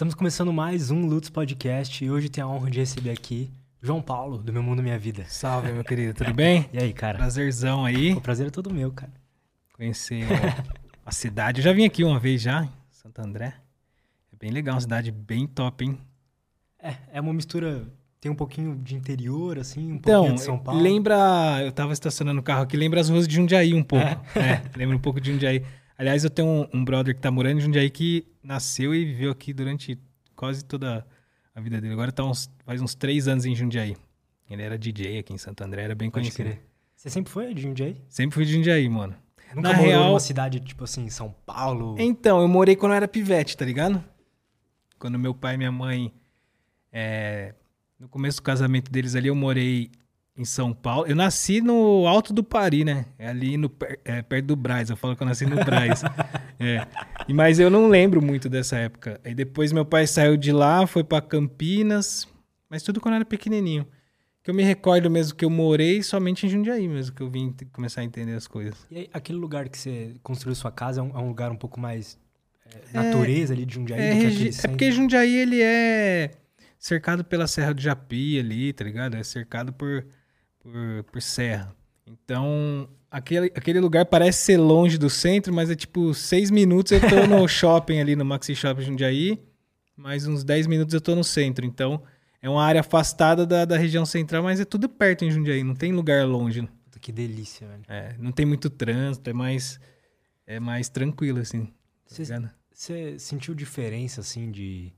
Estamos começando mais um Lutz Podcast e hoje tenho a honra de receber aqui João Paulo, do Meu Mundo Minha Vida. Salve, meu querido, tudo bem? E aí, cara? Prazerzão aí. O prazer é todo meu, cara. Conhecer a cidade. Eu já vim aqui uma vez já, Santo André. É bem legal, uma cidade bem top, hein? É, é uma mistura. Tem um pouquinho de interior, assim, um Então, pouquinho de São Paulo. lembra. Eu tava estacionando o carro aqui, lembra as ruas de Jundiaí um pouco. É, lembra um pouco de Jundiaí. Aliás, eu tenho um, um brother que tá morando em Jundiaí que nasceu e viveu aqui durante quase toda a vida dele. Agora tá uns, faz uns três anos em Jundiaí. Ele era DJ aqui em Santo André, era bem Pode conhecido. crer. Você sempre foi de Jundiaí? Sempre fui de Jundiaí, mano. Nunca Na morou real- numa cidade, tipo assim, São Paulo? Então, eu morei quando eu era pivete, tá ligado? Quando meu pai e minha mãe. é, no começo do casamento deles ali, eu morei em São Paulo. Eu nasci no Alto do Pari, né? É ali no, é, perto do Braz. Eu falo que eu nasci no Braz. É. Mas eu não lembro muito dessa época. Aí depois meu pai saiu de lá, foi pra Campinas. Mas tudo quando eu era pequenininho. Que eu me recordo mesmo que eu morei somente em Jundiaí mesmo, que eu vim começar a entender as coisas. E aí, aquele lugar que você construiu sua casa é um, é um lugar um pouco mais é, natureza ali de Jundiaí É, do que aquele é porque Jundiaí ele é cercado pela Serra do Japi ali, tá ligado? É cercado por, por, por serra. Então, aquele, aquele lugar parece ser longe do centro, mas é tipo seis minutos eu tô no shopping ali, no Maxi Shopping Jundiaí, mais uns 10 minutos eu tô no centro. Então, é uma área afastada da, da região central, mas é tudo perto em Jundiaí, não tem lugar longe. Que delícia, velho. É, não tem muito trânsito, é mais, é mais tranquilo, assim. Tá Você-? Você sentiu diferença, assim, de...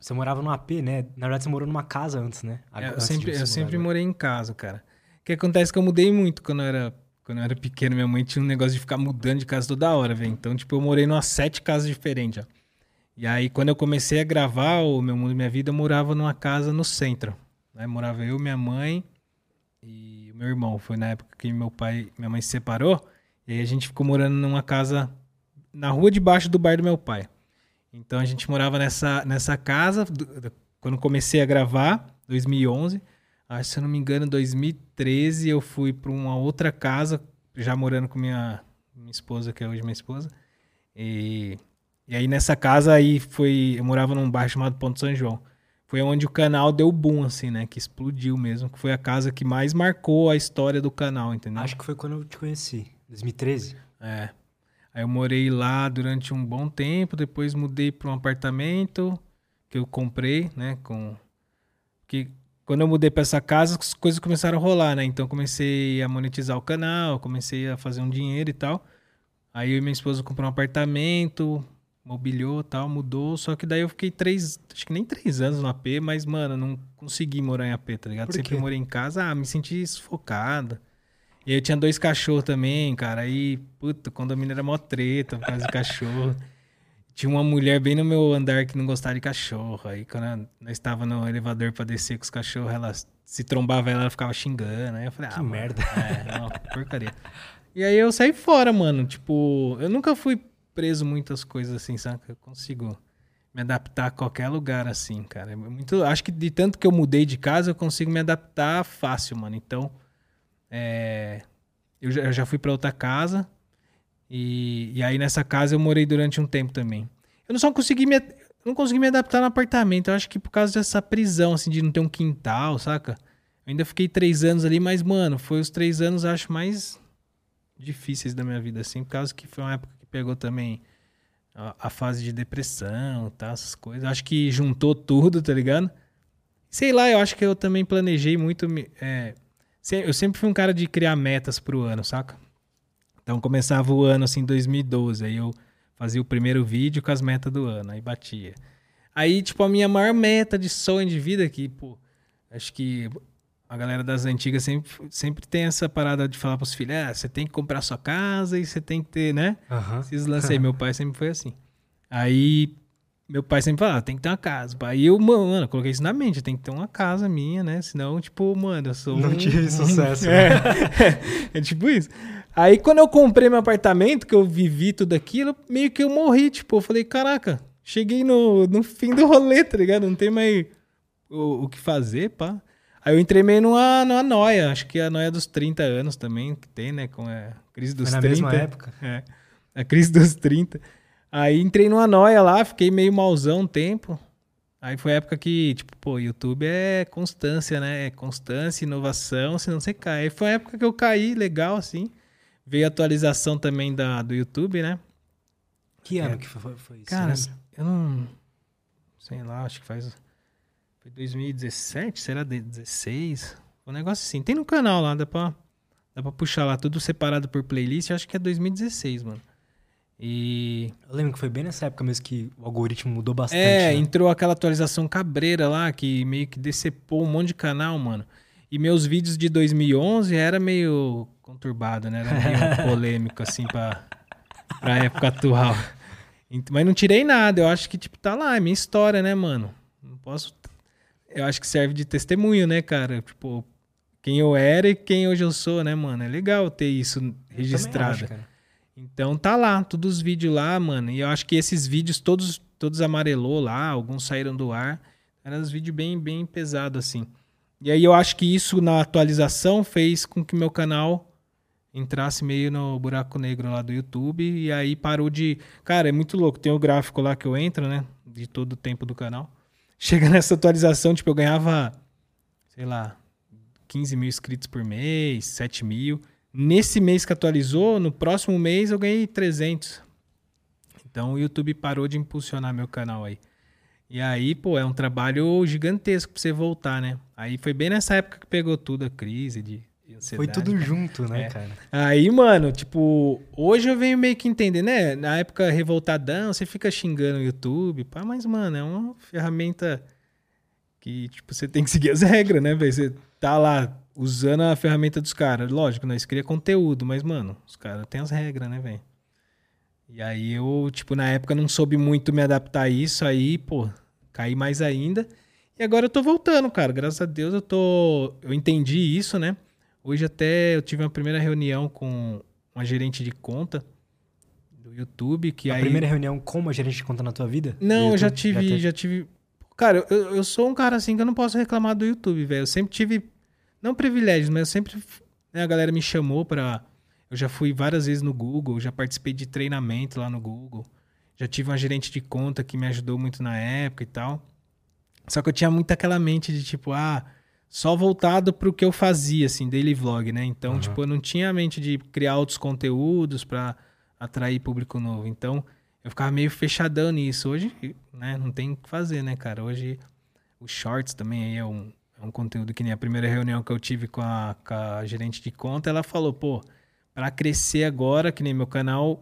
Você morava num AP, né? Na verdade, você morou numa casa antes, né? É, Agora- eu sempre, eu sempre morei em casa, cara. O que acontece é que eu mudei muito quando eu era, quando eu era pequeno. Minha mãe tinha um negócio de ficar mudando de casa toda hora, velho. Então, tipo, eu morei em umas sete casas diferentes, ó. E aí, quando eu comecei a gravar o Meu Mundo e Minha Vida, eu morava numa casa no centro. Né? Morava eu, minha mãe e o meu irmão. Foi na época que meu pai minha mãe se separou. E aí a gente ficou morando numa casa na rua de baixo do bar do meu pai. Então a gente morava nessa, nessa casa do- do- quando comecei a gravar, 2011. Acho, se eu não me engano, 2013 eu fui para uma outra casa, já morando com minha, minha esposa, que é hoje minha esposa. E, e aí nessa casa aí foi, eu morava num bairro chamado Ponto São João. Foi onde o canal deu boom, assim, né? Que explodiu mesmo. Que foi a casa que mais marcou a história do canal, entendeu? Acho que foi quando eu te conheci, 2013. É. Aí eu morei lá durante um bom tempo, depois mudei para um apartamento que eu comprei, né, com que quando eu mudei para essa casa, as coisas começaram a rolar, né? Então eu comecei a monetizar o canal, comecei a fazer um dinheiro e tal. Aí eu e minha esposa comprou um apartamento, mobiliou e tal, mudou. Só que daí eu fiquei três, acho que nem três anos no AP, mas, mano, não consegui morar em AP, tá ligado? Sempre morei em casa, ah, me senti sufocado. E aí eu tinha dois cachorros também, cara. Aí, puta, o condomínio era mó treta por causa do cachorro. Tinha uma mulher bem no meu andar que não gostava de cachorro. Aí quando nós estava no elevador pra descer com os cachorros, ela se trombava ela, ela ficava xingando. Aí eu falei, Que ah, mano, merda. É, não, porcaria. E aí eu saí fora, mano. Tipo, eu nunca fui preso muitas coisas assim, sabe? Eu consigo me adaptar a qualquer lugar assim, cara. É muito, acho que de tanto que eu mudei de casa, eu consigo me adaptar fácil, mano. Então, é, eu, já, eu já fui pra outra casa e, e aí nessa casa eu morei durante um tempo também. Eu não só consegui me, eu não consegui me adaptar no apartamento. Eu acho que por causa dessa prisão, assim, de não ter um quintal, saca? Eu ainda fiquei três anos ali, mas, mano, foi os três anos, acho, mais difíceis da minha vida, assim, por causa que foi uma época que pegou também a, a fase de depressão, tá, essas coisas. Acho que juntou tudo, tá ligado? Sei lá, eu acho que eu também planejei muito. é, eu sempre fui um cara de criar metas pro ano, saca? Então começava o ano assim, 2012, aí eu fazia o primeiro vídeo com as metas do ano, aí batia. Aí, tipo, a minha maior meta de sonho de vida que, pô, acho que a galera das antigas sempre, sempre tem essa parada de falar pros filhos, ah, você tem que comprar sua casa e você tem que ter, né? Aham. Esses lances aí, meu pai sempre foi assim. Aí, meu pai sempre falava, tem que ter uma casa. pai. Aí eu, mano, eu coloquei isso na mente, tem que ter uma casa minha, né? Senão, tipo, mano, eu sou Não um- tive sucesso, É, é tipo isso. Aí, quando eu comprei meu apartamento, que eu vivi tudo aquilo, meio que eu morri, tipo, eu falei, caraca, cheguei no, no fim do rolê, tá ligado? Não tem mais o, o que fazer, pá. Aí eu entrei meio numa, numa noia, acho que a noia dos 30 anos também, que tem, né? Com a crise dos Foi na 30. mesma época? É. A crise dos 30. Aí entrei numa noia lá, fiquei meio malzão um tempo. Aí foi a época que, tipo, pô, YouTube é constância, né? É constância, inovação, senão você cai. Aí foi a época que eu caí legal, assim. Veio a atualização também da, do YouTube, né? Que ano É. que foi, foi isso? Cara, lembra? eu não. Sei lá, acho que faz. Foi 2017? Será de 16? Um negócio assim. Tem no canal lá, dá pra, dá pra puxar lá, tudo separado por playlist. Acho que é 2016, mano. E. Eu lembro que foi bem nessa época mesmo que o algoritmo mudou bastante. É, né? entrou aquela atualização cabreira lá que meio que decepou um monte de canal, mano. E meus vídeos de 2011 era meio conturbado, né? Era meio polêmico, assim, pra, pra época atual. Mas não tirei nada, eu acho que, tipo, tá lá, é minha história, né, mano? Não posso. Eu acho que serve de testemunho, né, cara? Tipo, quem eu era e quem hoje eu sou, né, mano? É legal ter isso Eu registrado. cara. Então tá lá, todos os vídeos lá, mano. E eu acho que esses vídeos todos todos amarelou lá, alguns saíram do ar. Eram uns vídeos bem bem pesados assim. E aí eu acho que isso na atualização fez com que meu canal entrasse meio no buraco negro lá do YouTube e aí parou de, cara, é muito louco, tem o gráfico lá que eu entro, né, de todo o tempo do canal. Chega nessa atualização, tipo, eu ganhava, sei lá, 15 mil inscritos por mês, 7 mil. Nesse mês que atualizou, no próximo mês eu ganhei 300. Então o YouTube parou de impulsionar meu canal aí. E aí, pô, é um trabalho gigantesco pra você voltar, né? Aí foi bem nessa época que pegou tudo a crise de de ansiedade. Foi tudo junto, né, É. cara? Aí, mano, tipo, hoje eu venho meio que entender, né? Na época revoltadão, você fica xingando o YouTube, pá, mas, mano, é uma ferramenta que, tipo, você tem que seguir as regras, né, velho? Você tá lá usando a ferramenta dos caras. Lógico, nós cria conteúdo, mas, mano, os caras têm as regras, né, velho? E aí eu, tipo, na época não soube muito me adaptar a isso, aí, pô, caí mais ainda. E agora eu tô voltando, cara. Graças a Deus eu tô. Eu entendi isso, né? Hoje até eu tive uma primeira reunião com uma gerente de conta do YouTube, que a aí. primeira reunião com uma gerente de conta na tua vida? Não, eu já tive, teve? já tive. Cara, eu, eu sou um cara assim que eu não posso reclamar do YouTube, velho. Eu sempre tive, não privilégios, mas eu sempre, né, a galera me chamou pra. Eu já fui várias vezes no Google, já participei de treinamento lá no Google. Já tive uma gerente de conta que me ajudou muito na época e tal. Só que eu tinha muito aquela mente de tipo, ah, só voltado pro que eu fazia, assim, daily vlog, né? Então, Aham. tipo, eu não tinha a mente de criar outros conteúdos pra atrair público novo. Então, eu ficava meio fechadão nisso. Hoje, né, não tem o que fazer, né, cara? Hoje, os shorts também aí é um, é um conteúdo que nem a primeira reunião que eu tive com a, com a gerente de conta, ela falou, pô, pra crescer agora, que nem meu canal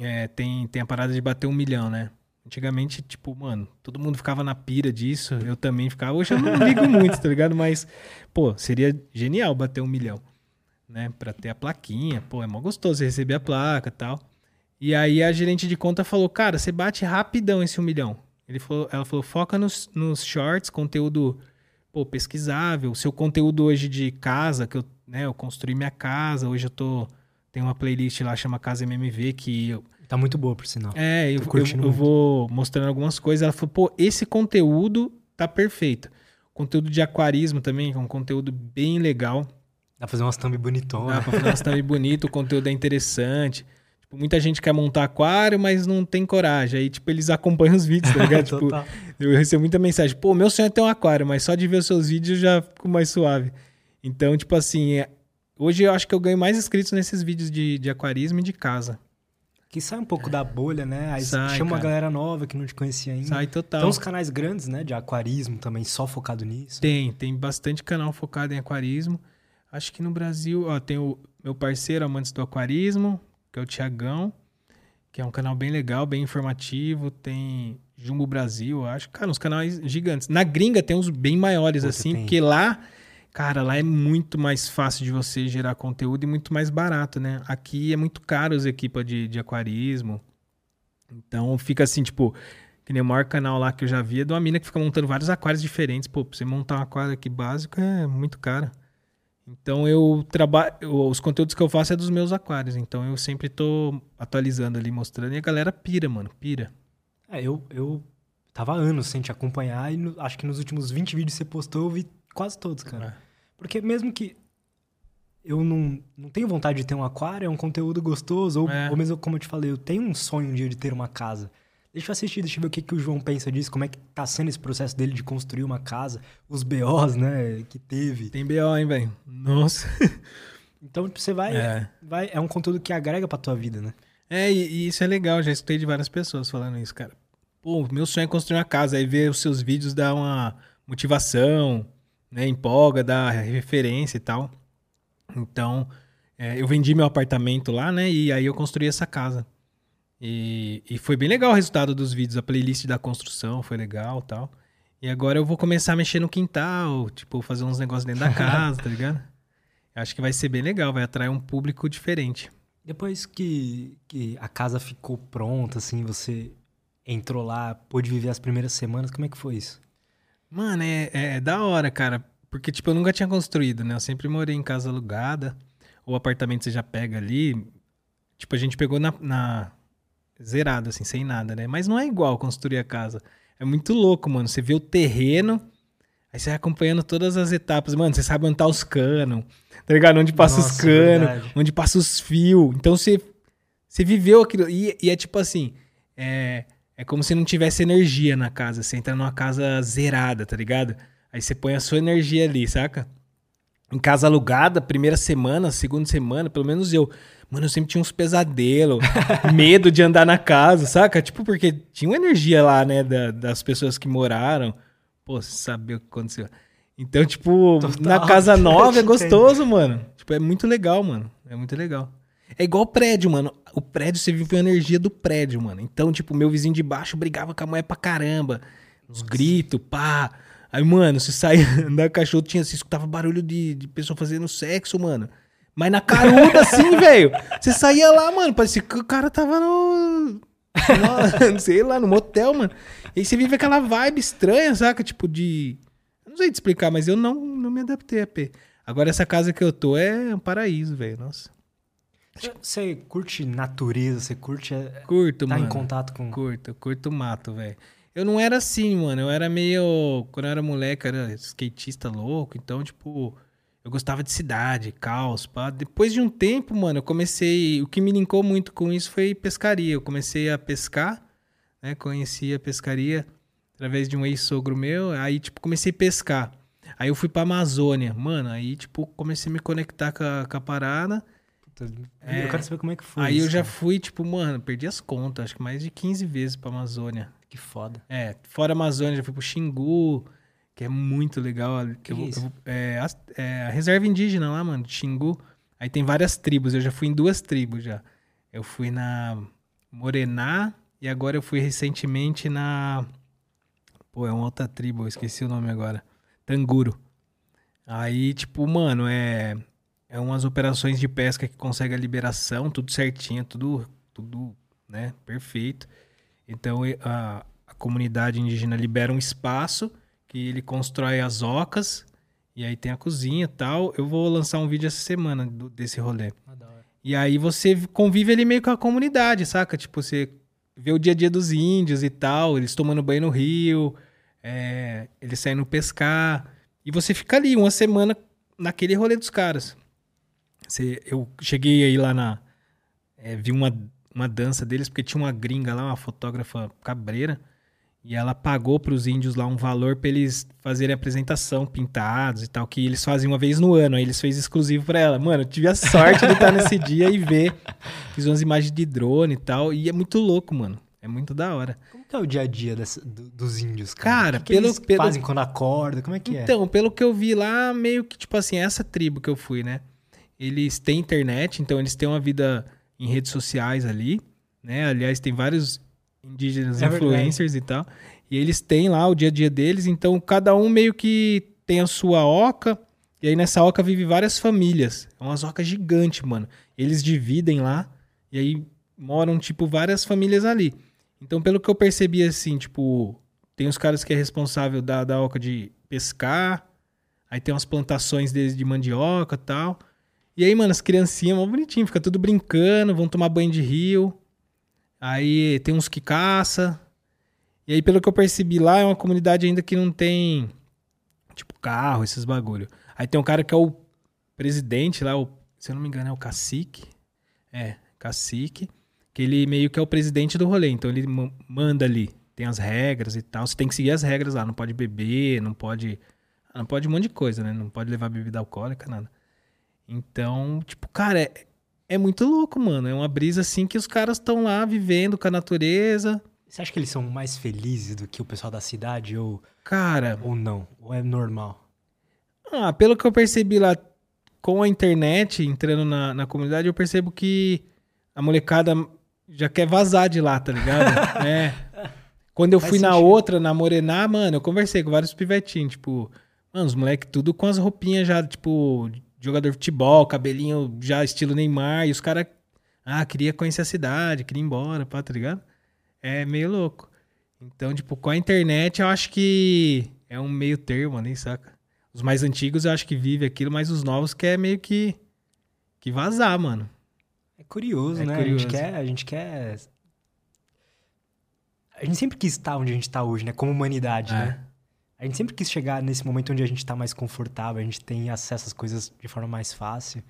é, tem, tem a parada de bater um milhão, né? Antigamente, tipo, mano, todo mundo ficava na pira disso, eu também ficava. Hoje eu não ligo muito, tá ligado? Mas, pô, seria genial bater um milhão, né? Pra ter a plaquinha, pô, é mó gostoso receber a placa e tal. E aí a gerente de conta falou, cara, você bate rapidão esse um milhão. Ele falou, ela falou, foca nos, nos shorts, conteúdo, pô, pesquisável. Seu conteúdo hoje de casa, que eu, né, eu construí minha casa, hoje eu tô... Tem uma playlist lá, chama Casa MMV, que eu, Tá muito boa, por sinal. é, eu, eu, eu vou mostrando algumas coisas. Ela falou, pô, esse conteúdo tá perfeito. Conteúdo de aquarismo também, que é um conteúdo bem legal. Dá pra fazer umas thumb bonitonas. Dá pra fazer umas thumb bonito, o conteúdo é interessante. Tipo, muita gente quer montar aquário, mas não tem coragem. Aí, tipo, eles acompanham os vídeos, tá ligado? tipo. Eu recebo muita mensagem, pô, meu sonho é ter um aquário, mas só de ver os seus vídeos já fico mais suave. Então, tipo assim, é- hoje eu acho que eu ganho mais inscritos nesses vídeos de, de aquarismo e de casa. Que sai um pouco da bolha, né? Aí Sai, chama uma cara. galera nova que não te conhecia ainda. Sai total. Tem uns canais grandes, né? De aquarismo também, só focado nisso. Tem, tem bastante canal focado em aquarismo. Acho que no Brasil, ó, tem o meu parceiro Amantes do Aquarismo, que é o Tiagão, que é um canal bem legal, bem informativo. Tem Jumbo Brasil, eu acho. Cara, uns canais gigantes. Na gringa tem uns bem maiores, assim, porque lá, cara, lá é muito mais fácil de você gerar conteúdo e muito mais barato, né? Aqui é muito caro as equipas de, de aquarismo. Então fica assim, tipo, que nem o maior canal lá que eu já vi é de uma mina que fica montando vários aquários diferentes. Pô, pra você montar um aquário aqui básico é muito caro. Então eu trabalho. Os conteúdos que eu faço é dos meus aquários. Então eu sempre tô atualizando ali, mostrando. E a galera pira, mano. Pira. É, eu, eu tava anos sem te acompanhar e no- acho que nos últimos 20 vídeos que você postou eu vi quase todos, cara. Porque mesmo que. eu não, não tenho vontade de ter um aquário, é um conteúdo gostoso, ou, É. ou mesmo como eu te falei, eu tenho um sonho um dia de ter uma casa. Deixa eu assistir, deixa eu ver o que, que o João pensa disso, como é que tá sendo esse processo dele de construir uma casa, os BOs, né, que teve. Tem BO, hein, velho? Nossa. Então, tipo, você vai, É. vai. É um conteúdo que agrega pra tua vida, né? É, e, e isso é legal, já escutei de várias pessoas falando isso, cara. Pô, meu sonho é construir uma casa, aí ver os seus vídeos dá uma motivação, né, empolga, dá referência e tal. Então, é, eu vendi meu apartamento lá, né, e aí eu construí essa casa. E, e foi bem legal o resultado dos vídeos, a playlist da construção foi legal e tal. E agora eu vou começar a mexer no quintal, tipo, fazer uns negócios dentro da casa, tá ligado? Acho que vai ser bem legal, vai atrair um público diferente. Depois que, que a casa ficou pronta, assim, você entrou lá, pôde viver as primeiras semanas, como é que foi isso? Mano, é, é da hora, cara. Porque, tipo, eu nunca tinha construído, né? Eu sempre morei em casa alugada. O apartamento você já pega ali. Tipo, a gente pegou na, na- zerado, assim, sem nada, né? Mas não é igual construir a casa. É muito louco, mano. Você vê o terreno, aí você vai acompanhando todas as etapas. Mano, você sabe onde tá os canos, tá ligado? Onde passa os Nossa, canos, verdade. onde passa os fios. Então você, você viveu aquilo. E, e é tipo assim, é, é como se não tivesse energia na casa. Você entra numa casa zerada, tá ligado? Aí você põe a sua energia ali, saca? Em casa alugada, primeira semana, segunda semana, pelo menos eu. Mano, eu sempre tinha uns pesadelos, medo de andar na casa, saca? Tipo, porque tinha uma energia lá, né, da- das pessoas que moraram. Pô, você sabia o que aconteceu. Então, tipo, Total, na casa nova é gostoso, mano. Tipo, é muito legal, mano. É muito legal. É igual prédio, mano. O prédio, você vive a energia do prédio, mano. Então, tipo, meu vizinho de baixo brigava com a mulher pra caramba. Uns gritos, pá. Aí, mano, você saía com cachorro, tinha, você escutava barulho de, de pessoa fazendo sexo, mano. Mas na caruda, assim, velho. Você saía lá, mano, parecia que o cara tava no... no- sei lá, no motel, mano. E aí você vive aquela vibe estranha, saca? Tipo de... Não sei te explicar, mas eu não, não me adaptei a P. Agora essa casa que eu tô é um paraíso, velho. Nossa. Você curte natureza, você curte é, Curto, tá mano. em contato com... Curto, curto mato, velho. Eu não era assim, mano. Eu era meio. Quando eu era moleque, eu era skatista louco. Então, tipo, eu gostava de cidade, caos, pá. Depois de um tempo, mano, eu comecei. O que me linkou muito com isso foi pescaria. Eu comecei a pescar, né? Conheci a pescaria através de um ex-sogro meu. Aí, tipo, comecei a pescar. Aí eu fui pra Amazônia. Mano, aí, tipo, comecei a me conectar com a, com a parada. É. Eu quero saber como é que foi aí eu isso, já cara. fui, tipo, mano, perdi as contas. Acho que mais de 15 vezes pra Amazônia. Que foda. É, fora a Amazônia, já fui pro Xingu, que é muito legal. Que eu eu é, as- é a reserva indígena lá, mano, Xingu. Aí tem várias tribos, eu já fui em duas tribos já. Eu fui na Morená e agora eu fui recentemente na... Pô, é uma outra tribo, eu esqueci o nome agora. Tanguro. Aí, tipo, mano, é... É umas operações de pesca que consegue a liberação, tudo certinho, tudo, tudo, né, perfeito. Então a, a comunidade indígena libera um espaço que ele constrói as ocas e aí tem a cozinha e tal. Eu vou lançar um vídeo essa semana do- desse rolê. Ah. E aí você convive ali meio com a comunidade, saca? Tipo, você vê o dia a dia dos índios e tal, eles tomando banho no rio, é, eles saindo pescar. E você fica ali uma semana naquele rolê dos caras. Você- eu cheguei aí lá na. é, vi uma, uma dança deles, porque tinha uma gringa lá, uma fotógrafa cabreira. E ela pagou pros índios lá um valor pra eles fazerem apresentação, pintados e tal, que eles fazem uma vez no ano. Aí eles fez exclusivo pra ela. Mano, eu tive a sorte de estar nesse dia e ver. Fiz umas imagens de drone e tal. E é muito louco, mano. É muito da hora. Como que é o dia a dia dessa- do- dos índios, cara? Cara, que que pelo- eles pelo- fazem quando acorda? Como é que é? Então, pelo que eu vi lá, meio que, tipo assim, essa tribo que eu fui, né? Eles têm internet, então eles têm uma vida em redes sociais ali, né? Aliás, tem vários indígenas É verdade. influencers e tal. E eles têm lá o dia a dia deles, então cada um meio que tem a sua oca, e aí nessa oca vive várias famílias. É umas ocas gigantes, mano. Eles dividem lá, e aí moram, tipo, várias famílias ali. Então, pelo que eu percebi, assim, tipo, tem os caras que é responsável da, da oca de pescar, aí tem umas plantações deles de mandioca e tal. E aí, mano, as criancinhas, mó bonitinho, fica tudo brincando, vão tomar banho de rio. Aí tem uns que caça. E aí, pelo que eu percebi lá, é uma comunidade ainda que não tem, tipo, carro, esses bagulho. Aí tem um cara que é o presidente lá, o, se eu não me engano, é o cacique. É, cacique. Que ele meio que é o presidente do rolê. Então ele ma- manda ali. Tem as regras e tal. Você tem que seguir as regras lá. Não pode beber, não pode. Não pode um monte de coisa, né? Não pode levar bebida alcoólica, nada. Então, tipo, cara, é, é muito louco, mano. É uma brisa assim que os caras estão lá vivendo com a natureza. Você acha que eles são mais felizes do que o pessoal da cidade ou, Cara, ou não? Ou é normal? Ah, pelo que eu percebi lá com a internet, entrando na, na comunidade, eu percebo que a molecada já quer vazar de lá, tá ligado? é. Quando eu Faz fui na sentido. outra, na Morená, mano, eu conversei com vários pivetinhos, tipo, mano, os moleques tudo com as roupinhas já, tipo, jogador de futebol, cabelinho já estilo Neymar, e os caras, ah, queria conhecer a cidade, queria ir embora, pá, tá ligado? É meio louco. Então, tipo, com a internet, eu acho que é um meio termo ali, saca? Os mais antigos eu acho que vive aquilo, mas os novos quer meio que que vazar, mano. É curioso, É né? A curioso. gente quer. A gente quer. A gente sempre quis estar onde a gente está hoje, né? Como humanidade, É. né? A gente sempre quis chegar nesse momento onde a gente tá mais confortável, a gente tem acesso às coisas de forma mais fácil.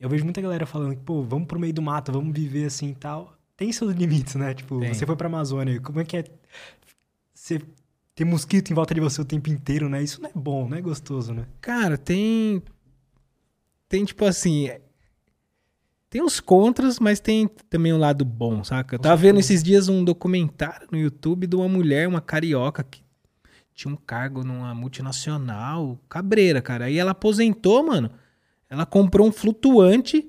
Eu vejo muita galera falando que, pô, vamos pro meio do mato, vamos viver assim e tal. Tem seus limites, né? Tipo, Tem. você foi pra Amazônia, como é que é você ter mosquito em volta de você o tempo inteiro, né? Isso não é bom, não é gostoso, né? Cara, tem tem tipo assim, é- tem os contras, mas tem também o lado bom, saca? Eu tava vendo esses dias um documentário no YouTube de uma mulher, uma carioca que tinha um cargo numa multinacional, cabreira, cara. Aí ela aposentou, mano. Ela comprou um flutuante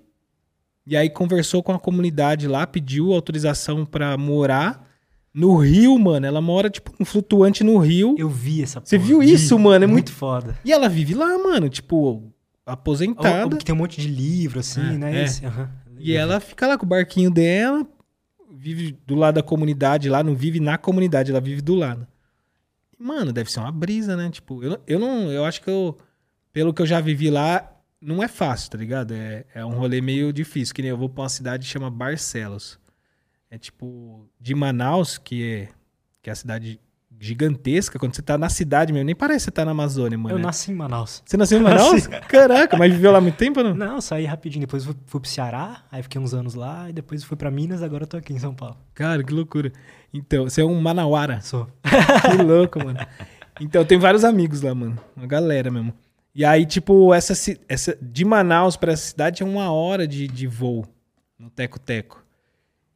e aí conversou com a comunidade lá, pediu autorização pra morar no Rio, mano. Ela mora tipo um flutuante no Rio. Eu vi essa Você porra, viu vi. isso, mano? É muito foda. E ela vive lá, mano, tipo, Ou- aposentada. ou Que tem um monte de livro, assim, É, né? é. Esse, aham. E ela fica lá com o barquinho dela, vive do lado da comunidade lá, não vive na comunidade, ela vive do lado. Mano, deve ser uma brisa, né? Tipo, eu, eu não. Eu acho que eu. Pelo que eu já vivi lá, não é fácil, tá ligado? É, é um rolê meio difícil. Que nem eu vou pra uma cidade que chama Barcelos. É tipo, de Manaus, que é, que é a cidade gigantesca, quando você tá na cidade mesmo, nem parece que você tá na Amazônia, mano. Eu nasci em Manaus. Você nasceu em Manaus? Caraca, mas viveu lá muito tempo ou não? Não, saí rapidinho. Depois fui, fui pro Ceará, aí fiquei uns anos lá, e depois fui pra Minas, agora eu tô aqui em São Paulo. Cara, que loucura. Então, você é um manauara. Sou. Que louco, mano. Então, tem vários amigos lá, mano. Uma galera mesmo. E aí, tipo, essa, essa de Manaus pra essa cidade é uma hora de, de voo no Teco-Teco.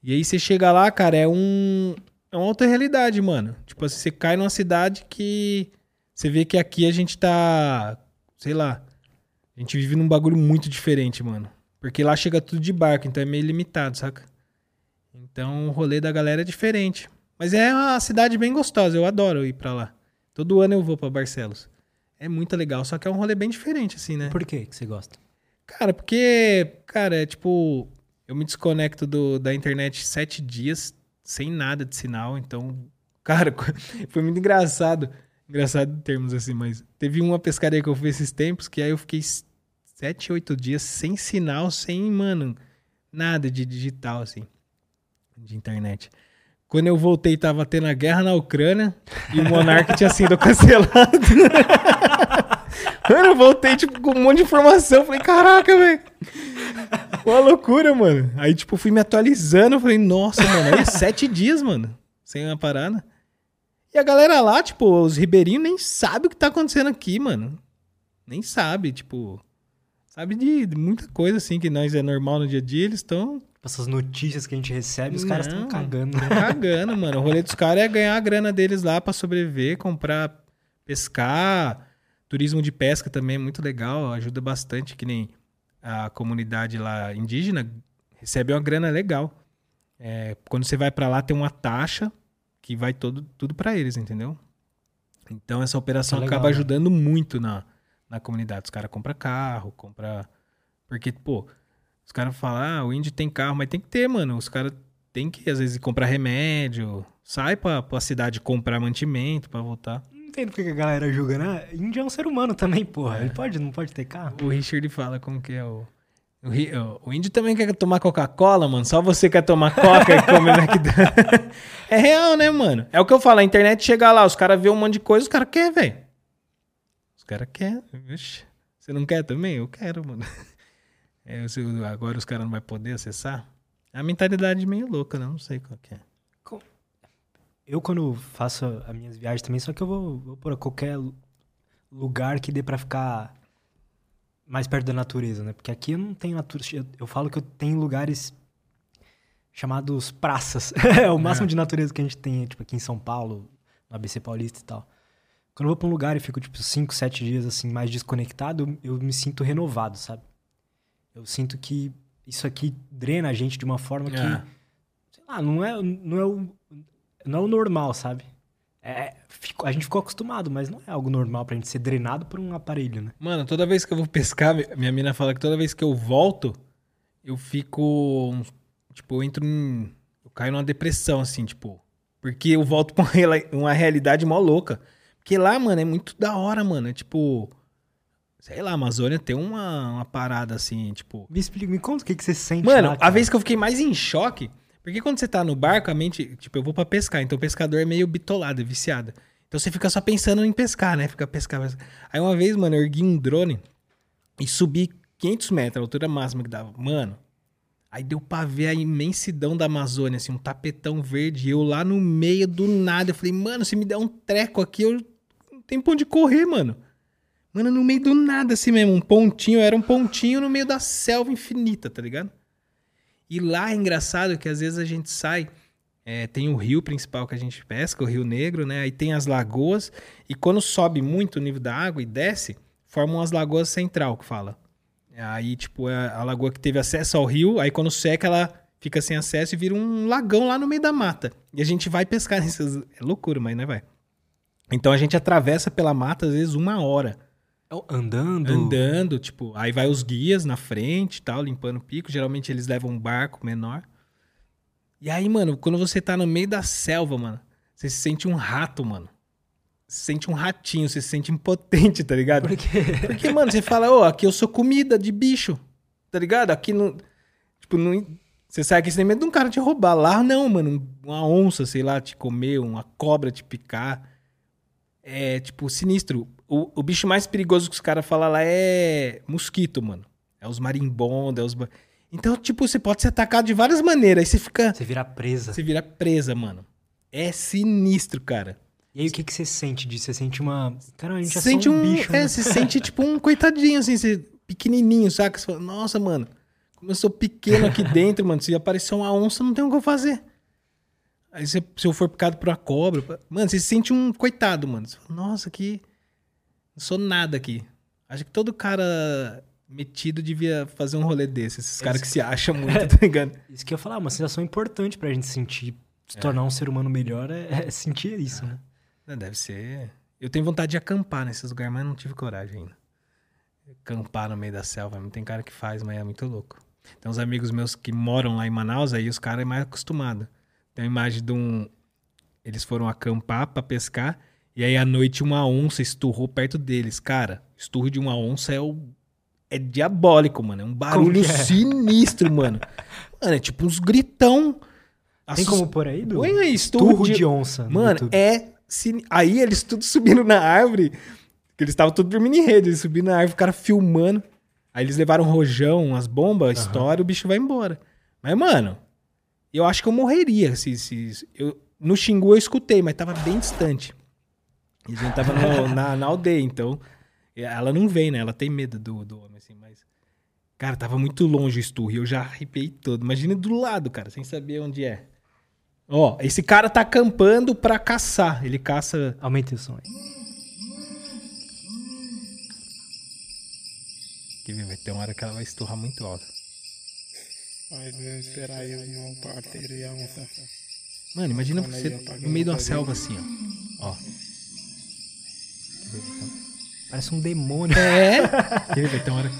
E aí você chega lá, cara, é um. É uma outra realidade, mano. Tipo assim, você cai numa cidade que. Você vê que aqui a gente tá. Sei lá. A gente vive num bagulho muito diferente, mano. Porque lá chega tudo de barco, então é meio limitado, saca? Então o rolê da galera é diferente. Mas é uma cidade bem gostosa, eu adoro ir pra lá. Todo ano eu vou pra Barcelos. É muito legal, só que é um rolê bem diferente, assim, né? Por que que você gosta? Cara, porque, cara, é tipo, eu me desconecto do, da internet sete dias sem nada de sinal, então, cara, foi muito engraçado. Engraçado termos assim, mas teve uma pescaria que eu fui esses tempos que aí eu fiquei sete, oito dias sem sinal, sem, mano, nada de digital, assim, de internet. Quando eu voltei, tava tendo a guerra na Ucrânia e o Monark tinha sido cancelado. Mano, eu voltei, tipo, com um monte de informação. Falei, caraca, velho. Uma loucura, mano. Aí, tipo, fui me atualizando. Falei, nossa, mano, aí é sete dias, mano. Sem uma parada. E a galera lá, tipo, os ribeirinhos nem sabe o que tá acontecendo aqui, mano. Nem sabe, tipo. Sabe de, de muita coisa, assim, que nós é normal no dia a dia. Eles estão Essas notícias que a gente recebe, os caras estão Não. cagando, né? cagando, mano. O rolê dos caras é ganhar a grana deles lá pra sobreviver, comprar, pescar. Turismo de pesca também é muito legal, ajuda bastante, que nem a comunidade lá indígena recebe uma grana legal. É, quando você vai pra lá tem uma taxa que vai todo, tudo pra eles, entendeu? Então essa operação Tá legal, acaba né? ajudando muito na, na comunidade. Os caras compram carro, compra Porque, pô, os caras falam, ah, o índio tem carro, mas tem que ter, mano. Os caras tem que, às vezes, comprar remédio, sai pra, pra cidade comprar mantimento pra voltar. Não entendo porque que a galera julga, né? Índio é um ser humano também, porra. Ele pode, não pode ter carro? O Richard fala como que é o. O, ri- o- o índio também quer tomar Coca-Cola, mano. Só você quer tomar Coca e come McDonald's. é real, né, mano? É o que eu falo. A internet chega lá, os caras vê um monte de coisa, os caras querem, velho. Os caras querem. Você não quer também? Eu quero, mano. É, agora os caras não vão poder acessar. É a mentalidade meio louca, né? Não sei qual que é. Eu, quando faço as minhas viagens também, só que eu vou, vou por qualquer lu- lugar que dê pra ficar mais perto da natureza, né? Porque aqui eu não tenho natureza. Eu, eu falo que eu tenho lugares chamados praças. é o máximo É. de natureza que a gente tem, tipo, aqui em São Paulo, no ABC Paulista e tal. Quando eu vou pra um lugar e fico, tipo, 5, 7 dias, assim, mais desconectado, eu, eu me sinto renovado, sabe? Eu sinto que isso aqui drena a gente de uma forma que É. sei lá, não é, não é, o, não é o normal, sabe? É, fico- a gente ficou acostumado, mas não é algo normal pra gente ser drenado por um aparelho, né? Mano, toda vez que eu vou pescar, mi- minha mina fala que toda vez que eu volto, eu fico. Tipo, eu entro em. Eu caio numa depressão, assim, tipo. Porque eu volto pra uma realidade mó louca. Porque lá, mano, é muito da hora, mano. É tipo. Sei lá, a Amazônia tem uma, uma parada assim, tipo. Me explica, me conta o que, que você sente Mano, lá, a vez que eu fiquei mais em choque, porque quando você tá no barco, a mente, tipo, eu vou pra pescar, então o pescador é meio bitolado, é viciado. Então você fica só pensando em pescar, né? Fica pescar, pescar. Aí uma vez, mano, eu ergui um drone e subi 500 metros, a altura máxima que dava. Mano, aí deu pra ver a imensidão da Amazônia, assim, um tapetão verde, eu lá no meio do nada. Eu falei, mano, se me der um treco aqui, eu não tenho pra onde correr, mano. Mano, no meio do nada, assim mesmo, um pontinho, era um pontinho no meio da selva infinita, tá ligado? E lá é engraçado que às vezes a gente sai, é, tem o rio principal que a gente pesca, o Rio Negro, né? Aí tem as lagoas, e quando sobe muito o nível da água e desce, formam as lagoas central, que fala. Aí, tipo, é a lagoa que teve acesso ao rio, aí quando seca, ela fica sem acesso e vira um lagão lá no meio da mata. E a gente vai pescar nessas. É loucura, mas né, vai. Então a gente atravessa pela mata, às vezes, uma hora. Andando. Andando, tipo, aí vai os guias na frente e tal, limpando o pico. Geralmente eles levam um barco menor. E aí, mano, quando você tá no meio da selva, mano, você se sente um rato, mano. Você se sente um ratinho, você se sente impotente, tá ligado? Por quê? Porque, mano, você fala, ô, aqui eu sou comida de bicho, tá ligado? Aqui não. Tipo, não. Você sai aqui sem medo de um cara te roubar. Lá não, mano. Uma onça, sei lá, te comer, uma cobra te picar. É, tipo, sinistro. O, o bicho mais perigoso que os caras falam lá é mosquito, mano. É os marimbondos, é os. Então, tipo, você pode ser atacado de várias maneiras. Aí você fica. Você vira presa. Você vira presa, mano. É sinistro, cara. E aí o que, que você sente disso? Você sente uma. Cara, a gente Você é sente um, um. bicho. é, né? você sente tipo um coitadinho, assim, você, pequenininho, saca? Você fala, nossa, mano, como eu sou pequeno aqui dentro, mano, se aparecer uma onça, não tem o que eu fazer. Aí você- se eu for picado por uma cobra, mano, você se sente um coitado, mano. Você fala, nossa, que. Não sou nada aqui. Acho que todo cara metido devia fazer um rolê desse. Esses caras que se acham muito, tá ligado? Isso que eu ia falar, uma sensação importante pra gente sentir. Se tornar um ser humano melhor é, é sentir isso, né? Não, Deve ser. Eu tenho vontade de acampar nesses lugares, mas não tive coragem ainda. Acampar no meio da selva. Tem cara que faz, mas é muito louco. Tem uns amigos meus que moram lá em Manaus, aí os caras é mais acostumados. Tem uma imagem de um. Eles foram acampar pra pescar, e aí à noite uma onça esturrou perto deles. Cara, o esturro de uma onça é o. É diabólico, mano. É um barulho é? sinistro, mano. Mano, é tipo uns gritão. Tem Assust- como pôr aí, Du? Põe aí, esturro, Turro de... de onça. no Mano, é. sin- Aí eles tudo subindo na árvore. Que eles estavam tudo dormindo em rede. Eles subindo na árvore, ficaram filmando. Aí eles levaram um rojão, umas bombas, estoura, o bicho vai embora. Mas, mano, eu acho que eu morreria se. se eu, no Xingu eu escutei, mas tava bem distante. E a gente tava no- na, na aldeia, então. Ela não vem, né? Ela tem medo do, do homem, assim, mas. Cara, tava muito longe o esturro e eu já arrepiei todo. Imagina do lado, cara, sem saber onde é. Ó, esse cara tá acampando pra caçar. Ele caça. Aumenta o som aí. Quer ver? Vai ter uma hora que ela vai esturrar muito alto. Mas vamos esperar aí o meu parceiro e a onça. Mano, imagina você no meio de uma selva assim, ó. Ó. Parece um demônio. É? Uma hora.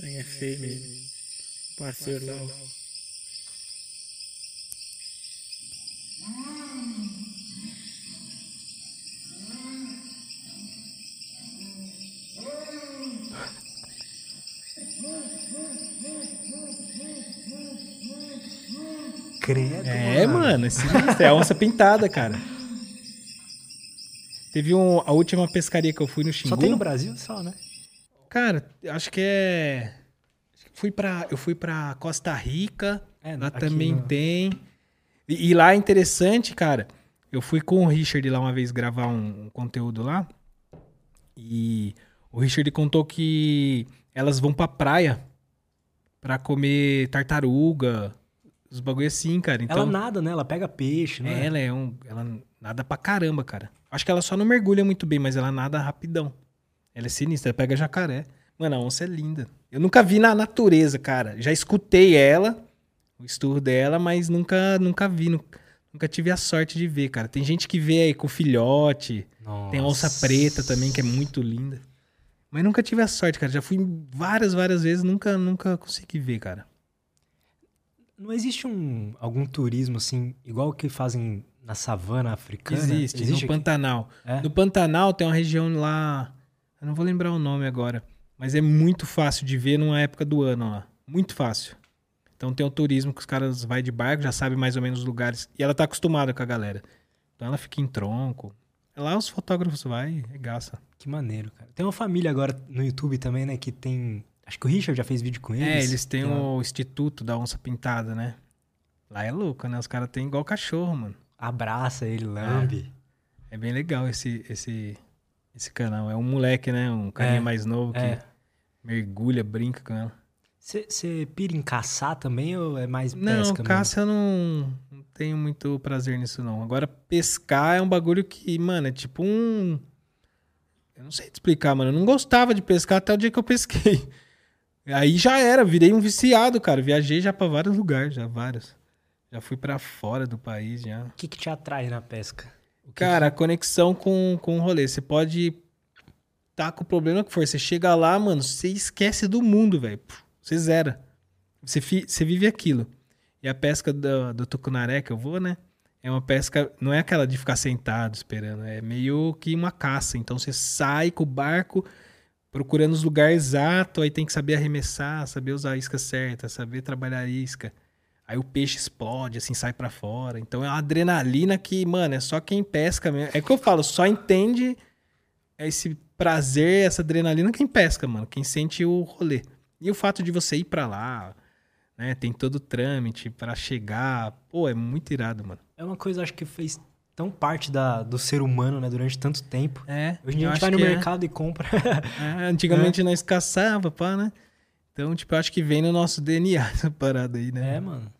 Tem é fêmea. Parceiro lá. Credo, É, mano, é sinistro. É a onça pintada, cara. Teve um, a última pescaria que eu fui no Xingu. Só tem no Brasil, só, né? Cara, acho que é. Fui pra, eu fui pra Costa Rica. É, lá também no- tem. E, e lá é interessante, cara. Eu fui com o Richard lá uma vez gravar um, um conteúdo lá. E o Richard contou que elas vão pra praia pra comer tartaruga, os bagulho assim, cara. Então, Ela nada, né? Ela pega peixe, né? ela é um. Ela nada pra caramba, cara. Acho que ela só não mergulha muito bem, mas ela nada rapidão. Ela é sinistra, ela pega jacaré. Mano, a onça é linda. Eu nunca vi na natureza, cara. Já escutei ela, o esturro dela, mas nunca, nunca vi. nu- Nunca tive a sorte de ver, cara. Tem gente que vê aí com filhote. Tem a onça Nossa. preta também, que é muito linda. Mas nunca tive a sorte, cara. Já fui várias, várias vezes, nunca, nunca consegui ver, cara. Não existe um algum turismo assim, igual o que fazem na savana africana? Existe, no aqui? Pantanal. É? No Pantanal tem uma região lá. Eu não vou lembrar o nome agora. Mas é muito fácil de ver numa época do ano lá. Muito fácil. Então tem o turismo que os caras vai de barco, já sabe mais ou menos os lugares. E ela tá acostumada com a galera. Então ela fica em tronco. Lá os fotógrafos vai, regaça. Que maneiro, cara. Tem uma família agora no YouTube também, né? Que tem. Acho que o Richard já fez vídeo com eles. É, eles têm uma- o Instituto da Onça Pintada, né? Lá é louco, né? Os caras têm igual cachorro, mano. Abraça ele, lambe. É bem legal esse, esse, esse canal. É um moleque, né? Um carinha É, mais novo que É. mergulha, brinca com ela. Você pira em caçar também ou é mais Não, pesca mesmo? caça eu não, não tenho muito prazer nisso, não. Agora, pescar é um bagulho que, mano, é tipo um. Eu não sei te explicar, mano. Eu não gostava de pescar até o dia que eu pesquei. Aí já era, virei um viciado, cara. Viajei já pra vários lugares, já vários. Já fui pra fora do país, já. O que, que te atrai na pesca? Que Cara, a conexão com, com o rolê. Você pode tá com o problema que for. Você chega lá, mano, você esquece do mundo, velho. Você zera. Você, fi- você vive aquilo. E a pesca do, do tucunaré que eu vou, né? É uma pesca, não é aquela de ficar sentado esperando, é meio que uma caça. Então você sai com o barco procurando os lugares exatos, aí tem que saber arremessar, saber usar a isca certa, saber trabalhar a isca. Aí o peixe explode, assim, sai pra fora. Então é uma adrenalina que, mano, é só quem pesca mesmo. É que eu falo, só entende esse prazer, essa adrenalina quem pesca, mano. Quem sente o rolê. E o fato de você ir pra lá, né? Tem todo o trâmite pra chegar. Pô, é muito irado, mano. É uma coisa, acho que fez tão parte da, do ser humano, né? Durante tanto tempo. É. Hoje em dia a gente vai no é. mercado e compra. É, antigamente nós caçava, pá, né? Então, tipo, eu acho que vem no nosso DNA essa parada aí, né? é, mano.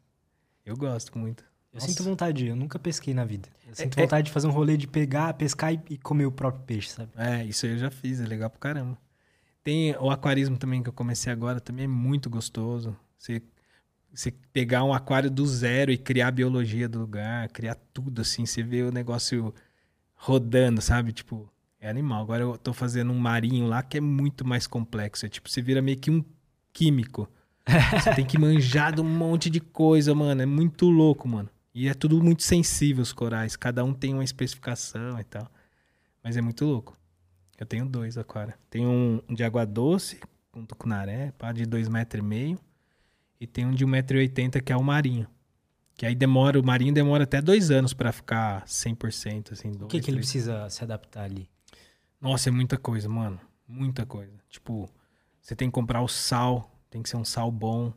Eu gosto muito. Eu Nossa. sinto vontade, eu nunca pesquei na vida. Eu sinto é- vontade de fazer um rolê de pegar, pescar e, e comer o próprio peixe, sabe? É, isso aí eu já fiz, é legal pra caramba. Tem o aquarismo também que eu comecei agora, também é muito gostoso. Você, você pegar um aquário do zero e criar a biologia do lugar, criar tudo assim, você vê o negócio rodando, sabe? Tipo, é animal. Agora eu tô fazendo um marinho lá que é muito mais complexo. É tipo, você vira meio que um químico. Você tem que manjar de um monte de coisa, mano. É muito louco, mano. E é tudo muito sensível os corais. Cada um tem uma especificação e tal. Mas é muito louco. Eu tenho dois aquários. Tem um de água doce, com tucunaré, pá, de dois metros e meio. E tem um de 1,80m que é o marinho. Que aí demora, o marinho demora até dois anos pra ficar 100%, assim. O que, que ele precisa se adaptar ali? Nossa, é muita coisa, mano. Muita coisa. Tipo, você tem que comprar o sal, tem que ser um sal bom.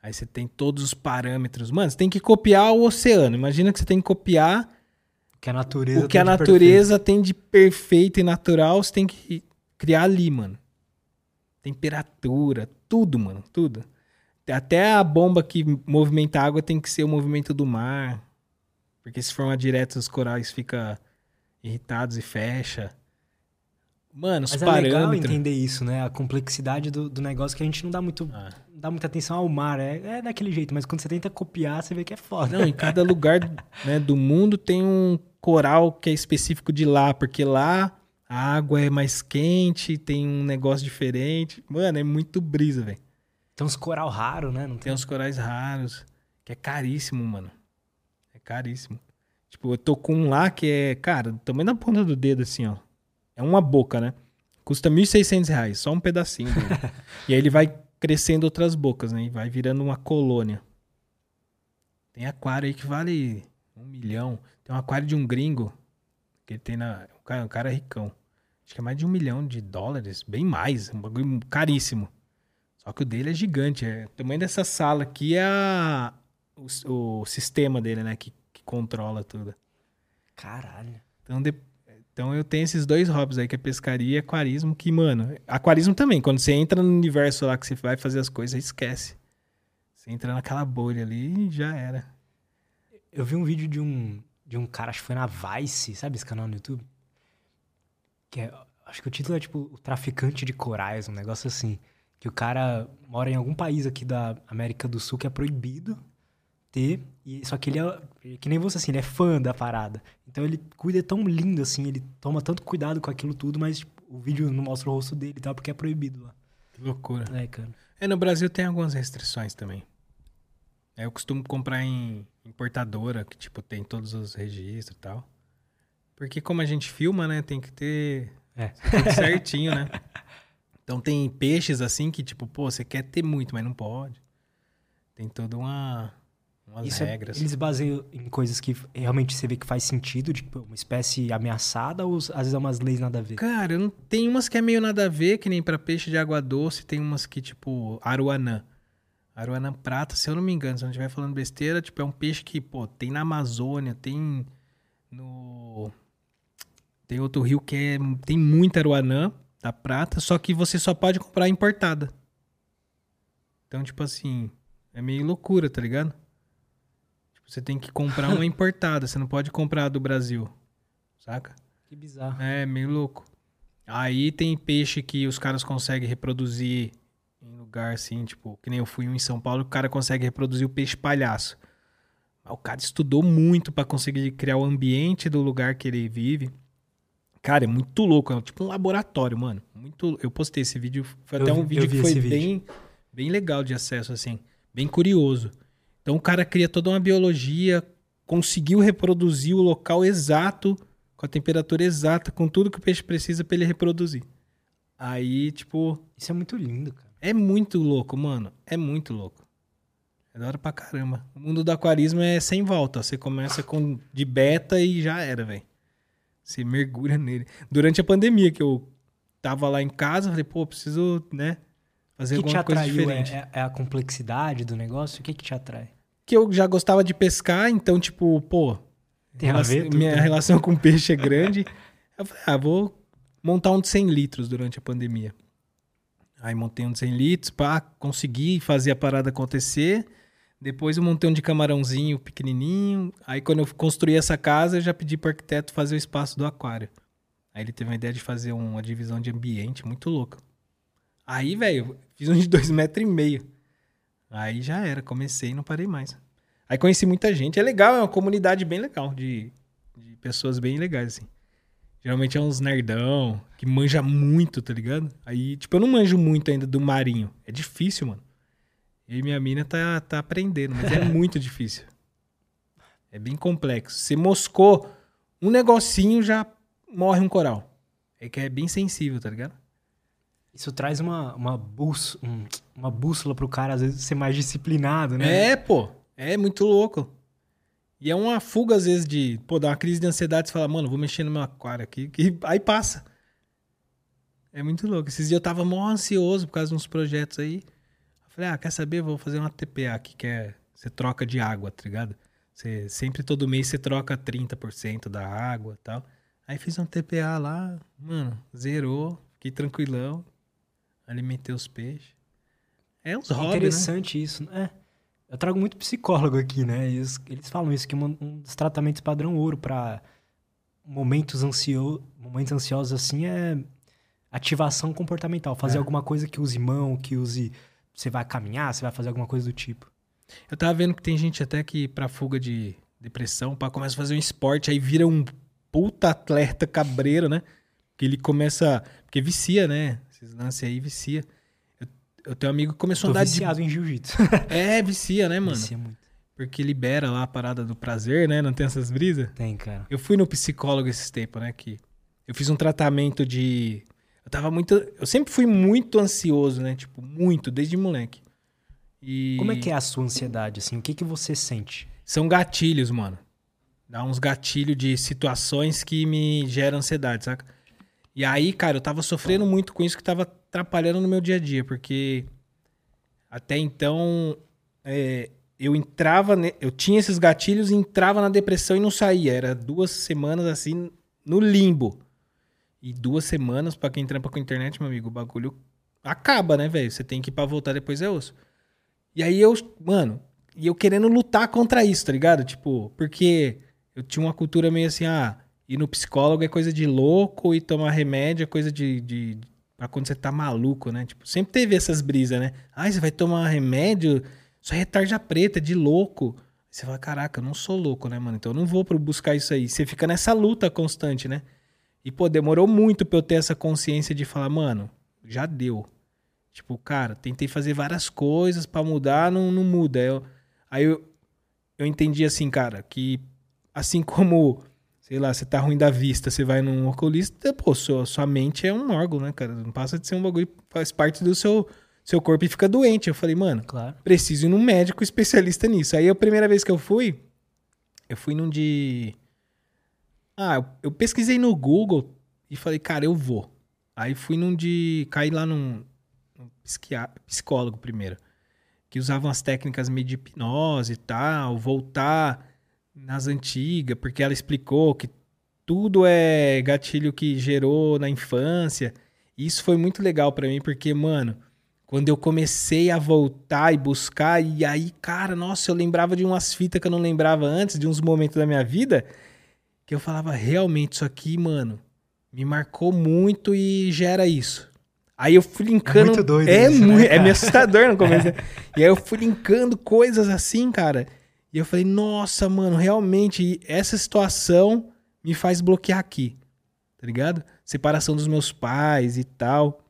Aí você tem todos os parâmetros. Mano, você tem que copiar o oceano. Imagina que você tem que copiar O que a natureza que a natureza tem de perfeito e natural, você tem que criar ali, mano. Temperatura, tudo, mano, tudo. Até a bomba que movimenta a água tem que ser o movimento do mar. Porque se formar direto, os corais ficam irritados e fecha. Mano, os Mas é legal parâmetros. entender isso, né? A complexidade do, do negócio que a gente não dá muito, Ah. não dá muita atenção ao mar. É, é daquele jeito, mas quando você tenta copiar, você vê que é foda. Não, em cada lugar né, do mundo tem um coral que é específico de lá, porque lá a água é mais quente, tem um negócio diferente. Mano, é muito brisa, velho. Tem uns coral raro, né? Não Tem tem... uns corais raros, que é caríssimo, mano. É caríssimo. Tipo, eu tô com um lá que é, cara, tamanho da ponta do dedo, assim, ó. É uma boca, né? Custa 1.600 reais, só um pedacinho e aí ele vai crescendo outras bocas, né? E vai virando uma colônia. Tem aquário aí que vale um milhão. Tem um aquário de um gringo que ele tem na. O cara, o cara é ricão. Acho que é mais de um milhão de dólares, bem mais. Um bagulho caríssimo. Só que o dele é gigante. É, o tamanho dessa sala aqui é a, o, o sistema dele, né? Que, que controla tudo. Caralho. Então, de- então eu tenho esses dois hobbies aí, que é pescaria e aquarismo, que, mano, aquarismo também, quando você entra no universo lá que você vai fazer as coisas, esquece. Você entra naquela bolha ali e já era. Eu vi um vídeo de um, de um cara, acho que foi na Vice, sabe esse canal no YouTube? Que é, acho que o título é tipo O Traficante de Corais, um negócio assim. Que o cara mora em algum país aqui da América do Sul que é proibido ter. E, só que ele é, que nem você assim, ele é fã da parada. Então ele cuida é tão lindo assim, ele toma tanto cuidado com aquilo tudo, mas tipo, o vídeo não mostra o rosto dele e tal, porque é proibido lá. Que loucura. É, cara. É, no Brasil tem algumas restrições também. É, Eu costumo comprar em importadora, que, tipo, tem todos os registros e tal. Porque como a gente filma, né, tem que ter É. tudo certinho, né? Então tem peixes assim que, tipo, pô, você quer ter muito, mas não pode. Tem toda uma... umas Isso é- regras. eles baseiam em coisas que realmente você vê que faz sentido, tipo, uma espécie ameaçada, ou às vezes é umas leis nada a ver? Cara, não... tem umas que é meio nada a ver, que nem pra peixe de água doce, tem umas que, tipo, aruanã. Aruanã prata, se eu não me engano, se eu não estiver falando besteira, tipo, é um peixe que, pô, tem na Amazônia, tem no... Tem outro rio que é... tem muita aruanã da prata, só que você só pode comprar importada. Então, tipo assim, é meio loucura, tá ligado? Tipo, você tem que comprar uma importada, você não pode comprar a do Brasil, saca? Que bizarro. É, meio louco. Aí tem peixe que os caras conseguem reproduzir em lugar assim, tipo, que nem eu fui um em São Paulo, o cara consegue reproduzir o peixe palhaço. O cara estudou muito pra conseguir criar o ambiente do lugar que ele vive. Cara, é muito louco, é tipo um laboratório, mano. Muito, eu postei esse vídeo, foi Eu até vi- um vídeo que foi esse vídeo. bem bem legal de acesso assim, bem curioso. Então o cara cria toda uma biologia, conseguiu reproduzir o local exato, com a temperatura exata, com tudo que o peixe precisa pra ele reproduzir. Aí, tipo, Isso é muito lindo, cara. é muito louco, mano. É muito louco. É da hora pra caramba. O mundo do aquarismo é sem volta. Você começa com de beta e já era, velho. Você mergulha nele. Durante a pandemia que eu tava lá em casa, falei, pô, preciso, né, fazer O que te alguma coisa diferente. é, é- é a complexidade do negócio? O que que te atrai? Que eu já gostava de pescar, então, tipo, pô, Tem a ver tudo, minha né? relação com peixe é grande. Eu falei, ah, vou montar um de 100 litros durante a pandemia. Aí montei um de 100 litros, pá, consegui fazer a parada acontecer. Depois eu montei um de camarãozinho pequenininho. Aí quando eu construí essa casa, eu já pedi pro arquiteto fazer o espaço do aquário. Aí ele teve uma ideia de fazer uma divisão de ambiente muito louca. Aí, velho, fiz um de dois metros e meio. Aí já era, comecei e não parei mais. Aí conheci muita gente. É legal, é uma comunidade bem legal de, de pessoas bem legais, assim. Geralmente é uns nerdão que manja muito, tá ligado? Aí, tipo, eu não manjo muito ainda do marinho. É difícil, mano. E minha mina tá, tá aprendendo, mas é muito difícil. É bem complexo. Se moscou um negocinho, já morre um coral. É que é bem sensível, tá ligado? Isso traz uma, uma, bússola, uma bússola pro cara, às vezes, ser mais disciplinado, né? É, pô. É muito louco. E é uma fuga, às vezes, de, pô, dar uma crise de ansiedade e falar, mano, vou mexer no meu aquário aqui, que aí passa. É muito louco. Esses dias eu tava mó ansioso por causa de uns projetos aí. Falei, ah, quer saber? Vou fazer uma TPA aqui, que é. Você troca de água, tá ligado? Você, sempre todo mês você troca 30% da água e tal. Aí fiz um TPA lá, mano, zerou, fiquei tranquilão. Alimentei os peixes. É uns hobbies, né? interessante isso. É. Eu trago muito psicólogo aqui, né? Eles, eles falam isso, que uma- um dos tratamentos padrão ouro para momentos, ansio, momentos ansiosos assim é ativação comportamental. Fazer É. alguma coisa que use mão, que use... Você vai caminhar, você vai fazer alguma coisa do tipo. Eu tava vendo que tem gente até que pra fuga de depressão, pá, começa a fazer um esporte, aí vira um puta atleta cabreiro, né? Que ele começa. Porque vicia, né? Esses lances aí vicia. Eu, eu tenho um amigo que começou Tô a andar de. viciado em jiu-jitsu. É, vicia, né, mano? Vicia muito. Porque libera lá a parada do prazer, né? Não tem essas brisas? Tem, cara. Eu fui no psicólogo esses tempos, né? Que eu fiz um tratamento de. Eu tava muito. Eu sempre fui muito ansioso, né? Tipo, muito, desde moleque. E... Como é que é a sua ansiedade, assim? O que que você sente? São gatilhos, mano. Dá uns gatilhos de situações que me geram ansiedade, saca? E aí, cara, eu tava sofrendo muito com isso que tava atrapalhando no meu dia a dia, porque até então é, eu entrava, ne- eu tinha esses gatilhos e entrava na depressão e não saía. Era duas semanas assim no limbo. E duas semanas, pra quem trampa com internet, meu amigo, o bagulho acaba, né, velho? Você tem que ir pra voltar depois é osso. E aí eu, mano, e eu querendo lutar contra isso, tá ligado? Tipo, porque eu tinha uma cultura meio assim, ah, ir no psicólogo é coisa de louco e tomar remédio é coisa de. de pra quando você tá maluco, né? Tipo, sempre teve essas brisas, né? Ah, você vai tomar remédio, aí é tarja preta, de louco. Você fala, caraca, eu não sou louco, né, mano? Então eu não vou buscar isso aí. Você fica nessa luta constante, né? E, pô, demorou muito pra eu ter essa consciência de falar, mano, já deu. Tipo, cara, tentei fazer várias coisas pra mudar, não, não muda. Aí eu, aí eu, eu entendi assim, cara, que assim como, sei lá, você tá ruim da vista, você vai num oculista, pô, sua, sua mente é um órgão, né, cara? Não passa de ser um bagulho, faz parte do seu, seu corpo e fica doente. Eu falei, mano, Claro. preciso ir num médico especialista nisso. Aí a primeira vez que eu fui, eu fui num de. Ah, eu, pesquisei no Google e falei, cara, eu vou. Aí fui num de. caí lá num, num psicólogo primeiro. Que usava umas técnicas meio de hipnose e tal, voltar nas antigas, porque ela explicou que tudo é gatilho que gerou na infância. Isso foi muito legal pra mim, porque, mano, quando eu comecei a voltar e buscar, e aí, cara, nossa, eu lembrava de umas fitas que eu não lembrava antes, de uns momentos da minha vida, que eu falava, realmente, isso aqui, mano, me marcou muito e gera isso. Aí eu fui linkando. muito doido É, isso, né, é meio assustador no começo. né? E aí eu fui linkando coisas assim, cara. E eu falei, nossa, mano, realmente, essa situação me faz bloquear aqui. Tá ligado? Separação dos meus pais e tal.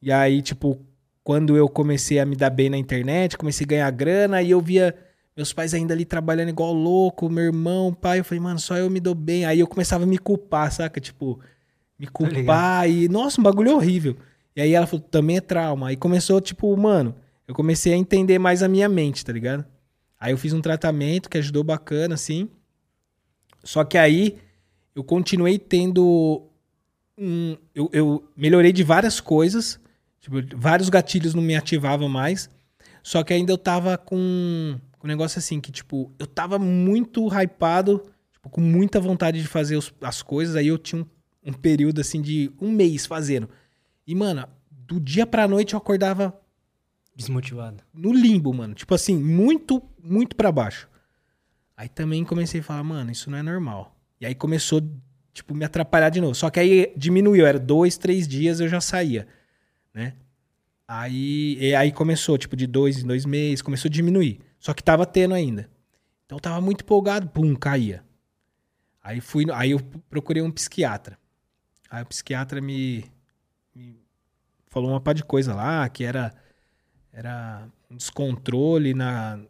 E aí, tipo, quando eu comecei a me dar bem na internet, comecei a ganhar grana, aí eu via meus pais ainda ali trabalhando igual louco, meu irmão, pai, eu falei, mano, só eu me dou bem. Aí eu começava a me culpar, saca? Tipo, me culpar ligado. e, nossa, um bagulho horrível. E aí ela falou, também é trauma. Aí começou, tipo, mano, eu comecei a entender mais a minha mente, tá ligado? Aí eu fiz um tratamento que ajudou bacana, assim. Só que aí eu continuei tendo um. Eu, eu melhorei de várias coisas. Tipo, vários gatilhos não me ativavam mais. Só que ainda eu tava com um negócio assim, que, tipo, eu tava muito hypado, tipo, com muita vontade de fazer os- as coisas. Aí eu tinha um, um período, assim, de um mês fazendo. E, mano, do dia pra noite eu acordava Desmotivado. no limbo, mano. Tipo assim, muito, muito pra baixo. Aí também comecei a falar, mano, isso não é normal. E aí começou, tipo, me atrapalhar de novo. Só que aí diminuiu, era dois, três dias eu já saía, né? Aí, aí começou, tipo, de dois em dois meses, começou a diminuir. Só que tava tendo ainda. Então eu tava muito empolgado, pum, caía. Aí fui, aí eu procurei um psiquiatra. Aí o psiquiatra me, me falou uma pá de coisa lá, que era era um descontrole na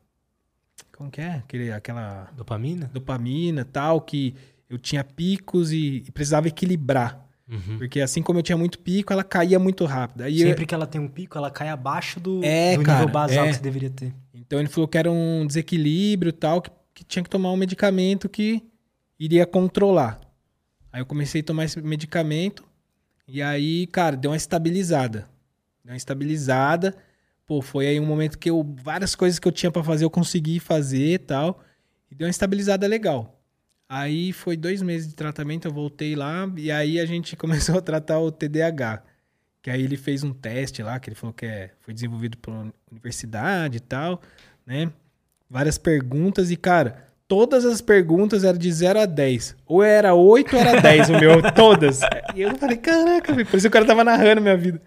como que é? Aquele, aquela Dopamina? dopamina tal, que eu tinha picos e, e precisava equilibrar. Uhum. Porque assim como eu tinha muito pico, ela caía muito rápido. Aí eu- Sempre que ela tem um pico, ela cai abaixo do, É, do cara, nível basal é. que você deveria ter. Então ele falou que era um desequilíbrio tal, que, que tinha que tomar um medicamento que iria controlar. Aí eu comecei a tomar esse medicamento e aí, cara, deu uma estabilizada. Deu uma estabilizada. Pô, foi aí um momento que eu várias coisas que eu tinha pra fazer eu consegui fazer e tal. E deu uma estabilizada legal. Aí foi dois meses de tratamento, eu voltei lá e aí a gente começou a tratar o TDAH. Que aí ele fez um teste lá, que ele falou que é, foi desenvolvido pela universidade e tal, né? Várias perguntas e, cara, todas as perguntas eram de 0 a 10. Ou era 8 ou era 10 o meu, todas. E eu falei, caraca, por isso o cara tava narrando minha vida.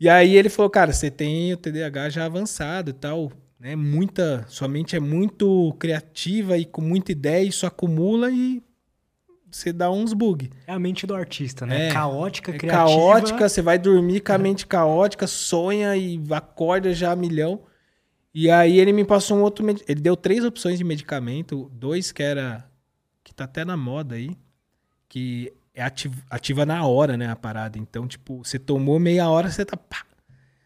E aí ele falou, cara, você tem o TDAH já avançado e tal, né? Muita, sua mente é muito criativa e com muita ideia, isso acumula e você dá uns bug. É a mente do artista, né? É. caótica, É criativa. caótica, você vai dormir com a mente caótica, sonha e acorda já a milhão. E aí ele me passou um outro. medi- Ele deu três opções de medicamento, dois que era. que tá até na moda aí, que é ativ- ativa na hora, né, a parada. Então, tipo, você tomou meia hora, você tá. pá.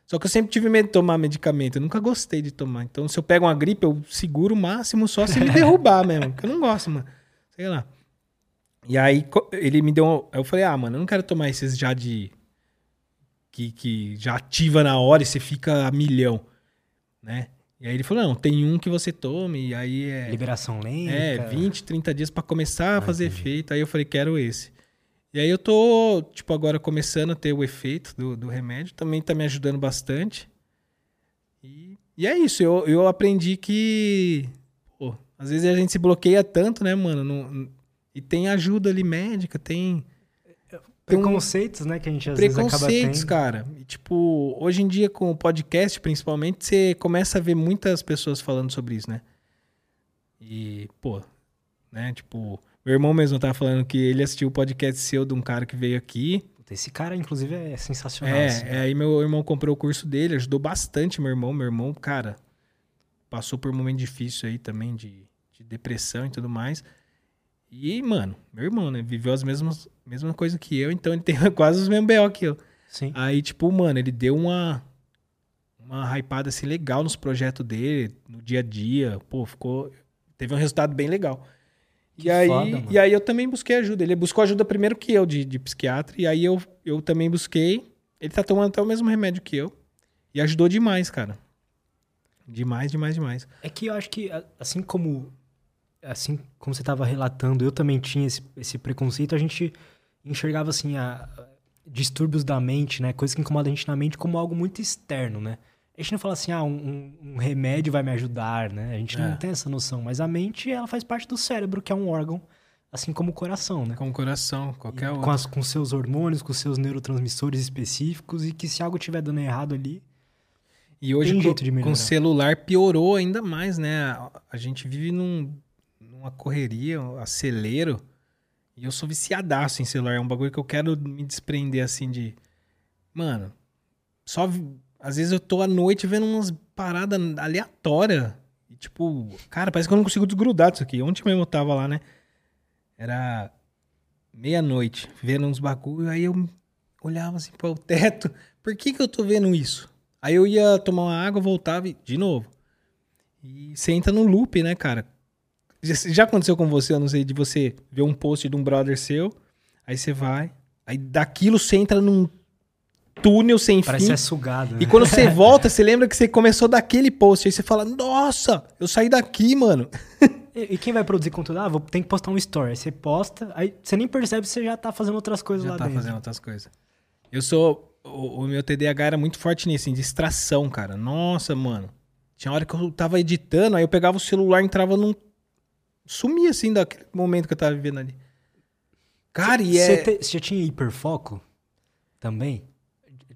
Só que eu sempre tive medo de tomar medicamento. Eu nunca gostei de tomar. Então, se eu pego uma gripe, eu seguro o máximo só se me derrubar mesmo. Porque eu não gosto, mano. Sei lá. E aí, ele me deu. Eu falei, ah, mano, eu não quero tomar esses já de. Que, que já ativa na hora e você fica a milhão, né? E aí ele falou, não, tem um que você tome, e aí é. Liberação lenta. É, 20, 30 dias pra começar a Ah, fazer entendi. efeito. Aí eu falei, quero esse. E aí eu tô, tipo, agora começando a ter o efeito do, do remédio. Também tá me ajudando bastante. E, e é isso, eu, eu aprendi que, pô, às vezes a gente se bloqueia tanto, né, mano? Não- e tem ajuda ali médica, tem um- Preconceitos, né? Que a gente às vezes acaba preconceitos, cara. E, tipo, hoje em dia com o podcast, principalmente, você começa a ver muitas pessoas falando sobre isso, né? E, pô, né, tipo, meu irmão mesmo tava falando que ele assistiu o podcast seu de um cara que veio aqui. Esse cara, inclusive, é sensacional. É, assim. é, aí meu irmão comprou o curso dele, ajudou bastante meu irmão. Meu irmão, cara, passou por um momento difícil aí também de, de depressão e tudo mais. E, mano, meu irmão, né, viveu as mesmas, mesma coisa que eu, então ele tem quase os mesmos B.O. que eu. Sim. Aí, tipo, mano, ele deu uma uma hypada assim legal nos projetos dele, no dia a dia. Pô, ficou teve um resultado bem legal. Que e aí, foda, e aí eu também busquei ajuda. Ele buscou ajuda primeiro que eu de, de psiquiatra e aí eu, eu também busquei. Ele tá tomando até o mesmo remédio que eu e ajudou demais, cara. Demais, demais, demais. É que eu acho que, assim como assim como você estava relatando, eu também tinha esse, esse preconceito, a gente enxergava, assim, a, a- distúrbios da mente, né? Coisas que incomodam a gente na mente como algo muito externo, né? A gente não fala assim, ah, um, um- remédio vai me ajudar, né? A gente É. não tem essa noção. Mas a mente, ela faz parte do cérebro, que é um órgão, assim como o coração, né? Com o coração, qualquer E outro. com, as, com seus hormônios, com seus neurotransmissores específicos, e que se algo estiver dando errado ali, E hoje Tem com, jeito de com melhorar. o celular piorou ainda mais, né? A, a gente vive num, numa correria, um acelero. E eu sou viciadaço em celular. É um bagulho que eu quero me desprender assim de. Mano, só. Às vezes eu tô à noite vendo umas paradas aleatórias. E tipo, cara, parece que eu não consigo desgrudar disso aqui. Ontem mesmo eu tava lá, né? Era meia-noite, vendo uns bagulho. Aí eu olhava assim para o teto. Por que que eu tô vendo isso? Aí eu ia tomar uma água, voltava e de novo. E você entra no loop, né, cara? Já, já aconteceu com você, eu não sei, de você ver um post de um brother seu, aí você vai, aí daquilo você entra num túnel sem parece fim. ser sugado, né? E quando você volta, você lembra que você começou daquele post. Aí você fala, nossa, eu saí daqui, mano. E, e quem vai produzir conteúdo? Ah, vou, tem que postar um story. Aí você posta, aí você nem percebe que você já tá fazendo outras coisas Já lá tá dentro. fazendo outras coisas. Eu sou. O, o meu TDAH era muito forte nisso, em distração, cara. Nossa, mano. Tinha hora que eu tava editando, aí eu pegava o celular e entrava num. Sumia assim daquele momento que eu tava vivendo ali. Cara, e é. você já tinha hiperfoco também?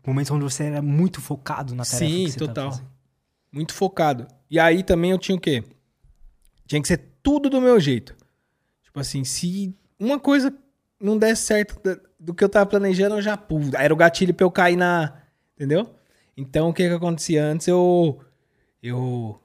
Momentos onde você era muito focado na tarefa Sim, total. Muito focado. E aí também eu tinha o quê? Tinha que ser tudo do meu jeito. Tipo assim, se uma coisa não desse certo do que eu tava planejando, eu já. Pô, era o gatilho pra eu cair na. Entendeu? Então o que que acontecia antes? Eu. Eu.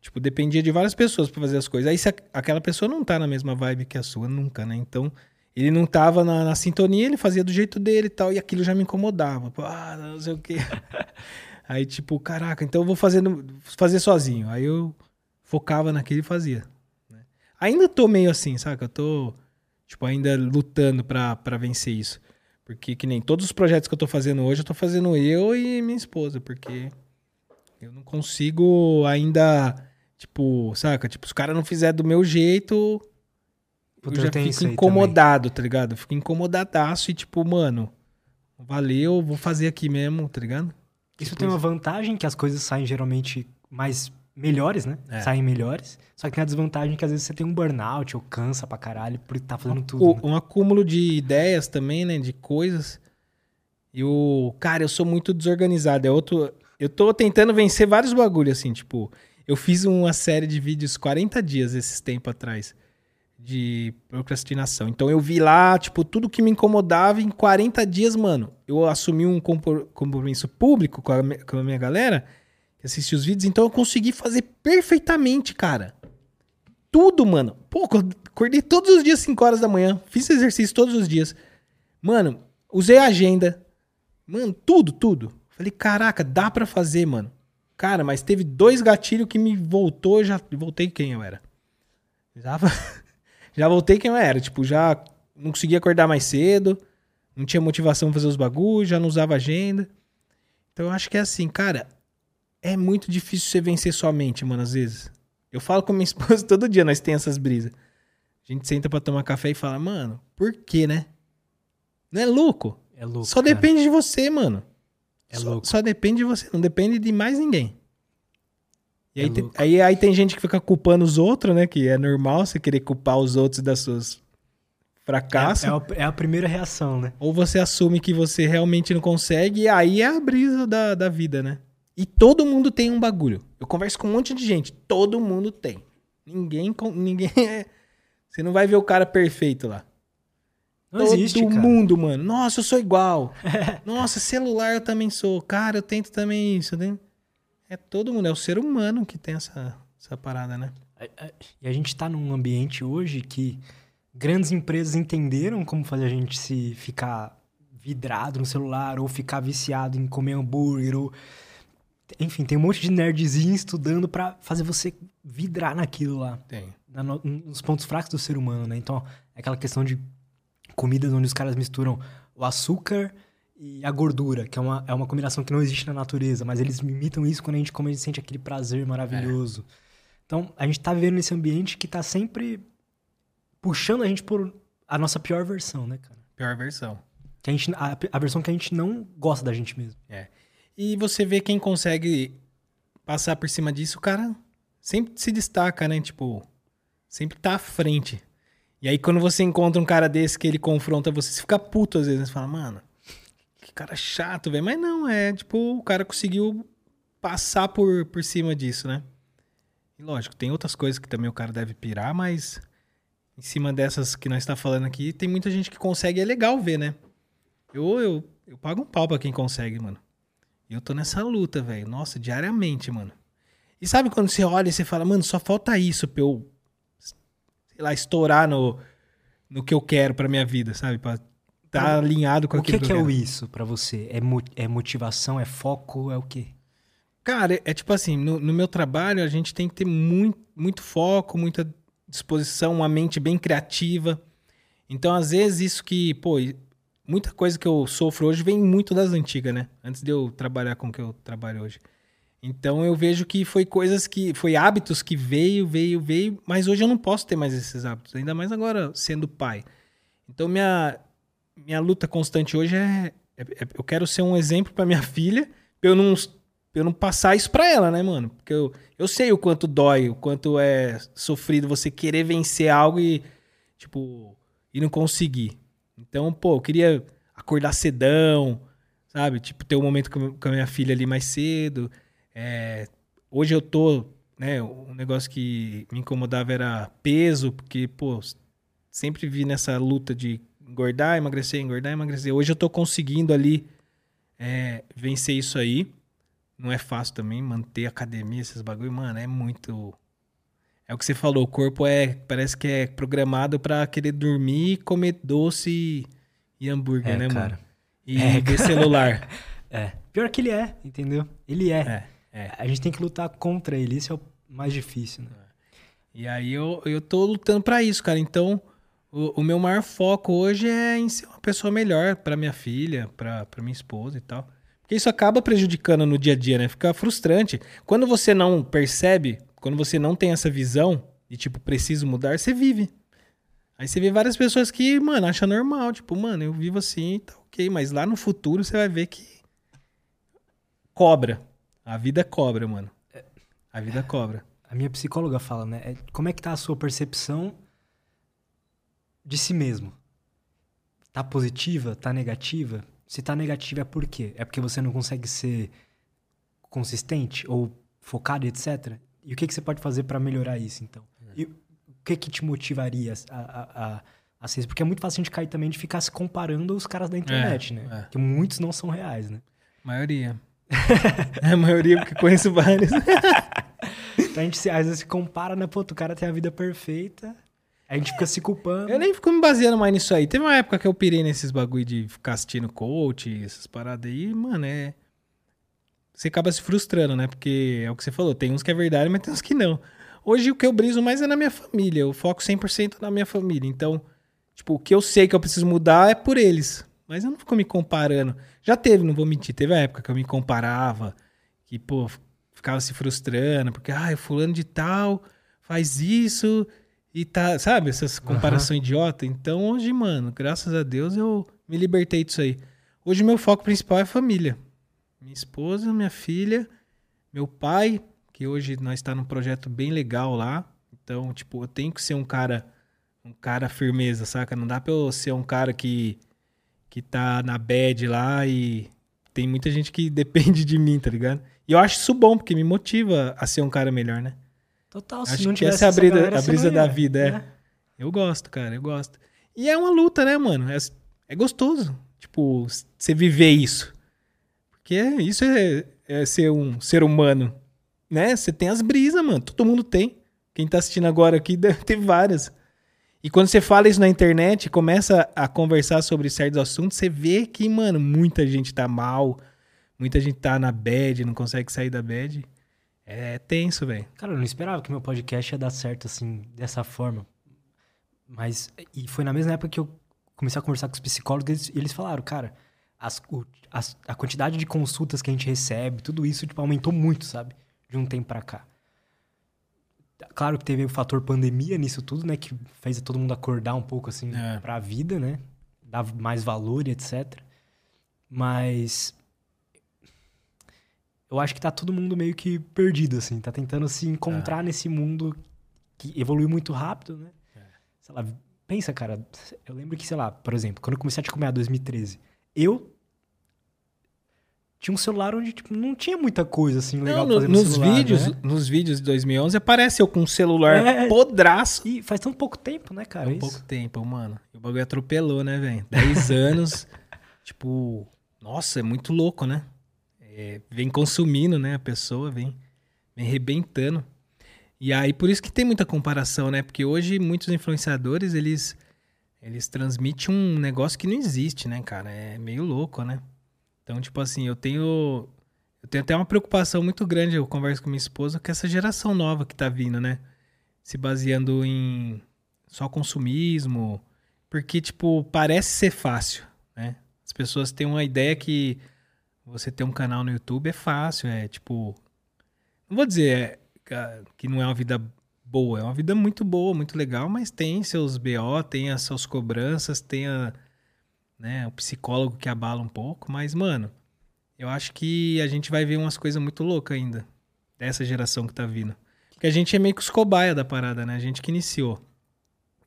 Tipo, dependia de várias pessoas pra fazer as coisas. Aí se aquela pessoa não tá na mesma vibe que a sua, nunca, né? Então. Ele não tava na, na sintonia, ele fazia do jeito dele e tal, e aquilo já me incomodava. Ah, não sei o quê. Aí, tipo, caraca, então eu vou fazendo, fazer sozinho. Aí eu focava naquilo e fazia. né? Ainda tô meio assim, saca? Eu tô, tipo, ainda lutando pra, pra vencer isso. Porque que nem todos os projetos que eu tô fazendo hoje, eu tô fazendo eu e minha esposa, porque eu não consigo ainda, tipo, saca? Tipo, se os caras não fizer do meu jeito, Puta, eu eu já isso fico incomodado, tá ligado? Eu fico incomodadaço e tipo, mano, valeu, vou fazer aqui mesmo, tá ligado? Isso Tipo tem uma vantagem que as coisas saem geralmente mais melhores, né? É. Saem melhores. Só que tem a desvantagem que às vezes você tem um burnout ou cansa pra caralho por estar fazendo tudo. O- né? um acúmulo de ideias também, né? De coisas. E o. Cara, eu sou muito desorganizado. É outro. Eu tô tentando vencer vários bagulhos, assim, tipo. Eu fiz uma série de vídeos 40 dias esses tempos atrás. De procrastinação. Então eu vi lá, tipo, tudo que me incomodava em 40 dias, mano. Eu assumi um compromisso público com a, mi- com a minha galera que assiste os vídeos, então eu consegui fazer perfeitamente, cara. Tudo, mano. Pô, acordei todos os dias 5 horas da manhã. Fiz exercício todos os dias. Mano, usei a agenda. Mano, tudo, tudo. Falei, caraca, dá pra fazer, mano. Cara, mas teve dois gatilhos que me voltou, já voltei quem eu era. Já, já voltei quem eu era. Tipo, já não conseguia acordar mais cedo, não tinha motivação pra fazer os bagulhos, já não usava agenda. Então eu acho que é assim, cara, é muito difícil você vencer sua mente, mano, às vezes. Eu falo com minha esposa todo dia, nós tem essas brisas. A gente senta pra tomar café e fala, mano, por quê, né? Não é louco? É louco. Só cara. depende de você, mano. É só, louco. só depende de você, não depende de mais ninguém. E É aí, tem, louco. aí, aí tem gente que fica culpando os outros, né? Que é normal você querer culpar os outros das suas fracassos. É, é, a, é a primeira reação, né? Ou você assume que você realmente não consegue, e aí é a brisa da, da vida, né? E todo mundo tem um bagulho. Eu converso com um monte de gente, todo mundo tem. Ninguém. ninguém é- Você não vai ver o cara perfeito lá. Não todo existe, cara. mundo, mano. Nossa, eu sou igual. Nossa, celular eu também sou. Cara, eu tento também isso. eu tenho- É todo mundo, é o ser humano que tem essa, essa parada, né? A- a- E a gente tá num ambiente hoje que grandes empresas entenderam como fazer a gente se ficar vidrado no celular ou ficar viciado em comer hambúrguer ou enfim, tem um monte de nerdzinho estudando pra fazer você vidrar naquilo lá, Tem. na no- nos pontos fracos do ser humano, né? Então, é aquela questão de comidas onde os caras misturam o açúcar e a gordura, que é uma, é uma combinação que não existe na natureza, mas eles imitam isso quando a gente come, a gente sente aquele prazer maravilhoso. Então, a gente tá vivendo nesse ambiente que tá sempre puxando a gente por a nossa pior versão, né, cara? Pior versão. Que a, gente, a, a versão que a gente não gosta da gente mesmo. E você vê quem consegue passar por cima disso, o cara sempre se destaca, né? Tipo, sempre tá à frente. E aí, quando você encontra um cara desse que ele confronta você, você fica puto às vezes. né? Você fala, mano, que cara chato, velho. Mas não, é tipo, o cara conseguiu passar por, por cima disso, né? E lógico, tem outras coisas que também o cara deve pirar, mas em cima dessas que nós está falando aqui, tem muita gente que consegue, é legal ver, né? Eu, eu, eu pago um pau pra quem consegue, mano. E eu tô nessa luta, velho. Nossa, diariamente, mano. E sabe quando você olha e você fala, mano, só falta isso pra eu, sei lá, estourar no, no que eu quero pra minha vida, sabe? Pra tá alinhado com o aquilo que, que, que eu é o quero. isso pra você? É, mo- é motivação? É foco? É o quê? Cara, é, é tipo assim, no, no meu trabalho a gente tem que ter muito, muito foco, muita disposição, uma mente bem criativa. Então, às vezes, isso que, pô, muita coisa que eu sofro hoje vem muito das antigas, né? Antes de eu trabalhar com o que eu trabalho hoje. Então eu vejo que foi coisas que. Foi hábitos que veio, veio, veio, mas hoje eu não posso ter mais esses hábitos, ainda mais agora sendo pai. Então minha, minha luta constante hoje é, é- é- Eu quero ser um exemplo pra minha filha, pra eu não, pra eu não passar isso pra ela, né, mano? Porque eu, eu sei o quanto dói, o quanto é sofrido você querer vencer algo e, tipo, e não conseguir. Então, pô, eu queria acordar cedão, sabe? Tipo, ter um momento com com a minha filha ali mais cedo. É, hoje eu tô, né? Um negócio que me incomodava era peso, porque, pô, sempre vi nessa luta de engordar, emagrecer, engordar, emagrecer. Hoje eu tô conseguindo ali é, vencer isso aí. Não é fácil também manter academia, esses bagulho, mano, é muito. É o que você falou, o corpo é parece que é programado pra querer dormir, comer doce e, hambúrguer, É, né, cara. mano? E É, ver celular. É. Pior que ele é, entendeu? Ele é. É, é. A gente tem que lutar contra ele. Isso é o mais difícil, né? E aí eu, eu tô lutando pra isso, cara. Então, o, o meu maior foco hoje é em ser uma pessoa melhor pra minha filha, pra minha esposa e tal. Porque isso acaba prejudicando no dia a dia, né? Fica frustrante. Quando você não percebe, quando você não tem essa visão de tipo, preciso mudar, você vive. Aí você vê várias pessoas que, mano, acham normal. Tipo, mano, eu vivo assim, tá ok. Mas lá no futuro você vai ver que cobra. A vida cobra, mano. A vida cobra. A minha psicóloga fala, né? é, Como é que tá a sua percepção de si mesmo? Tá positiva? Tá negativa? Se tá negativa é por quê? É porque você não consegue ser consistente ou focado, etc. E o que, que você pode fazer pra melhorar isso, então? E o que que te motivaria a, a, a, a ser isso? Porque é muito fácil a gente cair também de ficar se comparando os caras da internet, né? é. Porque muitos não são reais, né? Maioria. é a maioria, porque conheço vários. Então a gente se, às vezes se compara, né? Pô, o cara tem a vida perfeita. A gente fica se culpando. Eu nem fico me baseando mais nisso aí. Teve uma época que eu pirei nesses bagulho de ficar assistindo coach, essas paradas aí. Mano, é. você acaba se frustrando, né? Porque é o que você falou, tem uns que é verdade, mas tem uns que não. Hoje o que eu briso mais é na minha família, eu foco 100% na minha família. Então, tipo, o que eu sei que eu preciso mudar é por eles. Mas eu não fico me comparando. Já teve, não vou mentir, teve a época que eu me comparava, que, pô, ficava se frustrando, porque, ah, o fulano de tal faz isso e tá, sabe, essas comparações idiota. Então, hoje, mano, graças a Deus eu me libertei disso aí. Hoje meu foco principal é família. Minha esposa, minha filha, meu pai, que hoje nós está num projeto bem legal lá. Então, tipo, eu tenho que ser um cara um cara firmeza, saca? Não dá pra eu ser um cara que que tá na bad lá e tem muita gente que depende de mim, tá ligado? E eu acho isso bom, porque me motiva a ser um cara melhor, né? Total, se Acho não que tivesse essa é a brisa, galera, a brisa da vida, é. né? Eu gosto, cara, eu gosto. E é uma luta, né, mano? É, é gostoso, tipo, você viver isso. Porque isso é, é ser um ser humano, né? Você tem as brisas, mano. Todo mundo tem. Quem tá assistindo agora aqui deve ter várias. E quando você fala isso na internet, começa a conversar sobre certos assuntos, você vê que, mano, muita gente tá mal, muita gente tá na bad, não consegue sair da bad. É tenso, velho. Cara, eu não esperava que meu podcast ia dar certo assim, dessa forma. Mas, e foi na mesma época que eu comecei a conversar com os psicólogos eles- e eles falaram, cara, as- o- as- a quantidade de consultas que a gente recebe, tudo isso, tipo, aumentou muito, sabe? De um tempo pra cá. Claro que teve o fator pandemia nisso tudo, né? Que fez todo mundo acordar um pouco, assim, É. pra vida, né? Dar mais valor e etc. Mas... Eu acho que tá todo mundo meio que perdido, assim. Tá tentando se encontrar nesse mundo que evoluiu muito rápido, né? Sei lá, pensa, cara. Eu lembro que, sei lá, por exemplo, quando eu comecei a te comer em 2013, eu tinha um celular onde tipo, não tinha muita coisa assim legal Não, no- no nos celular, vídeos, né? nos vídeos de 2011 aparece eu com um celular É. podraço. E faz tão pouco tempo, né, cara? Há isso? pouco tempo, mano. O bagulho atropelou, né, velho? 10 anos. tipo, nossa, é muito louco, né? É, vem consumindo, né? A pessoa vem, vem rebentando. E aí, por isso que tem muita comparação, né? Porque hoje muitos influenciadores, eles, eles transmitem um negócio que não existe, né, cara? É meio louco, né? Então, tipo assim, eu tenho. Eu tenho até uma preocupação muito grande, eu converso com minha esposa, com essa geração nova que tá vindo, né? Se baseando em só consumismo. Porque, tipo, parece ser fácil, né? As pessoas têm uma ideia que você ter um canal no YouTube é fácil, é tipo. Não vou dizer é, ca- que não é uma vida boa, é uma vida muito boa, muito legal, mas tem seus BO, tem as suas cobranças, tem a, né, o psicólogo que abala um pouco, mas, mano, eu acho que a gente vai ver umas coisas muito loucas ainda, dessa geração que tá vindo. Porque a gente é meio que os cobaia da parada, né? A gente que iniciou.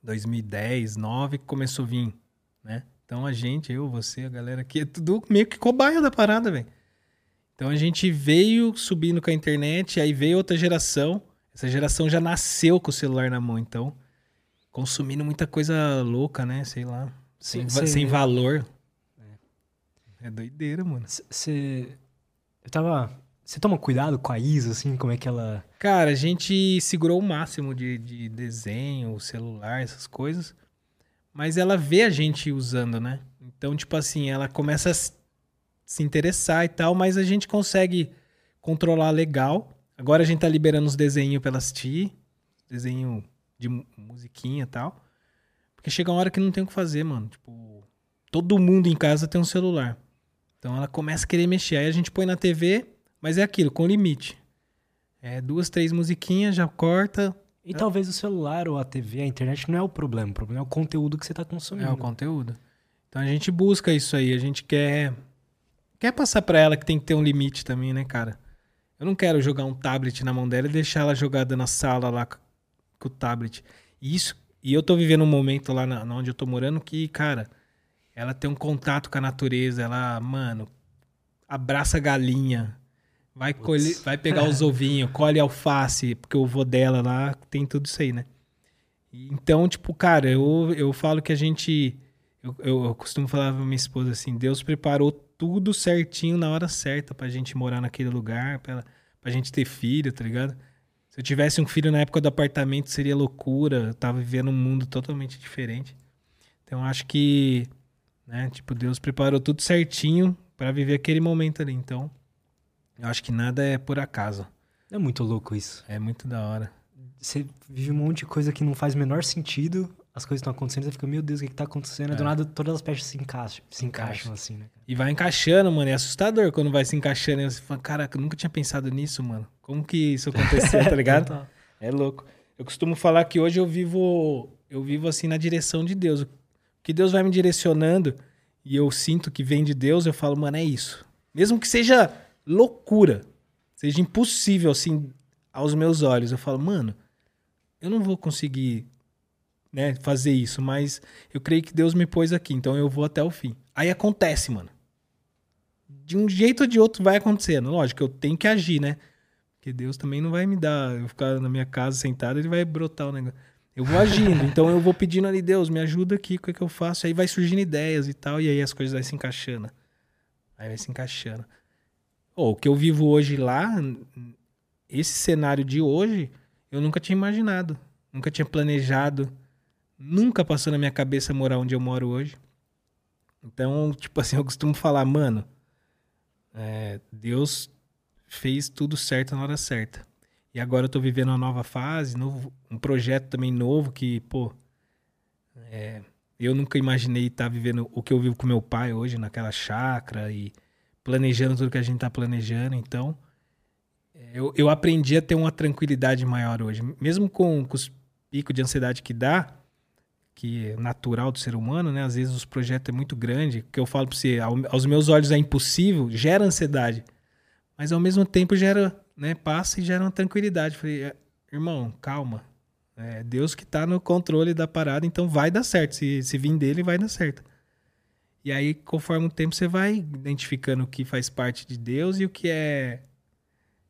2010, 9 que começou a vir, né? Então a gente, eu, você, a galera aqui, é tudo meio que cobaia da parada, velho. Então a gente veio subindo com a internet, aí veio outra geração. Essa geração já nasceu com o celular na mão, então consumindo muita coisa louca, né? Sei lá, sem, valor. É doideira, mano. Você. Eu tava. Você toma cuidado com a Isa, assim, como é que ela. Cara, a gente segurou o máximo de, de desenho, celular, essas coisas. Mas ela vê a gente usando, né? Então, tipo assim, ela começa a se interessar e tal, mas a gente consegue controlar legal. Agora a gente tá liberando os desenhos pra ela assistir. Desenho de mu- musiquinha e tal. Porque chega uma hora que não tem o que fazer, mano. Tipo, todo mundo em casa tem um celular. Então ela começa a querer mexer. Aí a gente põe na TV, mas é aquilo, com limite. É duas, três musiquinhas, já corta. E talvez o celular ou a TV, a internet não é o problema. O problema é o conteúdo que você tá consumindo. É o conteúdo. Então a gente busca isso aí, a gente quer quer passar pra ela que tem que ter um limite também, né, cara? Eu não quero jogar um tablet na mão dela e deixar ela jogada na sala lá com o tablet. E isso, e eu tô vivendo um momento lá na onde eu tô morando que, cara, ela tem um contato com a natureza, ela, mano, abraça a galinha, vai colher, vai pegar os ovinhos, colhe alface, porque o vô dela lá tem tudo isso aí, né? Então, tipo, cara, eu, eu falo que a gente. Eu, eu, eu costumo falar pra minha esposa assim: Deus preparou tudo certinho na hora certa pra gente morar naquele lugar, pra, pra gente ter filho, tá ligado? Se eu tivesse um filho na época do apartamento, seria loucura. Eu tava vivendo um mundo totalmente diferente. Então, acho que, né, tipo, Deus preparou tudo certinho pra viver aquele momento ali. Então, Eu acho que nada é por acaso. É muito louco isso. É muito da hora. Você vive um monte de coisa que não faz o menor sentido, as coisas estão acontecendo, você fica, meu Deus, o que, que tá acontecendo? É. Do nada, todas as peças se encaixam, se Encaixa. encaixam assim, né? cara? E vai encaixando, mano. É assustador quando vai se encaixando. E você fala, caraca, eu nunca tinha pensado nisso, mano. Como que isso aconteceu, tá ligado? Total. É louco. Eu costumo falar que hoje eu vivo, eu vivo assim na direção de Deus. O que Deus vai me direcionando e eu sinto que vem de Deus, eu falo, mano, é isso. Mesmo que seja loucura, seja impossível assim aos meus olhos, eu falo, mano, eu não vou conseguir, né, fazer isso, mas eu creio que Deus me pôs aqui, então eu vou até o fim. Aí acontece, mano. De um jeito ou de outro vai acontecendo. Lógico, eu tenho que agir, né? Porque Deus também não vai me dar, eu ficar na minha casa sentado, ele vai brotar o negócio. Eu vou agindo, então eu vou pedindo ali, Deus, me ajuda aqui, o que, é que eu faço? Aí vai surgindo ideias e tal, e aí as coisas vai se encaixando. Aí vai se encaixando. Ô, o que eu vivo hoje lá, esse cenário de hoje, eu nunca tinha imaginado. Nunca tinha planejado. Nunca passou na minha cabeça morar onde eu moro hoje. Então, tipo assim, eu costumo falar, mano, é, Deus fez tudo certo na hora certa. E agora eu tô vivendo uma nova fase, novo, um projeto também novo que, pô, é, eu nunca imaginei estar vivendo o que eu vivo com meu pai hoje naquela chácara e planejando tudo que a gente tá planejando. Então, eu, eu aprendi a ter uma tranquilidade maior hoje. Mesmo com, com os picos de ansiedade que dá, que é natural do ser humano, né? Às vezes os projetos é muito grande, que eu falo pra você, ao- aos meus olhos é impossível, gera ansiedade. Mas ao mesmo tempo gera, né, passa e gera uma tranquilidade. Falei, "É, irmão, calma. É Deus que tá no controle da parada, então vai dar certo. Se, se vir dele, vai dar certo. E aí, conforme o tempo, você vai identificando o que faz parte de Deus e o que é,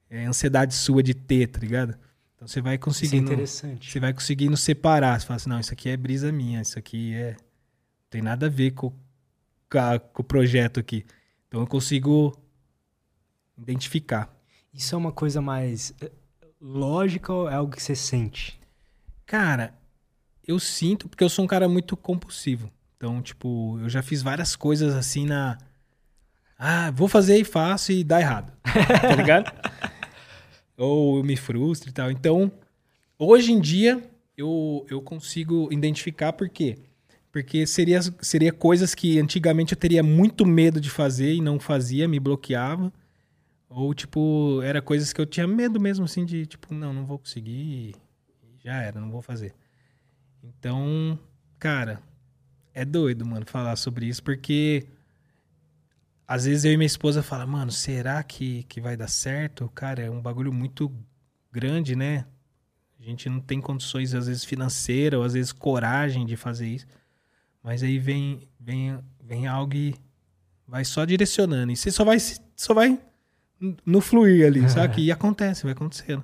é ansiedade sua de ter, tá ligado? Então você vai Isso é conseguindo. interessante. Você vai conseguindo separar. Você fala assim, não, isso aqui é brisa minha, isso aqui é. Não tem nada a ver com, com, com o projeto aqui. Então eu consigo identificar. Isso é uma coisa mais eh, lógica ou é algo que você sente? Cara, eu sinto, porque eu sou um cara muito compulsivo. Então, tipo, eu já fiz várias coisas assim na. Ah, vou fazer e faço e dá errado. Tá ligado? Ou eu me frustro e tal. Então, hoje em dia, eu, eu consigo identificar por quê. Porque seria, seria coisas que antigamente eu teria muito medo de fazer e não fazia, me bloqueava. Ou, tipo, era coisas que eu tinha medo mesmo, assim, de, tipo, não, não vou conseguir, já era, não vou fazer. Então, cara, é doido, mano, falar sobre isso, porque às vezes eu e minha esposa fala, mano, será que, que vai dar certo? Cara, é um bagulho muito grande, né? A gente não tem condições, às vezes, financeiras, ou às vezes coragem de fazer isso. Mas aí vem, vem, vem algo e vai só direcionando. E você só vai, só vai no fluir ali, sabe? E acontece, vai acontecendo.